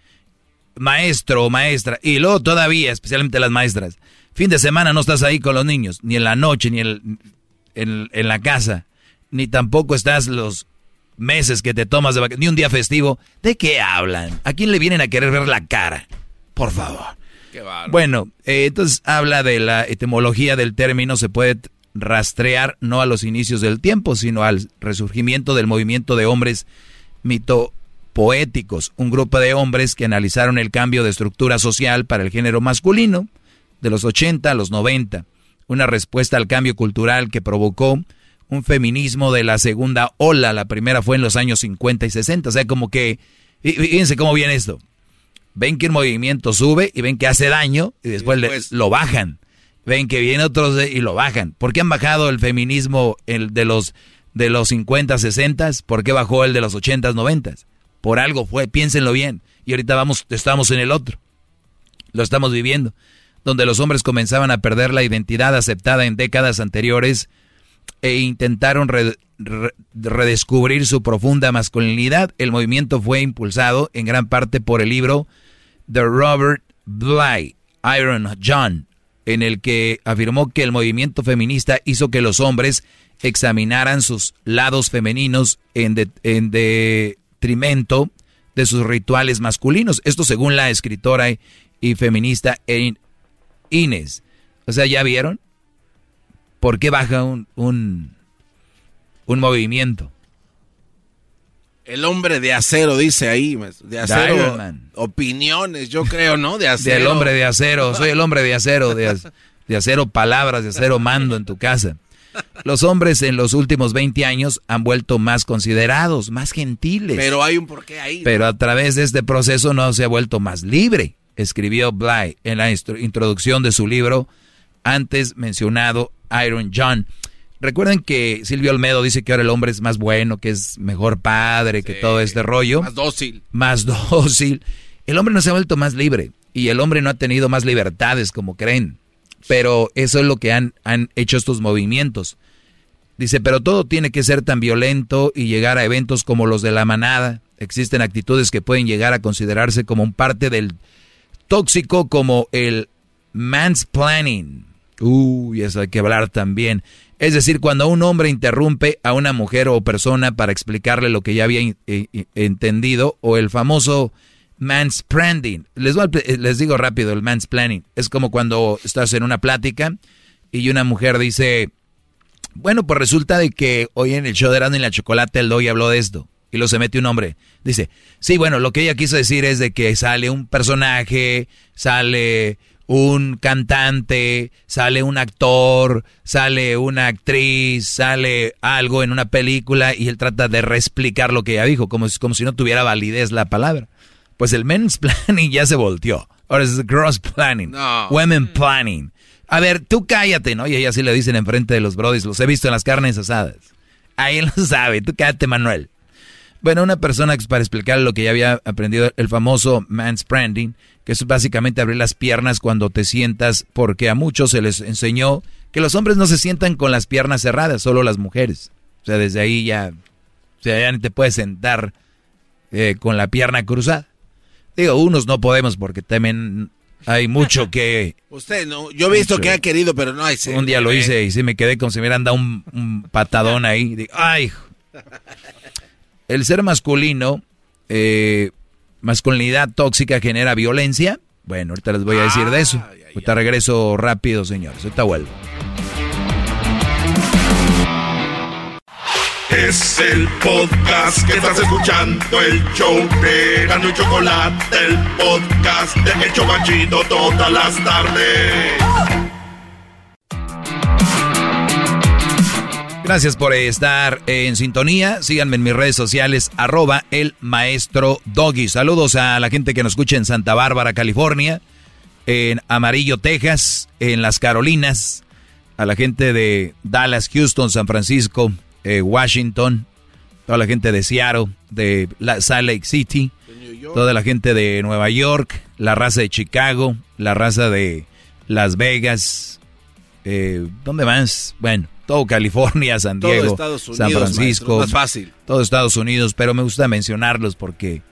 maestro o maestra, y luego todavía, especialmente las maestras, fin de semana no estás ahí con los niños, ni en la noche, ni en, en la casa, ni tampoco estás los meses que te tomas de vacaciones, ni un día festivo. ¿De qué hablan? ¿A quién le vienen a querer ver la cara? Por favor bueno, eh, entonces habla de la etimología del término, se puede rastrear no a los inicios del tiempo, sino al resurgimiento del movimiento de hombres mitopoéticos, un grupo de hombres que analizaron el cambio de estructura social para el género masculino de los 80 a los 90, una respuesta al cambio cultural que provocó un feminismo de la segunda ola, la primera fue en los años 50 y 60, o sea, como que, fíjense cómo viene esto, ven que el movimiento sube y ven que hace daño y después, lo bajan. Ven que viene otros y lo bajan. ¿Por qué han bajado el feminismo el de los de los 50, 60? ¿Por qué bajó el de los 80, 90? Por algo fue, piénsenlo bien. Y ahorita vamos, estamos en el otro. Lo estamos viviendo. Donde los hombres comenzaban a perder la identidad aceptada en décadas anteriores e intentaron redescubrir su profunda masculinidad. El movimiento fue impulsado en gran parte por el libro de Robert Bly, Iron John, en el que afirmó que el movimiento feminista hizo que los hombres examinaran sus lados femeninos en, detrimento de sus rituales masculinos. Esto según la escritora y feminista Inés. O sea, ¿ya vieron? ¿Por qué baja un, un, un movimiento? El hombre de acero, dice ahí, de acero. Opiniones, yo creo, ¿no? De acero. Del hombre de acero, soy el hombre de acero, de, de acero palabras, de acero mando en tu casa. Los hombres en los últimos 20 años han vuelto más considerados, más gentiles. Pero hay un porqué ahí. Pero a través de este proceso no se ha vuelto más libre, escribió Bly en la introducción de su libro antes mencionado Iron John. Recuerden que Silvio Olmedo dice que ahora el hombre es más bueno, que es mejor padre, que todo este rollo. Más dócil. Más dócil. El hombre no se ha vuelto más libre y el hombre no ha tenido más libertades como creen. Pero eso es lo que han, han hecho estos movimientos. Dice, pero todo tiene que ser tan violento y llegar a eventos como los de la manada. Existen actitudes que pueden llegar a considerarse como un parte del tóxico como el mansplaining. Uy, eso hay que hablar también. Es decir, cuando un hombre interrumpe a una mujer o persona para explicarle lo que ya había eh, entendido, o el famoso mansplaining. Les, les digo rápido, el mansplaining. Es como cuando estás en una plática y una mujer dice, bueno, pues resulta de que hoy en el show de Erasmo y la Chocolate el doy habló de esto. Y lo se mete un hombre. Dice, sí, bueno, lo que ella quiso decir es de que sale un personaje, sale un cantante, sale un actor, sale una actriz, sale algo en una película y él trata de reexplicar lo que ella dijo, como, como si no tuviera validez la palabra. Pues el men's planning ya se volteó. Ahora es gross planning. Women planning. A ver, tú cállate, ¿no? Y ella sí le dicen enfrente de los brodis, los he visto en las carnes asadas. Ahí lo sabe, tú cállate, Manuel. Bueno, una persona para explicar lo que ya había aprendido, el famoso manspreading, que es básicamente abrir las piernas cuando te sientas, porque a muchos se les enseñó que los hombres no se sientan con las piernas cerradas, solo las mujeres. O sea, desde ahí ya, o sea, ya ni te puedes sentar eh, con la pierna cruzada. Digo, unos no podemos porque temen Hay mucho que... Usted no, yo he visto que ha querido, pero no hay... Un día lo hice y sí me quedé como si me hubieran dado un, patadón ahí. ay, el ser masculino, eh, masculinidad tóxica genera violencia. Bueno, ahorita les voy a decir de eso. Ahorita regreso rápido, señores. Ahorita vuelvo. Es el podcast que estás escuchando, el show de Gano y Chocolate, el podcast de Hecho Banchito todas las tardes. Gracias por estar en sintonía. Síganme en mis redes sociales, arroba el maestro Doggy. Saludos a la gente que nos escucha en Santa Bárbara, California, en Amarillo, Texas, en Las Carolinas, a la gente de Dallas, Houston, San Francisco, eh, Washington, toda la gente de Seattle, de Salt Lake City, toda la gente de Nueva York, la raza de Chicago, la raza de Las Vegas, eh, ¿dónde más? Bueno, todo California, San Diego, San Francisco, fácil. todo Estados Unidos, pero me gusta mencionarlos porque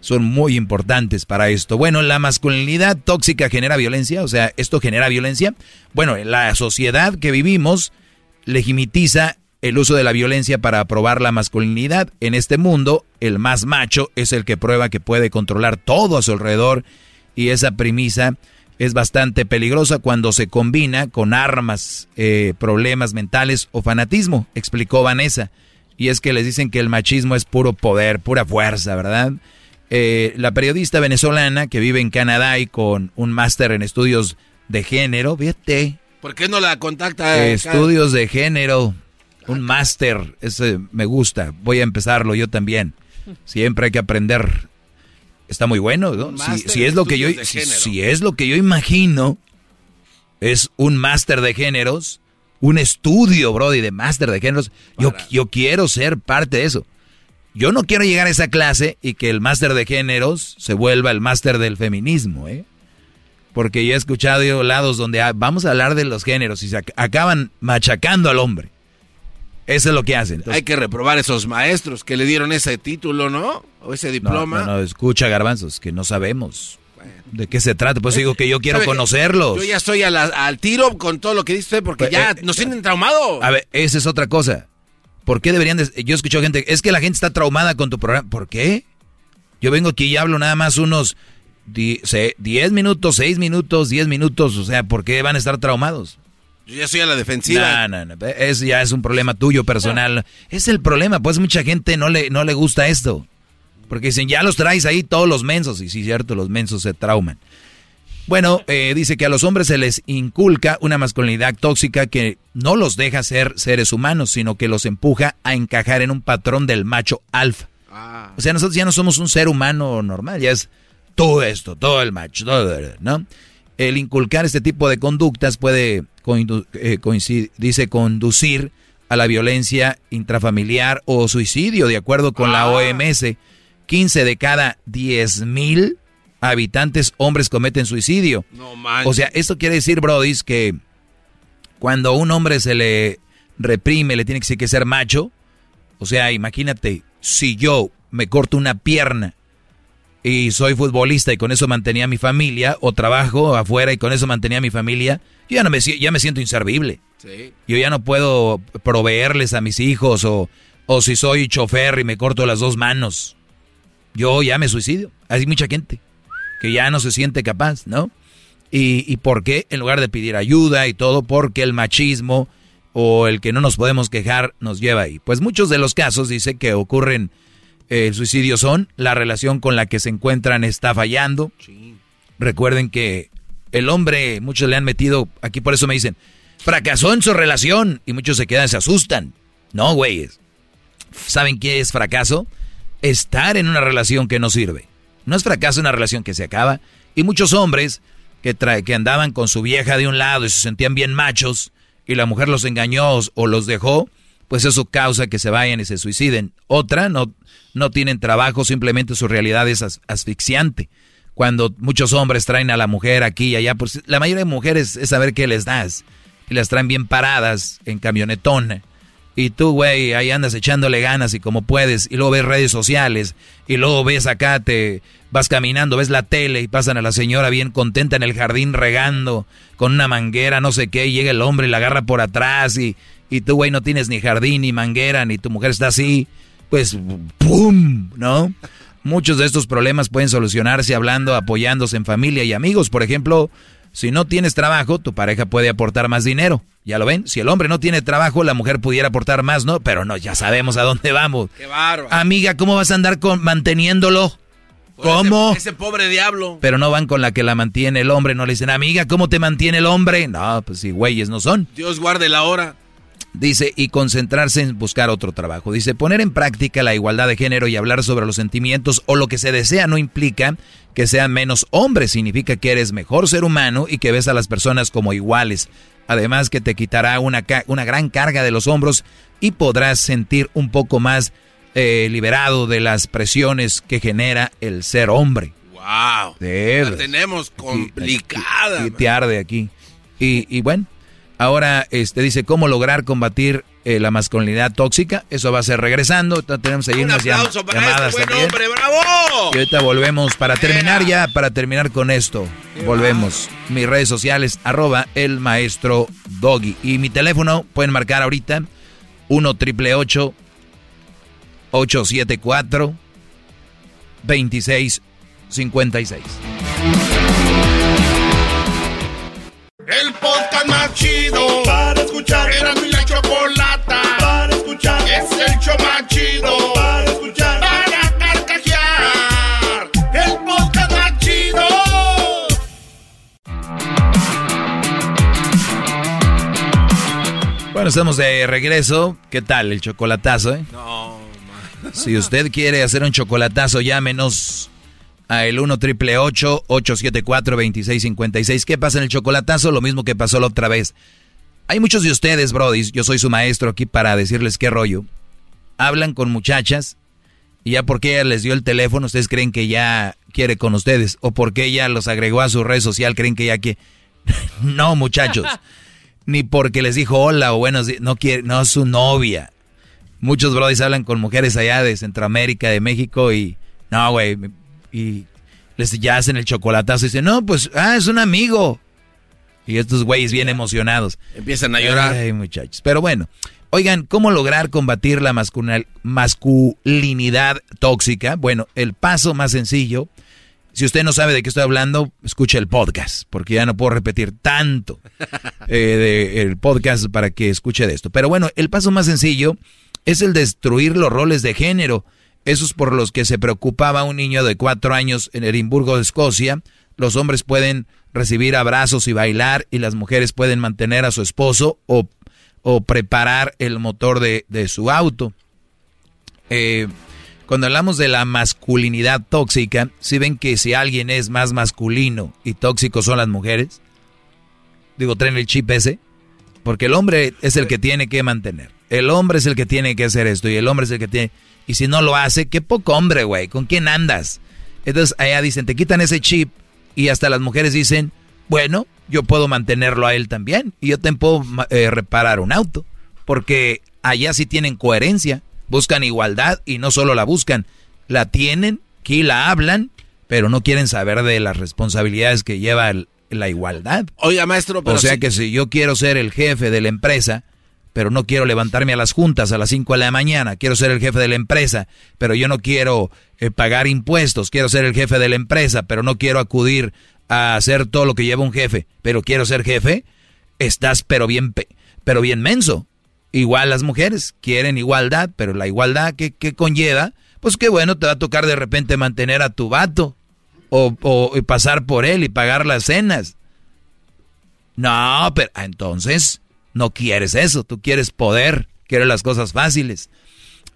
son muy importantes para esto. Bueno, la masculinidad tóxica genera violencia, o sea, esto genera violencia. Bueno, la sociedad que vivimos legitimiza el uso de la violencia para probar la masculinidad. En este mundo, el más macho es el que prueba que puede controlar todo a su alrededor y esa premisa es bastante peligrosa cuando se combina con armas, eh, problemas mentales o fanatismo, explicó Vanessa. Y es que les dicen que el machismo es puro poder, pura fuerza, ¿verdad? Eh, la periodista venezolana que vive en Canadá y con un máster en estudios de género, fíjate. ¿Por qué no la contacta? estudios de género, un máster, ese me gusta, voy a empezarlo yo también. Siempre hay que aprender está muy bueno, ¿no? Si, es lo que yo si, es lo que yo imagino, es un máster de géneros, un estudio, Brody, de máster de géneros. Yo, yo quiero ser parte de eso. Yo no quiero llegar a esa clase y que el máster de géneros se vuelva el máster del feminismo, ¿eh? Porque yo he escuchado lados donde vamos a hablar de los géneros y se acaban machacando al hombre. Eso es lo que hacen. Hay que reprobar esos maestros que le dieron ese título, ¿no? O ese diploma. No, no, escucha, garbanzos, que no sabemos de qué se trata. Pues digo que yo quiero conocerlos. Yo ya estoy al tiro con todo lo que dice porque pues, ya eh, nos tienen traumado. A ver, esa es otra cosa. ¿Por qué deberían de, Yo escucho gente, es que la gente está traumada con tu programa. ¿Por qué? Yo vengo aquí y hablo nada más unos 10 minutos, 6 minutos, 10 minutos. O sea, ¿por qué van a estar traumados? Yo ya soy a la defensiva. No, no, no. Eso ya es un problema tuyo personal. Es el problema, pues mucha gente no le, no le gusta esto. Porque dicen, ya los traes ahí todos los mensos. Y sí, cierto, los mensos se trauman. Bueno, eh, dice que a los hombres se les inculca una masculinidad tóxica que no los deja ser seres humanos, sino que los empuja a encajar en un patrón del macho alfa. Ah. O sea, nosotros ya no somos un ser humano normal, ya es todo esto, todo el macho, todo, ¿no? El inculcar este tipo de conductas puede eh, dice conducir a la violencia intrafamiliar o suicidio, de acuerdo con la ah. OMS. 15 de cada 10 mil habitantes hombres cometen suicidio. o sea, esto quiere decir, Brody, que cuando a un hombre se le reprime, le tiene que ser macho. O sea, imagínate, si yo me corto una pierna y soy futbolista y con eso mantenía a mi familia, o trabajo afuera y con eso mantenía a mi familia, yo ya, no me, ya me siento inservible. Yo ya no puedo proveerles a mis hijos, o, o si soy chofer y me corto las dos manos, yo ya me suicidio. Hay mucha gente que ya no se siente capaz, ¿no? ¿Y, y por qué? En lugar de pedir ayuda y todo, porque el machismo o el que no nos podemos quejar nos lleva ahí. Pues muchos de los casos dice que ocurren el suicidio son, la relación con la que se encuentran está fallando. Recuerden que el hombre, muchos le han metido, aquí por eso me dicen, fracasó en su relación y muchos se quedan, se asustan. No, güeyes. ¿Saben qué es fracaso? Estar en una relación que no sirve. No es fracaso una relación que se acaba. Y muchos hombres que, que andaban con su vieja de un lado y se sentían bien machos y la mujer los engañó o los dejó, pues eso causa que se vayan y se suiciden. Otra, no, no tienen trabajo, simplemente su realidad es asfixiante. Cuando muchos hombres traen a la mujer aquí y allá, pues la mayoría de mujeres es saber qué les das. Y las traen bien paradas en camionetón. Y tú, güey, ahí andas echándole ganas y como puedes. Y luego ves redes sociales. Y luego ves acá, te vas caminando, ves la tele y pasan a la señora bien contenta en el jardín regando con una manguera, no sé qué. Y llega el hombre y la agarra por atrás. Y, y tú, güey, no tienes ni jardín, ni manguera, ni tu mujer está así. Pues, ¡pum! ¿No? Muchos de estos problemas pueden solucionarse hablando, apoyándose en familia y amigos. Por ejemplo, si no tienes trabajo, tu pareja puede aportar más dinero. ¿Ya lo ven? Si el hombre no tiene trabajo, la mujer pudiera aportar más, ¿no? Pero no, ya sabemos a dónde vamos. Qué bárbaro. Amiga, ¿cómo vas a andar con, manteniéndolo? ¿Cómo? Ese, pobre diablo. Pero no van con la que la mantiene el hombre, no le dicen, amiga, ¿cómo te mantiene el hombre? No, pues sí, güeyes no son. Dios guarde la hora. Dice, y concentrarse en buscar otro trabajo. Dice, poner en práctica la igualdad de género y hablar sobre los sentimientos o lo que se desea no implica que sean menos hombres, significa que eres mejor ser humano y que ves a las personas como iguales. Además que te quitará una, una gran carga de los hombros y podrás sentir un poco más eh, liberado de las presiones que genera el ser hombre. ¡Wow! La tenemos complicada. Y, te arde aquí. Y, y bueno, Ahora este, dice cómo lograr combatir eh, la masculinidad tóxica. Eso va a ser regresando. Tenemos ahí unas aplauso para llamadas este buen hombre, bravo. Y ahorita volvemos para terminar ya, para terminar con esto. volvemos. Mis redes sociales, arroba el maestro Doggy. Y mi teléfono, pueden marcar ahorita, 1 triple 874 2656. El podcast más chido para escuchar. Era mi la chocolata para escuchar. Es el show más chido para escuchar. Para carcajear. El podcast más chido. Bueno, estamos de regreso. ¿Qué tal el chocolatazo, eh? No, Si usted quiere hacer un chocolatazo, llámenos a el 1 triple 874 2656. ¿Qué pasa en el chocolatazo? Lo mismo que pasó la otra vez. Hay muchos de ustedes, Brody, yo soy su maestro aquí para decirles qué rollo. Hablan con muchachas y ya porque ella les dio el teléfono, ustedes creen que ya quiere con ustedes. O porque ella los agregó a su red social, creen que ya que... no, muchachos. Ni porque les dijo hola o buenos días. No quiere, no es su novia. Muchos brodis hablan con mujeres allá de Centroamérica, de México y... No, güey, y les ya hacen el chocolatazo y dicen, no, pues, ah, es un amigo. Y estos güeyes bien emocionados. Empiezan a llorar. Ay, muchachos. Pero bueno, oigan, ¿cómo lograr combatir la masculinidad tóxica? Bueno, el paso más sencillo, si usted no sabe de qué estoy hablando, escuche el podcast, porque ya no puedo repetir tanto eh, el podcast para que escuche de esto. Pero bueno, el paso más sencillo es el destruir los roles de género. Esos por los que se preocupaba un niño de cuatro años en Edimburgo, Escocia. Los hombres pueden recibir abrazos y bailar y las mujeres pueden mantener a su esposo o, o preparar el motor de, de su auto. Eh, cuando hablamos de la masculinidad tóxica, si ven que si alguien es más masculino y tóxico son las mujeres, digo, traen el chip ese, porque el hombre es el que tiene que mantener. El hombre es el que tiene que hacer esto y el hombre es el que tiene... Y si no lo hace, qué poco hombre, güey. ¿Con quién andas? Entonces allá dicen, te quitan ese chip y hasta las mujeres dicen, bueno, yo puedo mantenerlo a él también y yo te puedo eh, reparar un auto. Porque allá sí tienen coherencia, buscan igualdad y no solo la buscan, la tienen, aquí la hablan, pero no quieren saber de las responsabilidades que lleva la igualdad. Oiga, maestro, pero O sea que si yo quiero ser el jefe de la empresa, pero no quiero levantarme a las juntas a las 5 de la mañana, quiero ser el jefe de la empresa, pero yo no quiero eh, pagar impuestos, quiero ser el jefe de la empresa, pero no quiero acudir a hacer todo lo que lleva un jefe, pero quiero ser jefe, estás pero bien, pero bien menso. Igual las mujeres quieren igualdad, pero la igualdad que, conlleva, pues qué bueno, te va a tocar de repente mantener a tu vato o, o pasar por él y pagar las cenas. No, pero ah, entonces no quieres eso, tú quieres poder, quieres las cosas fáciles.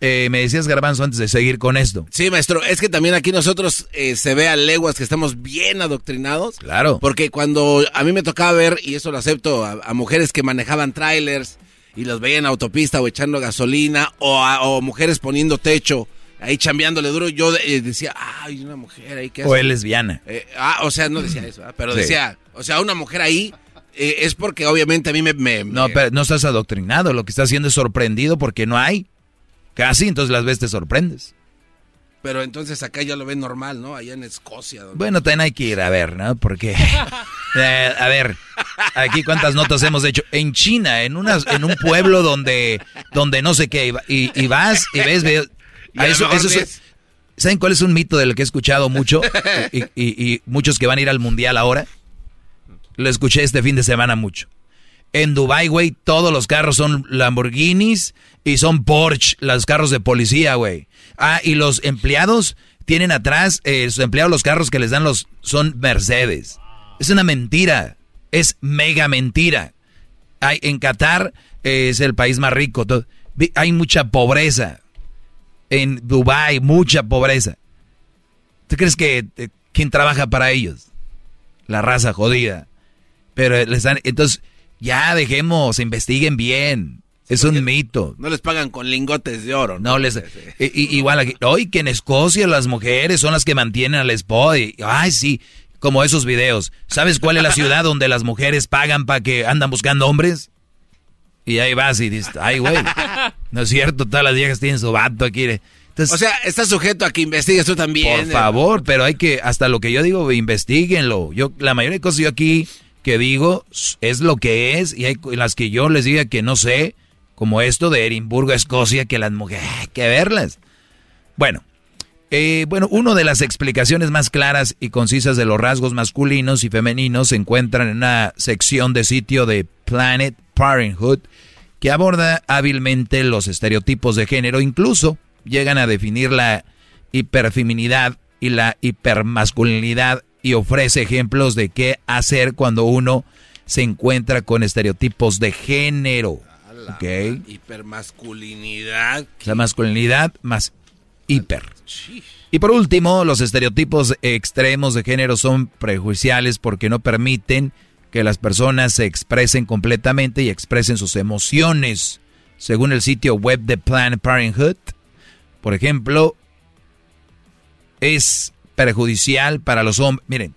Eh, me decías, Garbanzo, antes de seguir con esto. Sí, maestro, es que también aquí nosotros eh, se ve a leguas que estamos bien adoctrinados. Claro. Porque cuando a mí me tocaba ver, y eso lo acepto, a, mujeres que manejaban trailers y los veían en autopista o echando gasolina, o, mujeres poniendo techo, ahí chambeándole duro, yo eh, decía, ay, una mujer ahí que O es lesbiana. ah, o sea, no decía eso, pero decía, o sea, una mujer ahí eh, es porque obviamente a mí me, No, pero no estás adoctrinado. Lo que estás haciendo es sorprendido porque no hay. Casi, entonces las veces te sorprendes. Pero entonces acá ya lo ven normal, ¿no? Allá en Escocia. Bueno, también hay que ir a ver, ¿no? Porque, eh, a ver, aquí cuántas notas hemos hecho. En China, en, unas, en un pueblo donde, donde no sé qué, y, vas y ves... eso, ¿Saben cuál es un mito del que he escuchado mucho? Y, y, muchos que van a ir al mundial ahora. Lo escuché este fin de semana mucho. En Dubai, güey, todos los carros son Lamborghinis y son Porsche, los carros de policía, güey. Ah, y los empleados tienen atrás, eh, sus empleados los carros que les dan los son Mercedes. Es una mentira, es mega mentira. Hay, en Qatar eh, es el país más rico, hay mucha pobreza. En Dubai mucha pobreza. ¿Tú crees que eh, quién trabaja para ellos? La raza jodida. Pero les dan, entonces ya dejemos, investiguen bien. Es un mito. No les pagan con lingotes de oro. No, no les. igual aquí. Hoy que en Escocia las mujeres son las que mantienen al esposo. Ay, sí. Como esos videos. ¿Sabes cuál es la ciudad donde las mujeres pagan para que andan buscando hombres? Y ahí vas y dices, ay, güey. No es cierto, todas las viejas tienen su vato aquí. o sea, está sujeto a que investigues tú también. Por favor, pero hay que, hasta lo que yo digo, investiguenlo. Yo, la mayoría de cosas yo aquí que digo es lo que es y hay las que yo les diga que no sé como esto de Edimburgo, Escocia, que las mujeres, hay que verlas. Bueno, eh, bueno, una de las explicaciones más claras y concisas de los rasgos masculinos y femeninos se encuentran en una sección de sitio de Planet Parenthood que aborda hábilmente los estereotipos de género, incluso llegan a definir la hiperfeminidad y la hipermasculinidad y ofrece ejemplos de qué hacer cuando uno se encuentra con estereotipos de género. Okay. Hipermasculinidad. La masculinidad más hiper. Y por último, los estereotipos extremos de género son prejuiciales porque no permiten que las personas se expresen completamente y expresen sus emociones. Según el sitio web de Planned Parenthood, por ejemplo, es perjudicial para los hombres. Miren,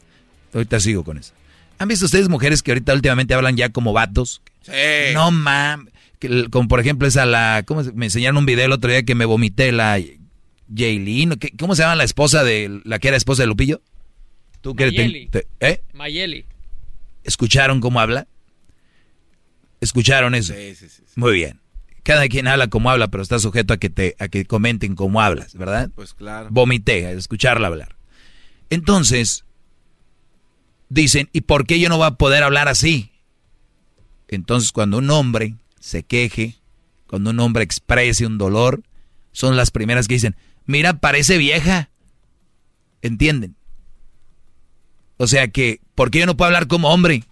ahorita sigo con eso. ¿Han visto ustedes mujeres que ahorita últimamente hablan ya como vatos? Sí. No mames como por ejemplo esa la, ¿cómo me enseñaron un video el otro día que me vomité la Jaylin, ¿cómo se llama la esposa de la que era esposa de Lupillo? ¿Tú Mayeli. ¿Eh? Mayeli. ¿Escucharon cómo habla? ¿Escucharon eso? Sí, sí, sí, Muy bien. Cada quien habla como habla, pero está sujeto a que te a que comenten cómo hablas, ¿verdad? Pues claro. Vomité, a escucharla hablar. Entonces, dicen, ¿y por qué yo no voy a poder hablar así? Entonces, cuando un hombre se queje, cuando un hombre exprese un dolor, son las primeras que dicen, mira, parece vieja. ¿Entienden? O sea que, ¿por qué yo no puedo hablar como hombre?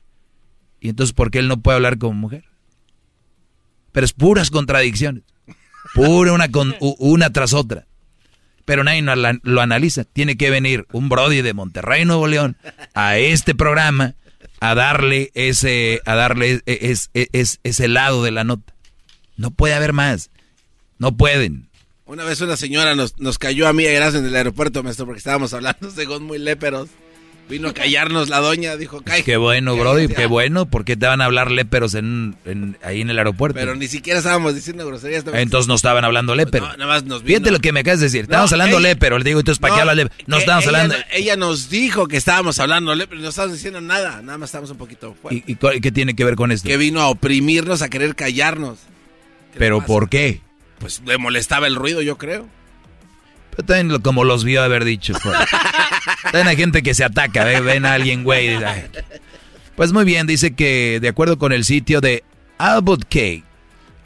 Y entonces, ¿por qué él no puede hablar como mujer? Pero es puras contradicciones. Pura una, con, una tras otra. Pero nadie lo analiza. Tiene que venir un Brody de Monterrey, Nuevo León, a este programa a darle ese, a darle es, es, ese lado de la nota. No puede haber más. No pueden. Una vez una señora nos, nos cayó a mí y en el aeropuerto, maestro, porque estábamos hablando según muy léperos. Vino a callarnos la doña, dijo, Cay. Qué bueno, Brody, qué bueno, porque te van a hablar léperos en, ahí en el aeropuerto. Pero ni siquiera estábamos diciendo groserías. Entonces no estaban hablando lépero. No, nada más nos Fíjate lo que me acabas de decir, estábamos hablando lépero, le digo, entonces ¿para qué hablas lépero? No estábamos hablando... Ella nos dijo que estábamos hablando lépero, no estábamos diciendo nada, nada más estábamos un poquito fuera. ¿Y, qué tiene que ver con esto? Que vino a oprimirnos, a querer callarnos. ¿Pero por qué? Pues le molestaba el ruido, yo creo. Pero también como los vio haber dicho. También hay gente que se ataca, ven a alguien, güey. Pues muy bien, dice que de acuerdo con el sitio de Albert K.,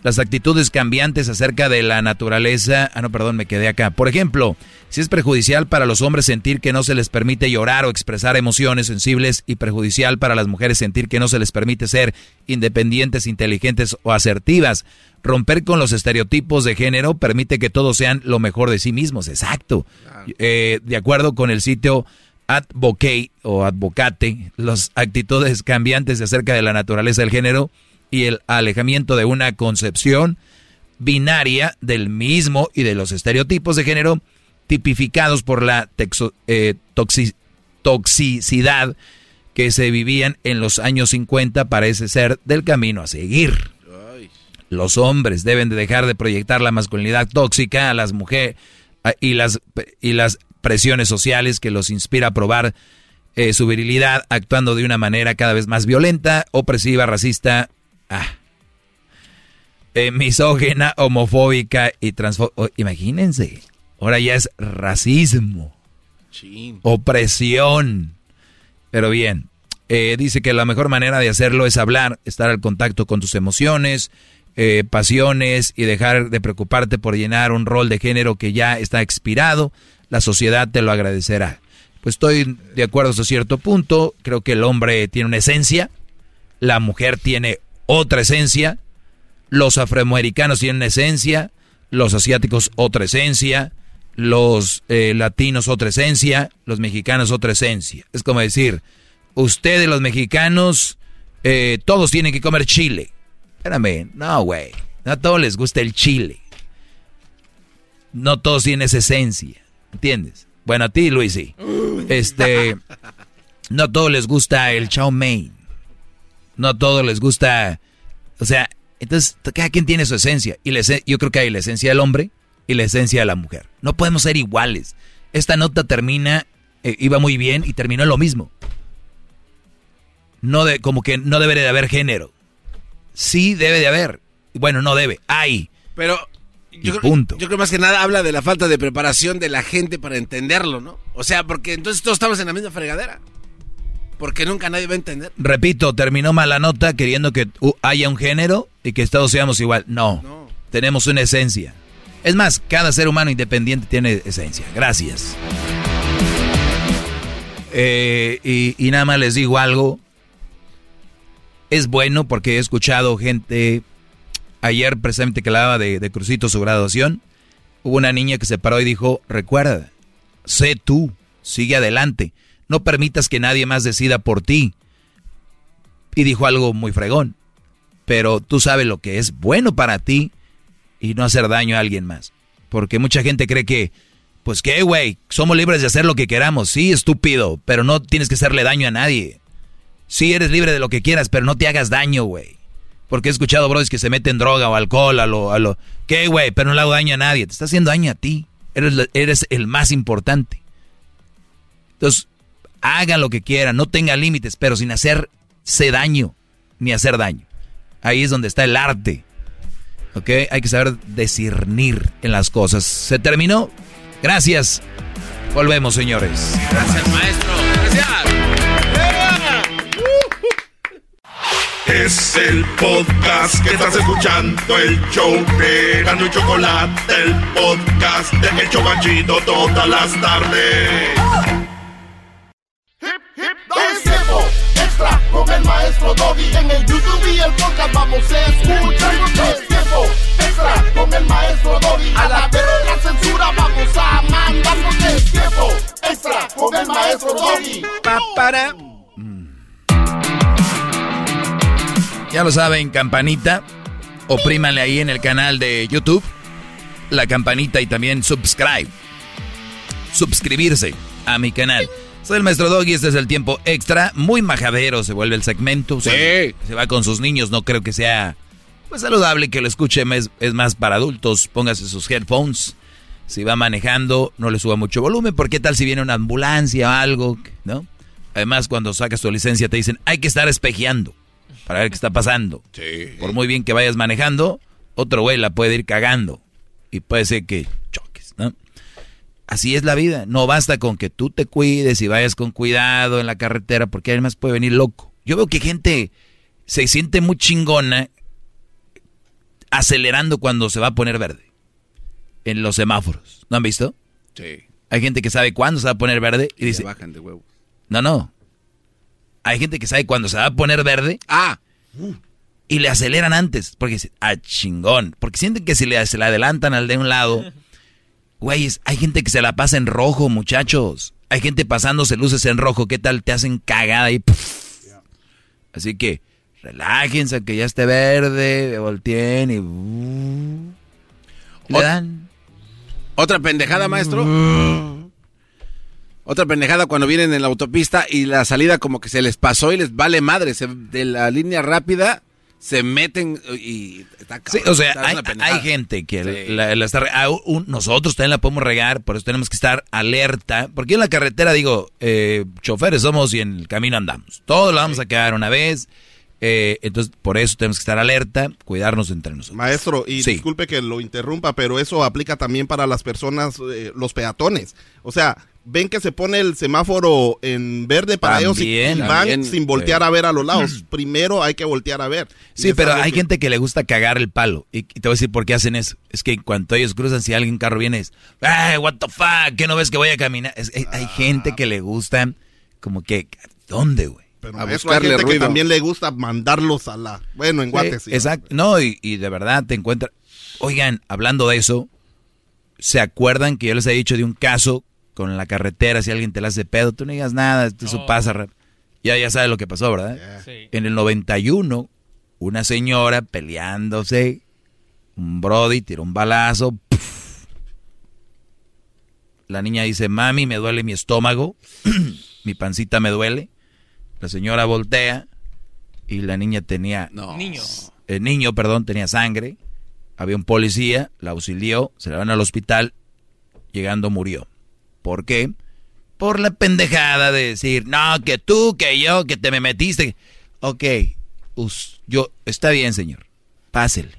las actitudes cambiantes acerca de la naturaleza. Ah, no, perdón, me quedé acá. Por ejemplo, si es perjudicial para los hombres sentir que no se les permite llorar o expresar emociones sensibles y perjudicial para las mujeres sentir que no se les permite ser independientes, inteligentes o asertivas. Romper con los estereotipos de género permite que todos sean lo mejor de sí mismos. Exacto. Eh, de acuerdo con el sitio Advocate o Advocate, las actitudes cambiantes acerca de la naturaleza del género y el alejamiento de una concepción binaria del mismo y de los estereotipos de género tipificados por la eh, toxicidad que se vivían en los años 50 parece ser del camino a seguir. Los hombres deben de dejar de proyectar la masculinidad tóxica a las mujeres y las, y las presiones sociales que los inspira a probar eh, su virilidad actuando de una manera cada vez más violenta, opresiva, racista, ah, eh, misógena, homofóbica y transfóbica. imagínense, ahora ya es racismo, opresión. Pero bien, eh, dice que la mejor manera de hacerlo es hablar, estar al contacto con tus emociones, eh, pasiones y dejar de preocuparte por llenar un rol de género que ya está expirado. La sociedad te lo agradecerá. Pues estoy de acuerdo hasta cierto punto. Creo que el hombre tiene una esencia, la mujer tiene otra esencia, los afroamericanos tienen esencia, los asiáticos otra esencia, los eh, latinos otra esencia, los mexicanos otra esencia. Es como decir, ustedes los mexicanos, eh, todos tienen que comer chile. Espérame, no, güey. No a todos les gusta el chile. No todos tienen esa esencia. ¿Entiendes? Bueno, a ti, Luis, sí. Este. No a todos les gusta el chow mein. No a todos les gusta. O sea, entonces cada quien tiene su esencia. Y yo creo que hay la esencia del hombre y la esencia de la mujer. No podemos ser iguales. Esta nota termina, eh, iba muy bien y terminó lo mismo. No de, como que no debe de haber género. Sí debe de haber. Bueno, no debe, hay. Pero yo creo, punto. yo creo más que nada habla de la falta de preparación de la gente para entenderlo, ¿no? O sea, porque entonces todos estamos en la misma fregadera. Porque nunca nadie va a entender. Repito, terminó mala nota queriendo que haya un género y que todos seamos igual. No, no. tenemos una esencia. Es más, cada ser humano independiente tiene esencia. Gracias. Eh, y, y nada más les digo algo es bueno porque he escuchado gente, ayer precisamente que hablaba de, de Crucito su graduación, hubo una niña que se paró y dijo, recuerda, sé tú, sigue adelante, no permitas que nadie más decida por ti. Y dijo algo muy fregón, pero tú sabes lo que es bueno para ti y no hacer daño a alguien más. Porque mucha gente cree que, pues qué, güey, somos libres de hacer lo que queramos, sí, estúpido, pero no tienes que hacerle daño a nadie. Sí, eres libre de lo que quieras, pero no te hagas daño, güey. Porque he escuchado bros que se meten droga o alcohol a lo... A lo ¿Qué, güey? Pero no le hago daño a nadie. Te está haciendo daño a ti. Eres, eres el más importante. Entonces, haga lo que quiera, no tenga límites, pero sin hacerse daño, ni hacer daño. Ahí es donde está el arte. ¿Ok? Hay que saber discernir en las cosas. ¿Se terminó? Gracias. Volvemos, señores. Gracias, maestro. Gracias. Es el podcast que estás escuchando, el show de Gano y Chocolate, el podcast de El Chobachito todas las tardes. Es tiempo extra con el maestro Doggy. En el YouTube y el podcast vamos a escuchar. Es tiempo extra con el maestro Doggy. A la verga censura vamos a mandarnos. Es tiempo extra con el maestro Doggy. Pa, para. Ya lo saben, campanita. Oprímanle ahí en el canal de YouTube. La campanita y también subscribe. Suscribirse a mi canal. Soy el maestro Doggy, este es el tiempo extra. Muy majadero se vuelve el segmento. Sí. Se va con sus niños, no creo que sea pues saludable que lo escuchen. Es, es más para adultos. Póngase sus headphones. Si va manejando, no le suba mucho volumen. Porque qué tal si viene una ambulancia o algo, ¿no? Además, cuando sacas tu licencia te dicen, hay que estar espejeando para ver qué está pasando. Por muy bien que vayas manejando, otro güey la puede ir cagando. Y puede ser que choques, ¿no? Así es la vida. No basta con que tú te cuides y vayas con cuidado en la carretera, porque además puede venir loco. Yo veo que gente se siente muy chingona acelerando cuando se va a poner verde. En los semáforos. ¿No han visto? Sí. Hay gente que sabe cuándo se va a poner verde y, dice... bajan de. No, no. Hay gente que sabe cuándo se va a poner verde. Ah. Y le aceleran antes. Porque ah, chingón. Porque sienten que si le, se le adelantan al de un lado. Güeyes, hay gente que se la pasa en rojo, muchachos. Hay gente pasándose luces en rojo. ¿Qué tal? Te hacen cagada y. Así que, relájense, que ya esté verde, volteen y. Uh, le dan. ¿Otra pendejada, maestro? Otra pendejada cuando vienen en la autopista y la salida como que se les pasó y les vale madre. Se, de la línea rápida se meten y está Sí, o sea, hay, hay, gente que Sí. la, la está un- nosotros también la podemos regar, por eso tenemos que estar alerta, porque en la carretera digo, eh, choferes somos y en el camino andamos. Todos la vamos a quedar una vez, eh, entonces por eso tenemos que estar alerta, cuidarnos entre nosotros. Maestro, y Sí. disculpe que lo interrumpa, pero eso aplica también para las personas, eh, los peatones. O sea, ven que se pone el semáforo en verde para ellos y- van también, sin voltear sí. a ver a los lados. Primero hay que voltear a ver. Sí, pero hay que- gente que le gusta cagar el palo. Y, y te voy a decir por qué hacen eso. Es que en cuanto ellos cruzan, si alguien en carro viene, es, ¡ay, what the fuck! ¿Qué no ves que voy a caminar? Es- hay- hay gente que le gusta, como que, ¿dónde, güey? Pero maestro, hay gente que también le gusta mandarlos a la... Bueno, en Guate sí. Exacto. No, y, y de verdad te encuentras. Oigan, hablando de eso, ¿se acuerdan que yo les he dicho de un caso con la carretera? Si alguien te la hace pedo, tú no digas nada, esto eso pasa. rap- Ya, ya sabes lo que pasó, ¿verdad? Sí. En el 91, una señora peleándose, un brody tiró un balazo. La niña dice, mami, me duele mi estómago, mi pancita me duele. La señora voltea y la niña tenía... Niño. El niño, perdón, tenía sangre. Había un policía, la auxilió, se la van al hospital, llegando murió. ¿Por qué? Por la pendejada de decir, no, que tú, que yo, que te me metiste. Ok, us- yo, está bien, señor, pásele.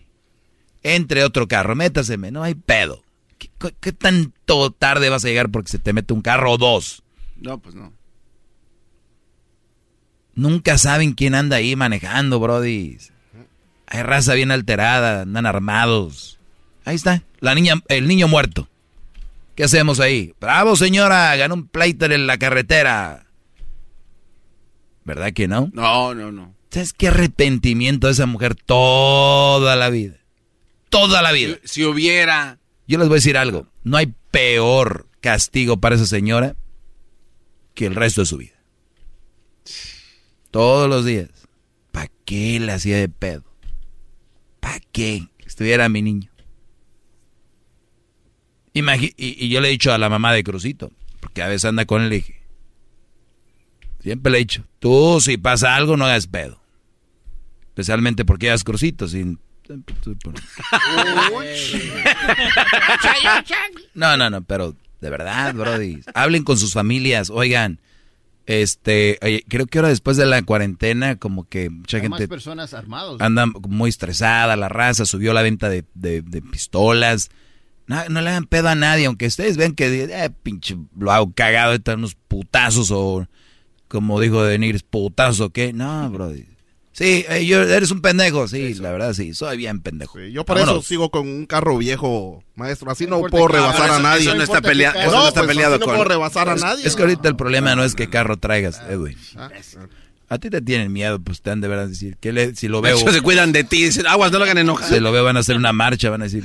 Entre otro carro, métaseme, no hay pedo. ¿Qué, qué- qué tanto tarde vas a llegar porque se te mete un carro o dos? No, pues no. Nunca saben quién anda ahí manejando, brody. Hay raza bien alterada, andan armados. Ahí está, la niña, el niño muerto. ¿Qué hacemos ahí? Bravo, señora, ganó un pleito en la carretera. ¿Verdad que no? No, no, no. ¿Sabes qué arrepentimiento de esa mujer toda la vida? Toda la vida. Si hubiera... Yo les voy a decir algo. No hay peor castigo para esa señora que el resto de su vida. Todos los días. ¿Para qué la hacía de pedo? ¿Para qué? Que estuviera mi niño. Y, y yo le he dicho a la mamá de Crucito, porque a veces anda con él, le dije, siempre le he dicho, tú si pasa algo no hagas pedo. Especialmente porque hagas Crucito, sin... No, no, no, pero de verdad, Brody. Hablen con sus familias, oigan. Este, oye, creo que ahora después de la cuarentena, como que mucha Hay más gente personas armados. anda muy estresada, la raza subió la venta de, de- de pistolas. No, no le hagan pedo a nadie, aunque ustedes ven que, eh, pinche, lo hago cagado, están unos putazos o, como dijo Denir, putazos o qué. No, Brody. Sí, eh, yo, eres un pendejo, sí, la verdad sí, soy bien pendejo. Yo por eso sigo con un carro viejo, maestro. Así no, puedo rebasar a nadie. eso no está pelea- eso no, no está pues, peleado así no con- puedo rebasar a Es- nadie. Es que ahorita el problema no es qué carro traigas, Edwin. Ah, A ti te tienen miedo, pues te han de verdad decir, que le- si lo veo... Ellos se cuidan de ti, dicen, aguas, no lo hagan enojar. Si lo veo van a hacer una marcha, van a decir...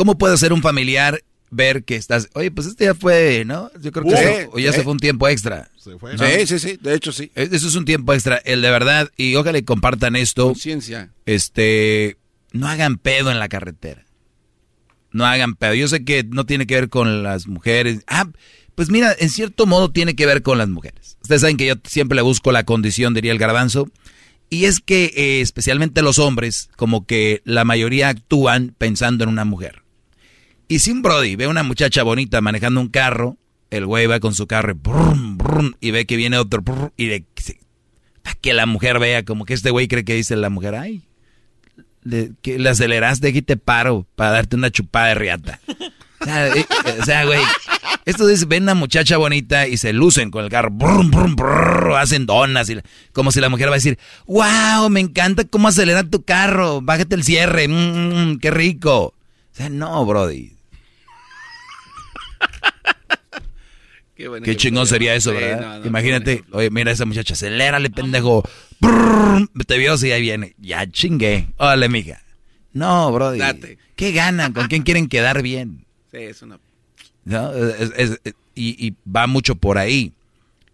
¿Cómo puede ser un familiar ver que estás... Oye, pues este ya fue, ¿no? Yo creo que Sí, eso- o ya sí. se fue un tiempo extra. Se fue. ¿no? Sí, sí, sí, de hecho sí. E- Eso es un tiempo extra, el de verdad, y ojalá y compartan esto. Conciencia. Este, no hagan pedo en la carretera. No hagan pedo. Yo sé que no tiene que ver con las mujeres. Ah, pues mira, en cierto modo tiene que ver con las mujeres. Ustedes saben que yo siempre le busco la condición, diría el garbanzo. Y es que eh, especialmente los hombres, como que la mayoría actúan pensando en una mujer. Y si un Brody ve a una muchacha bonita manejando un carro, el güey va con su carro y, brum, brum, y ve que viene otro brum, y pa' que la mujer vea como que este güey cree que dice la mujer, ay, le, que le aceleraste aquí te paro para darte una chupada de riata. O sea, eh, güey, estos dicen, ven una muchacha bonita y se lucen con el carro, brum, brum, brrr, hacen donas, y, como si la mujer va a decir, wow, me encanta cómo acelera tu carro, bájate el cierre, mm, mm, qué rico. O sea, no, Brody. Qué, bueno Qué que- chingón sería eso, ¿verdad? no, no, Imagínate, oye, mira esa muchacha, acelérale, pendejo. Brrr, te vio, sí, ahí viene. Ya chingué. Órale, mija. No, brody. Date. ¿Qué ganan? ¿Con quién quieren quedar bien? Sí, es una... ¿No? Es- es- es- y, y va mucho por ahí.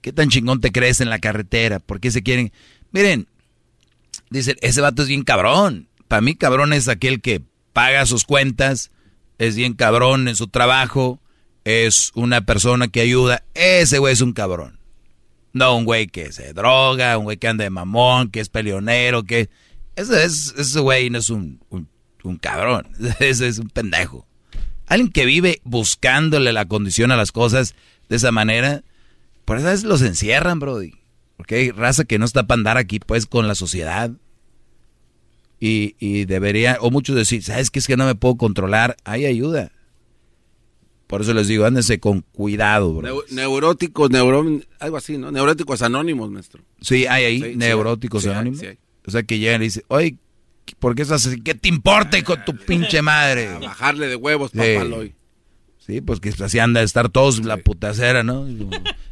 ¿Qué tan chingón te crees en la carretera? ¿Por qué se quieren? Miren, dicen, ese vato es bien cabrón. Para mí, cabrón es aquel que paga sus cuentas, es bien cabrón en su trabajo, es una persona que ayuda, ese güey es un cabrón. No un güey que se droga, un güey que anda de mamón, que es peleonero, que... Ese, es, ese güey no es un, un, cabrón, ese es un pendejo. Alguien que vive buscándole la condición a las cosas de esa manera, por eso los encierran, Brody. Porque hay raza que no está para andar aquí, pues, con la sociedad. Y, y debería, o muchos decir, ¿sabes qué es que no me puedo controlar? Hay ayuda. Por eso les digo, ándense con cuidado, bro. neuróticos, algo así, ¿no? Neuróticos anónimos, maestro. Sí, hay ahí, neuróticos anónimos. o sea, que llegan y dicen, oye, ¿por qué estás así? ¿Qué te importa con tu pinche madre? A bajarle de huevos, papá, Sí, pues que así anda a estar todos la putacera, ¿no?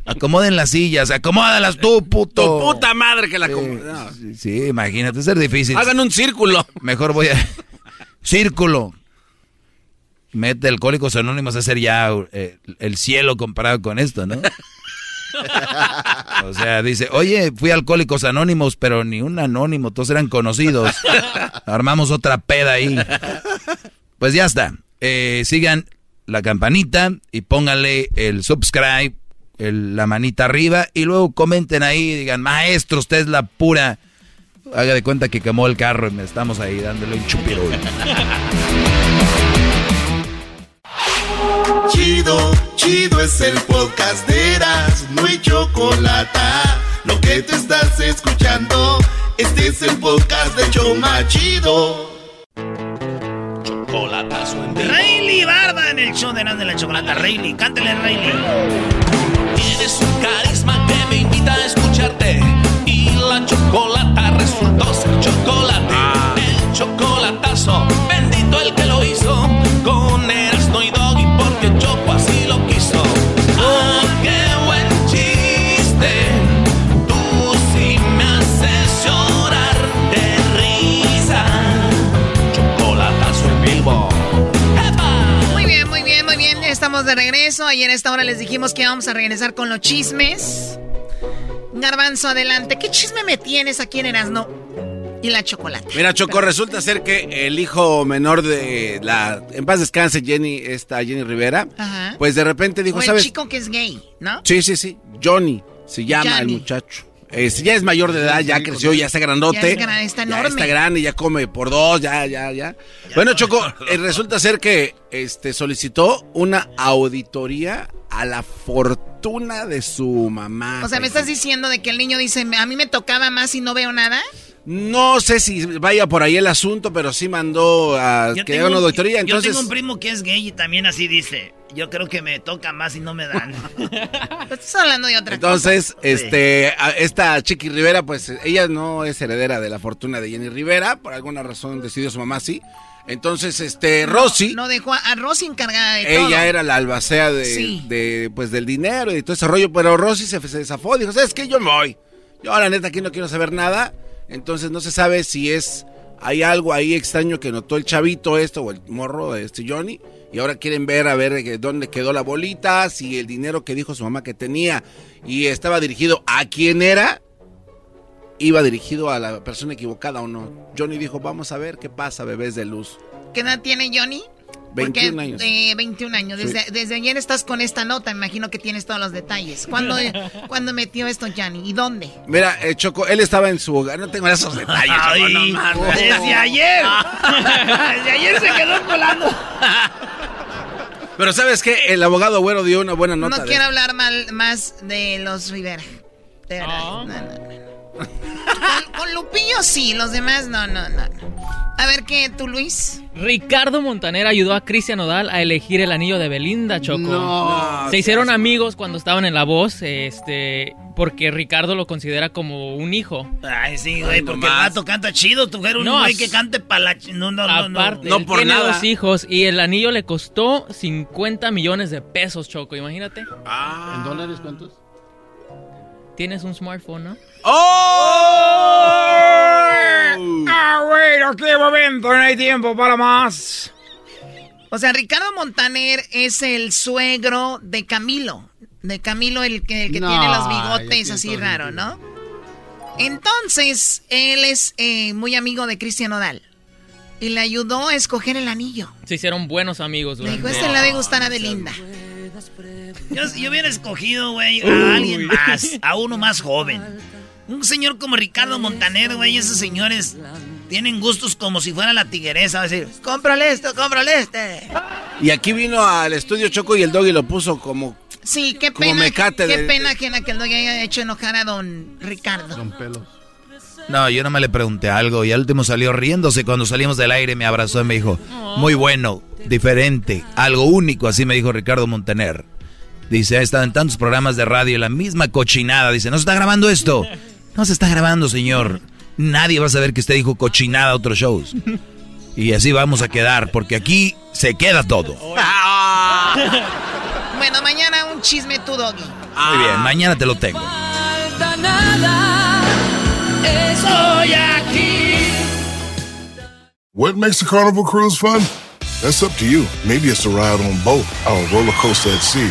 Acomoden las sillas, acomódalas tú, puto. Tu puta madre que la acomoda. Sí, imagínate, es difícil. Hagan un círculo. Mejor voy a... Círculo. Mete Alcohólicos Anónimos a ser ya eh, el cielo comparado con esto, ¿no? o sea, dice, oye, fui a Alcohólicos Anónimos, pero ni un anónimo, todos eran conocidos. Armamos otra peda ahí. Pues ya está. Eh, sigan la campanita y pónganle el subscribe, la manita arriba y luego comenten ahí, digan, maestro, usted es la pura. Haga de cuenta que quemó el carro y estamos ahí dándole un chupirul. Chido, chido es el podcast de Eras, no hay chocolate. Lo que te estás escuchando, este es el podcast de Choma Chido. Chocolatazo en Rayleigh Barba en el show de Eras de la Chocolata. Rayleigh, cántale Rayleigh. Tienes un carisma que me invita a escucharte. Y la chocolata resultó ser chocolate. Ah. El chocolatazo, Estamos de regreso. Ayer a esta hora les dijimos que vamos a regresar con los chismes. Garbanzo, adelante. ¿Qué chisme me tienes aquí en Erasno? y la chocolate. Mira, Choco, resulta ser que el hijo menor de la. En paz descanse, Jenny, esta Jenny Rivera. Ajá. Pues de repente dijo, o el chico que es gay, ¿no? Sí, sí, sí. Johnny se llama el muchacho. ya es mayor de edad, ya creció, ya está grandote. Ya está enorme. Ya está grande, ya come por dos, ya, ya, ya. bueno, Choco, eh, resulta ser que este solicitó una auditoría a la fortuna de su mamá. O sea, ¿me estás diciendo de que el niño dice, a mí me tocaba más y no veo nada? No sé si vaya por ahí el asunto, pero sí mandó a que haga una auditoría. Entonces... Yo tengo un primo que es gay y también así dice. Yo creo que me toca más y no me dan. Estás hablando de otra Entonces, cosa. Entonces, este, esta Chiqui Rivera, pues ella no es heredera de la fortuna de Jenny Rivera. Por alguna razón decidió su mamá sí. Entonces, este, Rosy. No, dejó a Rosy encargada de ella todo. Ella era la albacea de, de, pues, del dinero y todo ese rollo. Pero Rosy se, se zafó. Dijo, ¿sabes qué? Yo me voy. Yo, la neta, aquí no quiero saber nada. Entonces no se sabe si es hay algo ahí extraño que notó el chavito esto o el morro este Johnny y ahora quieren ver a ver eh, dónde quedó la bolita, si el dinero que dijo su mamá que tenía y estaba dirigido a quién era iba dirigido a la persona equivocada o no. Johnny dijo, "Vamos a ver qué pasa, bebés de luz." ¿Qué edad tiene Johnny? 21 años. Eh, 21 años. Desde, desde, ayer estás con esta nota, imagino que tienes todos los detalles. ¿Cuándo, ¿cuándo metió esto Johnny? ¿Y dónde? Mira, eh, Choco, él estaba en su hogar. No tengo esos detalles. Ay, no, desde ayer. desde ayer se quedó colando. Pero ¿sabes qué? El abogado güero dio una buena nota. No quiero hablar mal, más de los Rivera. De verdad. No, no, no. Con, con, Lupillo sí, los demás no, no, no. A ver qué, tú Luis. Ricardo Montaner ayudó a Cristian Odal a elegir el anillo de Belinda, Choco. No, Se hicieron amigos cuando estaban en La Voz, este, porque Ricardo lo considera como un hijo. Ay, sí, güey, porque el gato canta chido, tú eres un no, güey que cante para la... No, no, aparte, no, no. por tiene dos hijos y el anillo le costó 50 millones de pesos, Choco, imagínate. Ah. ¿En dólares cuántos? Tienes un smartphone, ¿no? ¡Oh! ¡Ah, güey! ¡Aquí momento! No hay tiempo para más. O sea, Ricardo Montaner es el suegro de Camilo. De Camilo, el que, el que tiene los bigotes así raro, ¿no? Entonces, él es eh, muy amigo de Cristian Odal. Y le ayudó a escoger el anillo. Se hicieron buenos amigos. Le dijo, este le debe gustar a Belinda. Yo, yo hubiera escogido, güey, a alguien más, a uno más joven. Un señor como Ricardo Montaner, güey, esos señores tienen gustos como si fuera la tigueresa. Va a decir, cómprale esto, cómprale este. Y aquí vino al estudio Choco y el doggy lo puso como. Sí, qué pena. qué pena que el doggy haya hecho enojar a don Ricardo. Don Pelos. No, yo no me le pregunté algo y al último salió riéndose. Cuando salimos del aire me abrazó y me dijo, muy bueno, diferente, algo único, así me dijo Ricardo Montaner. Dice, ha estado en tantos programas de radio, la misma cochinada. Dice, ¿no se está grabando esto? No se está grabando, señor. Nadie va a saber que usted dijo cochinada a otros shows. Y así vamos a quedar, porque aquí se queda todo. bueno, mañana un chisme tu doggy. Muy bien, mañana te lo tengo. Estoy aquí. What makes a carnival cruise fun? That's up to you. Maybe it's a ride on boat, or a roller coaster at sea,